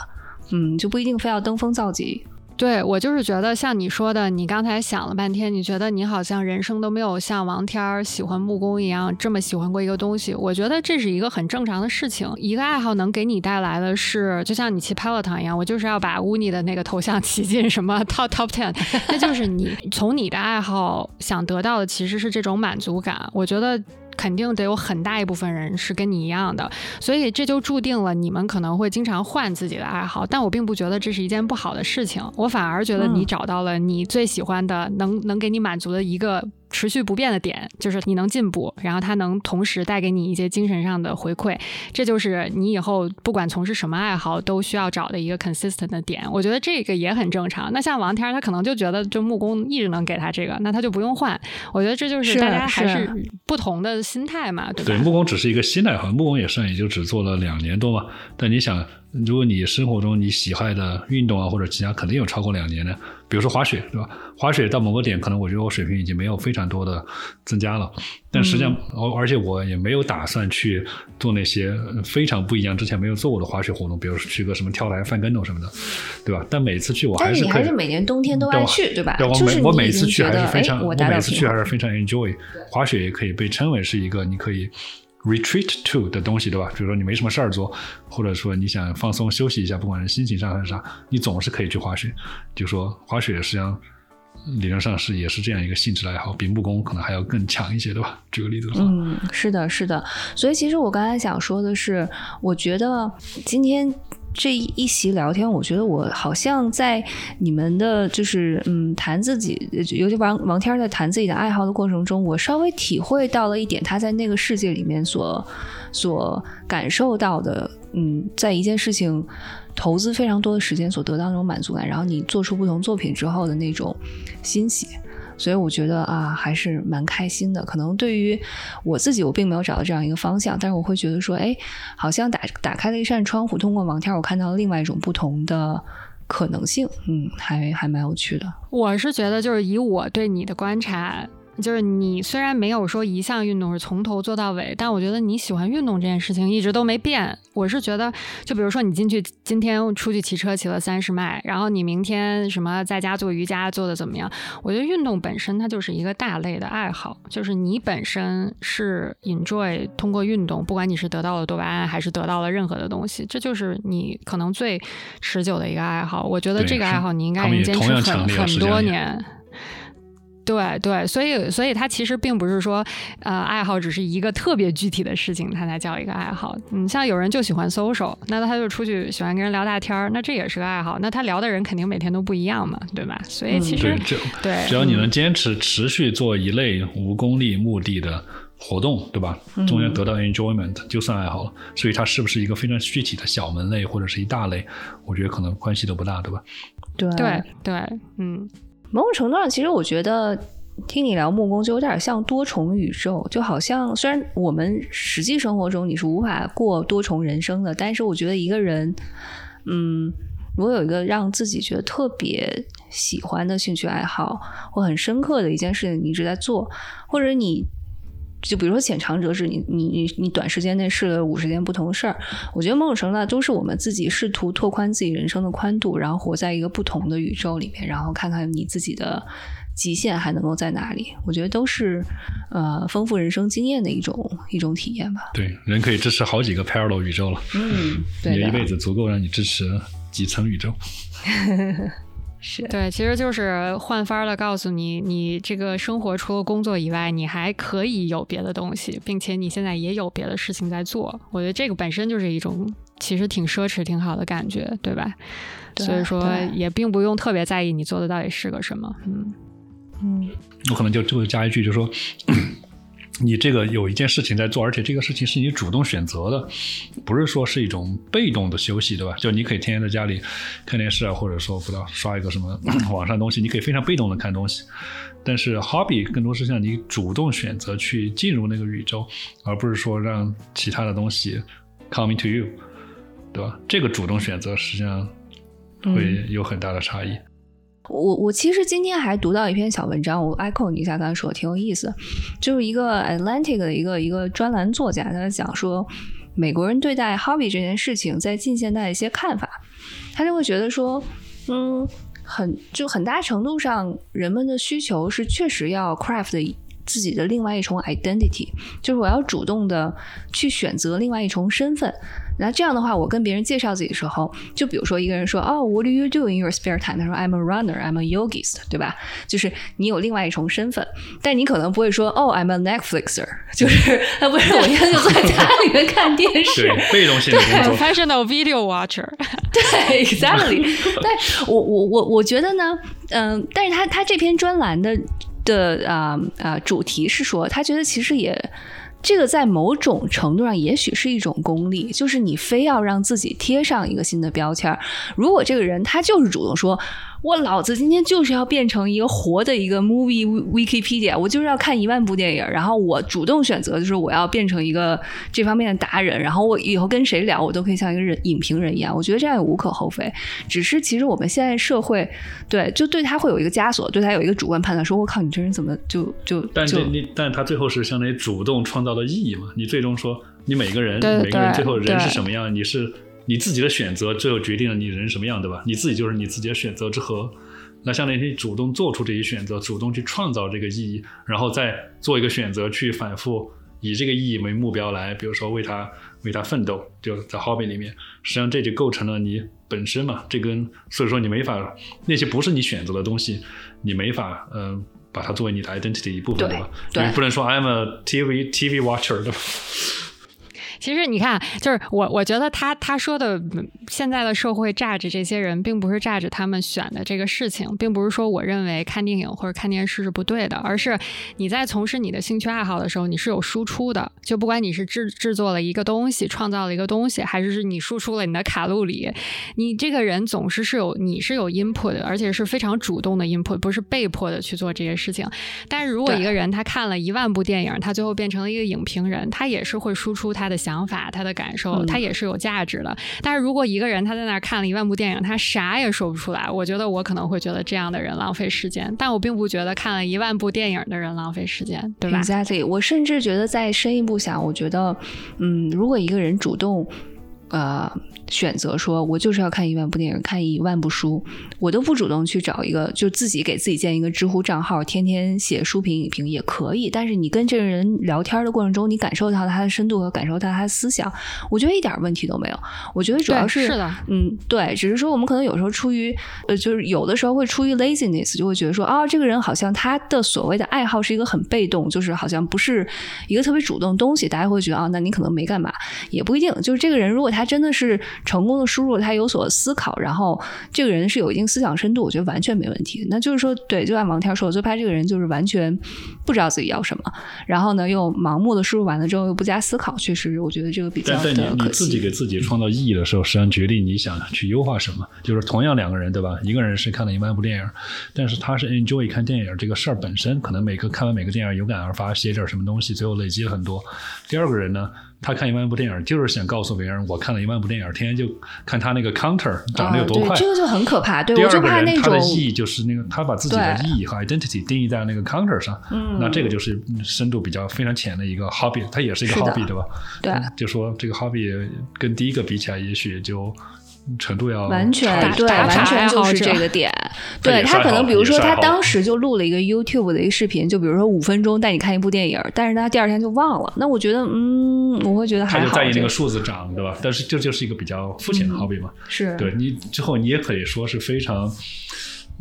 嗯，就不一定非要登峰造极。对我就是觉得像你说的，你刚才想了半天，你觉得你好像人生都没有像王天儿喜欢木工一样这么喜欢过一个东西。我觉得这是一个很正常的事情。一个爱好能给你带来的是，就像你骑 Pilot 一样，我就是要把 Uni 的那个头像 骑进什么 Top Top Ten，那就是你从你的爱好想得到的其实是这种满足感。我觉得。肯定得有很大一部分人是跟你一样的，所以这就注定了你们可能会经常换自己的爱好。但我并不觉得这是一件不好的事情，我反而觉得你找到了你最喜欢的，能能给你满足的一个。持续不变的点就是你能进步，然后它能同时带给你一些精神上的回馈，这就是你以后不管从事什么爱好都需要找的一个 consistent 的点。我觉得这个也很正常。那像王天，他可能就觉得就木工一直能给他这个，那他就不用换。我觉得这就是大家还是不同的心态嘛，对吧？对，木工只是一个新爱好，木工也算也就只做了两年多嘛。但你想。如果你生活中你喜爱的运动啊或者其他，肯定有超过两年的，比如说滑雪，对吧？滑雪到某个点，可能我觉得我水平已经没有非常多的增加了，但实际上，而而且我也没有打算去做那些非常不一样之前没有做过的滑雪活动，比如说去个什么跳台、翻跟头什么的，对吧？但每次去我还是还是每年冬天都爱去，对吧？我每我每次去还是非常，我每次去还是非常 enjoy。滑雪也可以被称为是一个你可以。Retreat to 的东西，对吧？比如说你没什么事儿做，或者说你想放松休息一下，不管是心情上还是啥，你总是可以去滑雪。就说滑雪实际上理论上是也是这样一个性质的爱好，比木工可能还要更强一些，对吧？举个例子，嗯，是的，是的。所以其实我刚才想说的是，我觉得今天。这一席聊天，我觉得我好像在你们的，就是嗯，谈自己，尤其王王天在谈自己的爱好的过程中，我稍微体会到了一点他在那个世界里面所所感受到的，嗯，在一件事情投资非常多的时间所得到那种满足感，然后你做出不同作品之后的那种欣喜。所以我觉得啊，还是蛮开心的。可能对于我自己，我并没有找到这样一个方向，但是我会觉得说，哎，好像打打开了一扇窗户，通过网天，我看到了另外一种不同的可能性。嗯，还还蛮有趣的。我是觉得，就是以我对你的观察。就是你虽然没有说一项运动是从头做到尾，但我觉得你喜欢运动这件事情一直都没变。我是觉得，就比如说你进去今天出去骑车骑了三十迈，然后你明天什么在家做瑜伽做的怎么样？我觉得运动本身它就是一个大类的爱好，就是你本身是 enjoy 通过运动，不管你是得到了多巴胺还是得到了任何的东西，这就是你可能最持久的一个爱好。我觉得这个爱好你应该已经坚持很很多年。对对，所以所以它其实并不是说，呃，爱好只是一个特别具体的事情，它才叫一个爱好。嗯，像有人就喜欢 social，那他就出去喜欢跟人聊大天儿，那这也是个爱好。那他聊的人肯定每天都不一样嘛，对吧？所以其实对，只要你能坚持持续做一类无功利目的的活动，对吧？中间得到 enjoyment 就算爱好了。所以它是不是一个非常具体的小门类或者是一大类？我觉得可能关系都不大，对吧？对对对，嗯。某种程度上，其实我觉得听你聊木工就有点像多重宇宙，就好像虽然我们实际生活中你是无法过多重人生的，但是我觉得一个人，嗯，如果有一个让自己觉得特别喜欢的兴趣爱好，或很深刻的一件事情你一直在做，或者你。就比如说浅尝辄止，你你你你短时间内试了五十件不同的事儿，我觉得某种程度上都是我们自己试图拓宽自己人生的宽度，然后活在一个不同的宇宙里面，然后看看你自己的极限还能够在哪里。我觉得都是呃丰富人生经验的一种一种体验吧。对，人可以支持好几个 parallel 宇宙了。嗯，你的一辈子足够让你支持几层宇宙。是对，其实就是换番的告诉你，你这个生活除了工作以外，你还可以有别的东西，并且你现在也有别的事情在做。我觉得这个本身就是一种其实挺奢侈、挺好的感觉，对吧？所以说也并不用特别在意你做的到底是个什么。嗯嗯，我可能就就会加一句，就说。你这个有一件事情在做，而且这个事情是你主动选择的，不是说是一种被动的休息，对吧？就你可以天天在家里看电视啊，或者说不知道刷一个什么 网上东西，你可以非常被动的看东西。但是 hobby 更多是像你主动选择去进入那个宇宙，而不是说让其他的东西 coming to you，对吧？这个主动选择实际上会有很大的差异。我我其实今天还读到一篇小文章，我 echo 你一下，刚才说的挺有意思，就是一个 Atlantic 的一个一个专栏作家，他在讲说美国人对待 hobby 这件事情在近现代一些看法，他就会觉得说，嗯很就很大程度上，人们的需求是确实要 craft 自己的另外一重 identity，就是我要主动的去选择另外一重身份。那这样的话，我跟别人介绍自己的时候，就比如说一个人说：“哦，What do you do in your spare time？” 他说：“I'm a runner, I'm a yogist，对吧？”就是你有另外一重身份，但你可能不会说：“哦，I'm a Netflixer。”就是 他不是我现在就在家里面看电视，被动性的工作，professional video watcher。对，exactly。但我我我我觉得呢，嗯，但是他他这篇专栏的的啊啊主题是说，他觉得其实也。这个在某种程度上也许是一种功利，就是你非要让自己贴上一个新的标签儿。如果这个人他就是主动说。我老子今天就是要变成一个活的一个 movie Wikipedia，我就是要看一万部电影，然后我主动选择就是我要变成一个这方面的达人，然后我以后跟谁聊，我都可以像一个人影评人一样。我觉得这样也无可厚非。只是其实我们现在社会，对，就对他会有一个枷锁，对他有一个主观判断，说我靠，你这人怎么就就但这你，但他最后是相当于主动创造了意义嘛？你最终说，你每个人每个人最后人是什么样，你是。你自己的选择最后决定了你人什么样，对吧？你自己就是你自己的选择之和。那相当于你主动做出这些选择，主动去创造这个意义，然后再做一个选择，去反复以这个意义为目标来，比如说为他为他奋斗，就在 hobby 里面，实际上这就构成了你本身嘛。这跟所以说你没法那些不是你选择的东西，你没法嗯把它作为你的 identity 一部分，对吧？你不能说 I'm a TV TV watcher 对吧？其实你看，就是我，我觉得他他说的现在的社会榨着这些人，并不是榨着他们选的这个事情，并不是说我认为看电影或者看电视是不对的，而是你在从事你的兴趣爱好的时候，你是有输出的。就不管你是制制作了一个东西，创造了一个东西，还是是你输出了你的卡路里，你这个人总是是有你是有 input 的，而且是非常主动的 input，不是被迫的去做这些事情。但是如果一个人他看了一万部电影，他最后变成了一个影评人，他也是会输出他的想。想法，他的感受，他也是有价值的。但是如果一个人他在那儿看了一万部电影，他啥也说不出来，我觉得我可能会觉得这样的人浪费时间。但我并不觉得看了一万部电影的人浪费时间，对吧？Exactly，我甚至觉得再深一步想，我觉得，嗯，如果一个人主动，呃。选择说，我就是要看一万部电影，看一万部书，我都不主动去找一个，就自己给自己建一个知乎账号，天天写书评影评也可以。但是你跟这个人聊天的过程中，你感受到他的深度和感受到他的思想，我觉得一点问题都没有。我觉得主要是，是的，嗯，对，只是说我们可能有时候出于，呃，就是有的时候会出于 laziness，就会觉得说，啊，这个人好像他的所谓的爱好是一个很被动，就是好像不是一个特别主动的东西，大家会觉得啊，那你可能没干嘛，也不一定。就是这个人如果他真的是。成功的输入，他有所思考，然后这个人是有一定思想深度，我觉得完全没问题。那就是说，对，就按王天说，最怕这个人就是完全不知道自己要什么，然后呢又盲目的输入完了之后又不加思考，确实我觉得这个比较的但你你自己给自己创造意义的时候，实际上决定你想去优化什么。就是同样两个人，对吧？一个人是看了一万部电影，但是他是 enjoy 看电影这个事儿本身，可能每个看完每个电影有感而发，写点什么东西，最后累积了很多。第二个人呢？他看一万部电影，就是想告诉别人，我看了一万部电影，天天就看他那个 counter 长得有多快。这个就很可怕。对，第二个人他的意义就是那个，他把自己的意义和 identity 定义在那个 counter 上。嗯。那这个就是深度比较非常浅的一个 hobby，它也是一个 hobby，对吧？对。就说这个 hobby 跟第一个比起来，也许就。程度要完全对，完全就是这个点。对他可能，比如说他当时就录了一个 YouTube 的一个视频，就比如说五分钟带你看一部电影，但是他第二天就忘了。那我觉得，嗯，我会觉得还好。他就在意那个数字涨，对吧？但是这就是一个比较肤浅的好比嘛。是，对你之后你也可以说是非常。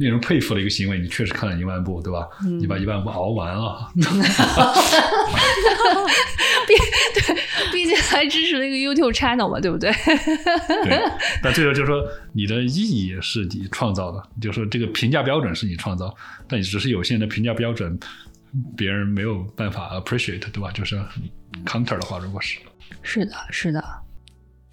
令人佩服的一个行为，你确实看了一万部，对吧？你把一万部熬完了，毕 对，毕竟还支持了一个 YouTube channel 嘛，对不对？对。那最后就是说，你的意义是你创造的，就是说这个评价标准是你创造，但你只是有限的评价标准，别人没有办法 appreciate，对吧？就是 counter 的话，如果是是的，是的。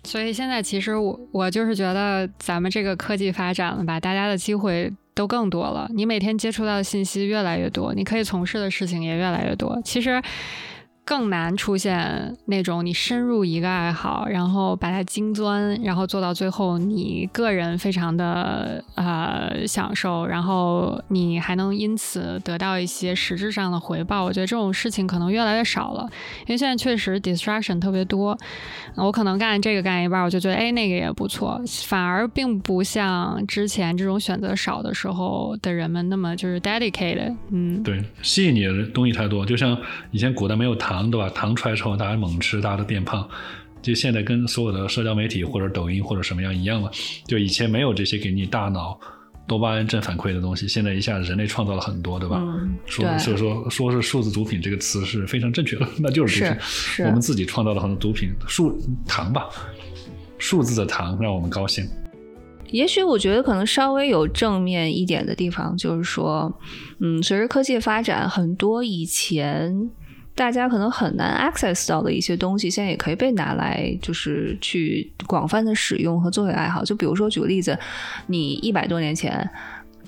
所以现在其实我我就是觉得，咱们这个科技发展了吧，大家的机会。都更多了，你每天接触到的信息越来越多，你可以从事的事情也越来越多。其实更难出现那种你深入一个爱好，然后把它精钻，然后做到最后你个人非常的呃享受，然后你还能因此得到一些实质上的回报。我觉得这种事情可能越来越少了，因为现在确实 distraction 特别多。我可能干这个干一半，我就觉得哎那个也不错，反而并不像之前这种选择少的时候的人们那么就是 dedicated。嗯，对，吸引你的东西太多，就像以前古代没有糖，对吧？糖出来之后，大家猛吃，大家都变胖。就现在跟所有的社交媒体或者抖音或者什么样一样了，就以前没有这些给你大脑多巴胺正反馈的东西，现在一下子人类创造了很多，对吧？嗯，说所以说说是数字毒品这个词是非常正确的，那就是毒品。是是我们自己创造了很多毒品，数糖吧，数字的糖让我们高兴。也许我觉得可能稍微有正面一点的地方，就是说，嗯，随着科技的发展，很多以前大家可能很难 access 到的一些东西，现在也可以被拿来就是去广泛的使用和作为爱好。就比如说举个例子，你一百多年前，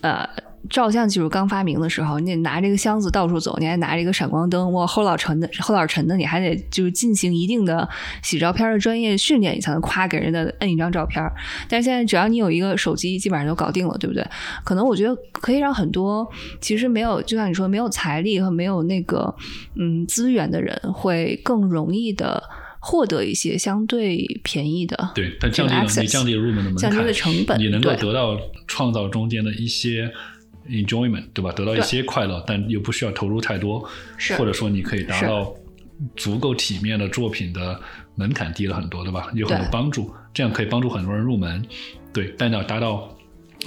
呃。照相技术刚发明的时候，你得拿这个箱子到处走，你还拿着一个闪光灯，哇，后老沉的，后老沉的，你还得就是进行一定的洗照片的专业训练，你才能夸给人家摁一张照片。但是现在只要你有一个手机，基本上就搞定了，对不对？可能我觉得可以让很多其实没有，就像你说没有财力和没有那个嗯资源的人，会更容易的获得一些相对便宜的对，但降低你降低了入门的门槛，降低了成本你能够得到创造中间的一些 enjoyment，对吧？得到一些快乐，但又不需要投入太多，是或者说你可以达到足够体面的作品的门槛低了很多，对吧？有很多帮助，这样可以帮助很多人入门。对，但要达到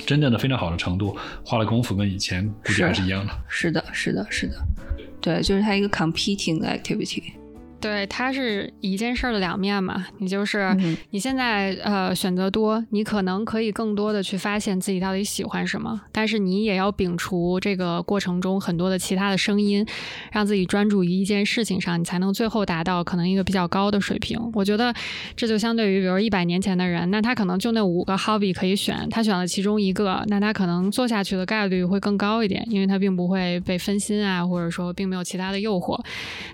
真正的非常好的程度，花了功夫跟以前估计还是一样的。是的，是的，是的，对，就是它一个 competing 的 activity。对，它是一件事儿的两面嘛。你就是、嗯你现在呃选择多，你可能可以更多的去发现自己到底喜欢什么，但是你也要摒除这个过程中很多的其他的声音，让自己专注于一件事情上，你才能最后达到可能一个比较高的水平。我觉得这就相对于比如一百年前的人，那他可能就那五个 hobby 可以选，他选了其中一个，那他可能做下去的概率会更高一点，因为他并不会被分心啊，或者说并没有其他的诱惑。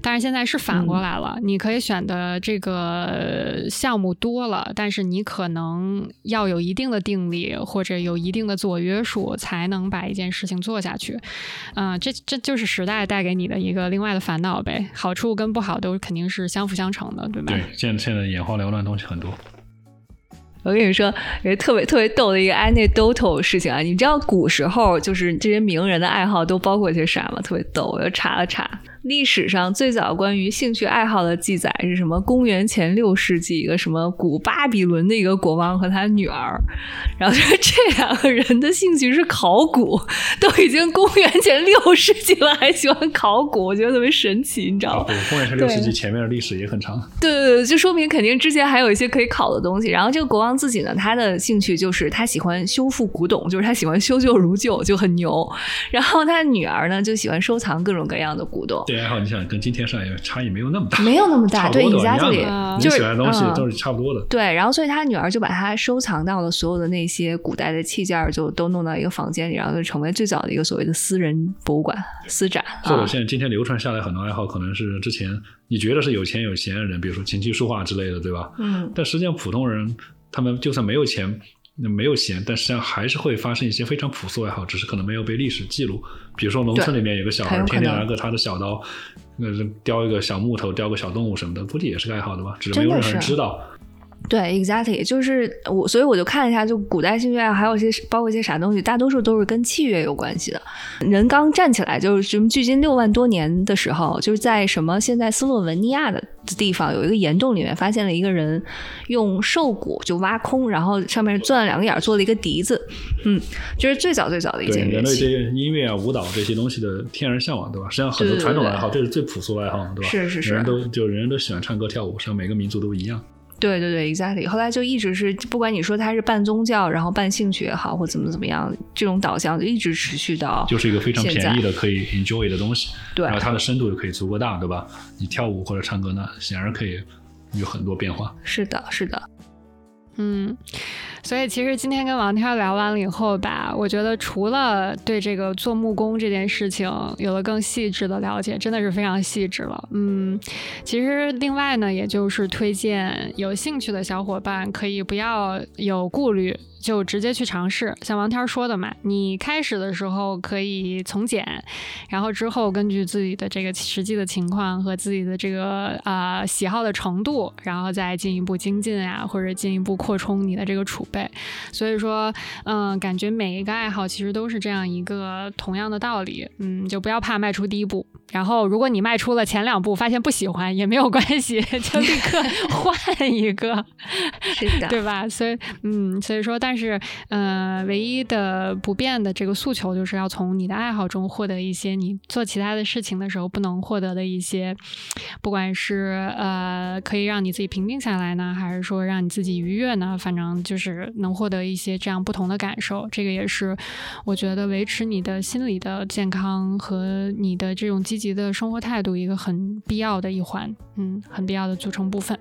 但是现在是反过来了，你可以选的这个项目多了，但是你可能要有一定的定力或者有一定的自我约束，才能把一件事情做下去。嗯、这这就是时代带给你的一个另外的烦恼呗，好处跟不好都肯定是相辅相成的，对吧？对，现在现在眼花缭乱的东西很多。我跟你说，有一个特别特别逗的一个 anecdotal 事情啊，你知道古时候就是这些名人的爱好都包括些啥吗？特别逗，我又查了查，历史上最早关于兴趣爱好的记载是什么？公元前六世纪，一个什么古巴比伦的一个国王和他女儿，然后就是这两个人的兴趣是考古，都已经公元前六世纪了，还喜欢考古，我觉得特别神奇，你知道吗？对，公元前六世纪前面的历史也很长。对对对，就说明肯定之前还有一些可以考的东西。然后这个国王自己呢，他的兴趣就是他喜欢修复古董，就是他喜欢修旧如旧，就很牛。然后他女儿呢，就喜欢收藏各种各样的古董。这爱好你想跟今天上也差异没有那么大，没有那么大，对差不多的，一样 exactly，的。你就是喜欢的东西嗯都是差不多的。对，然后所以他女儿就把他收藏到了所有的那些古代的器件，就都弄到一个房间里，然后就成为最早的一个所谓的私人博物馆、私展。啊或者现在今天流传下来很多爱好，可能是之前你觉得是有钱有闲的人，比如说琴棋书画之类的，对吧？嗯，但实际上普通人他们就算没有钱。没有闲，但实际上还是会发生一些非常朴素爱好，只是可能没有被历史记录。比如说农村里面有个小孩天天拿个他的小刀，呃，雕一个小木头，雕个小动物什么的，估计也是个爱好的吧？只是没有任何人知道。对，exactly，就是我，所以我就看了一下，就古代兴趣爱好还有一些包括一些啥东西，大多数都是跟器乐有关系的。人刚站起来，就是什么距今六万多年的时候，就是在什么现在斯洛文尼亚的地方有一个岩洞里面发现了一个人用兽骨就挖空，然后上面钻了两个眼做了一个笛子，嗯，就是最早最早的一件乐器。人对这些音乐啊、舞蹈这些东西的天然向往，对吧？实际上很多对对对传统爱好，这是最朴素的爱好，对吧？是是是人都就人人都喜欢唱歌跳舞，实际上每个民族都一样。对对对，exactly。后来就一直是，不管你说它是半宗教，然后半兴趣也好，或怎么怎么样，这种导向就一直持续到就是一个非常便宜的可以 enjoy 的东西，对然后它的深度就可以足够大，对吧？你跳舞或者唱歌呢，显然可以有很多变化。是的，是的，嗯，所以其实今天跟王天聊完了以后吧，我觉得除了对这个做木工这件事情有了更细致的了解，真的是非常细致了。嗯，其实另外呢，也就是推荐有兴趣的小伙伴可以不要有顾虑。就直接去尝试，像王天说的嘛，你开始的时候可以从简，然后之后根据自己的这个实际的情况和自己的这个啊喜好的程度，然后再进一步精进啊，或者进一步扩充你的这个储备。所以说，嗯，感觉每一个爱好其实都是这样一个同样的道理，嗯，就不要怕迈出第一步。然后，如果你迈出了前两步，发现不喜欢也没有关系，就立刻 换一个，是的，对吧？所以，嗯，所以说，但但是，呃，唯一的不变的这个诉求，就是要从你的爱好中获得一些你做其他的事情的时候不能获得的一些，不管是呃，可以让你自己平静下来呢，还是说让你自己愉悦呢？反正就是能获得一些这样不同的感受。这个也是我觉得维持你的心理的健康和你的这种。积极的生活态度，一个很必要的一环，嗯，很必要的组成部分。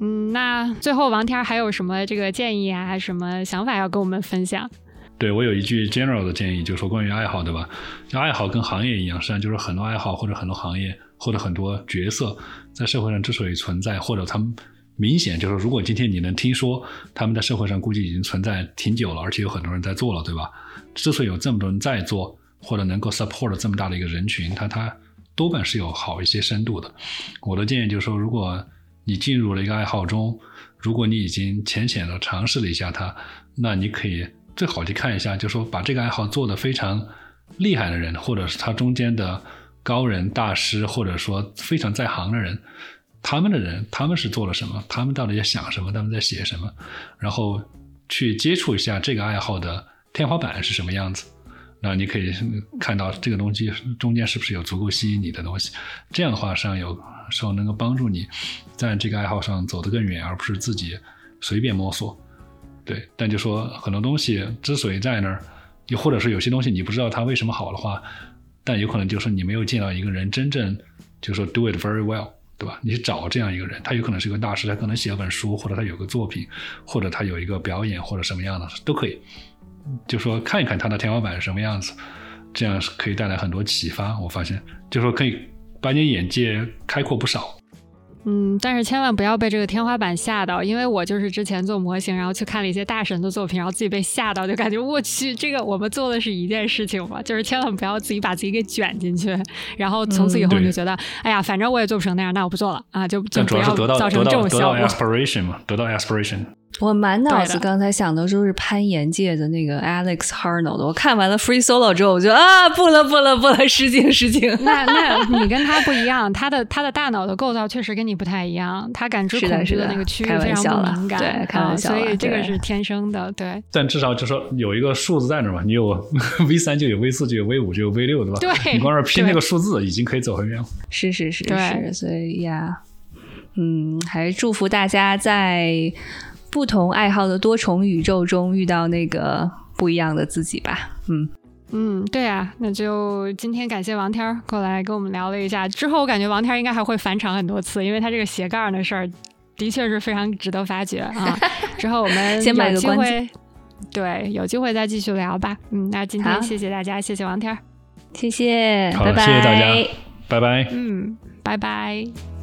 嗯，那最后王天还有什么这个建议啊，什么想法要跟我们分享？对我有一句 general 的建议，就是说关于爱好，对吧？爱好跟行业一样，实际上就是很多爱好或者很多行业或者很多角色在社会上之所以存在，或者他们明显就是如果今天你能听说他们在社会上估计已经存在挺久了，而且有很多人在做了，对吧？之所以有这么多人在做。或者能够 support 这么大的一个人群，它它多半是有好一些深度的。我的建议就是说，如果你进入了一个爱好中，如果你已经浅浅的尝试了一下它，那你可以最好去看一下，就说把这个爱好做得非常厉害的人，或者是他中间的高人大师，或者说非常在行的人，他们的人他们是做了什么，他们到底在想什么，他们在写什么，然后去接触一下这个爱好的天花板是什么样子。那你可以看到这个东西中间是不是有足够吸引你的东西，这样的话上有时候能够帮助你在这个爱好上走得更远，而不是自己随便摸索。对，但就说很多东西之所以在那儿，又或者是有些东西你不知道它为什么好的话，但有可能就是你没有见到一个人真正就说 do it very well，对吧？你去找这样一个人，他有可能是个大师，他可能写了本书，或者他有个作品，或者他有一个表演，或者什么样的都可以。就说看一看他的天花板是什么样子，这样是可以带来很多启发。我发现，就说可以把你眼界开阔不少。嗯，但是千万不要被这个天花板吓到，因为我就是之前做模型，然后去看了一些大神的作品，然后自己被吓到，就感觉我去，这个我们做的是一件事情嘛？就是千万不要自己把自己给卷进去，然后从此以后你就觉得，哎呀，反正我也做不成那样，那我不做了啊，就就不要造成这种效果。得到 aspiration 嘛，得到 aspiration。我满脑子刚才想的都是攀岩界的那个 Alex Harnold。我看完了 Free Solo 之后，我就啊，不了不了不了，失敬失敬。那那 你跟他不一样，他的他的大脑的构造确实跟你不太一样，他感知恐惧的那个区域非常不敏感，对，开玩笑，所以这个是天生的，对。但至少就说有一个数字在那嘛，你有 V 三就有 V 四就有 V 五就有 V 六，对吧？对，你光是拼那个数字已经可以走很远了。是是是是，所以呀，嗯，还是祝福大家在。不同爱好的多重宇宙中遇到那个不一样的自己吧。嗯嗯，对啊，那就今天感谢王天过来跟我们聊了一下。之后我感觉王天应该还会返场很多次，因为他这个斜杠的事儿的确是非常值得发掘啊。之后我们先有机会，对，有机会再继续聊吧。嗯，那今天谢谢大家，谢谢王天谢谢，拜拜，谢谢大家，拜拜，嗯，拜拜。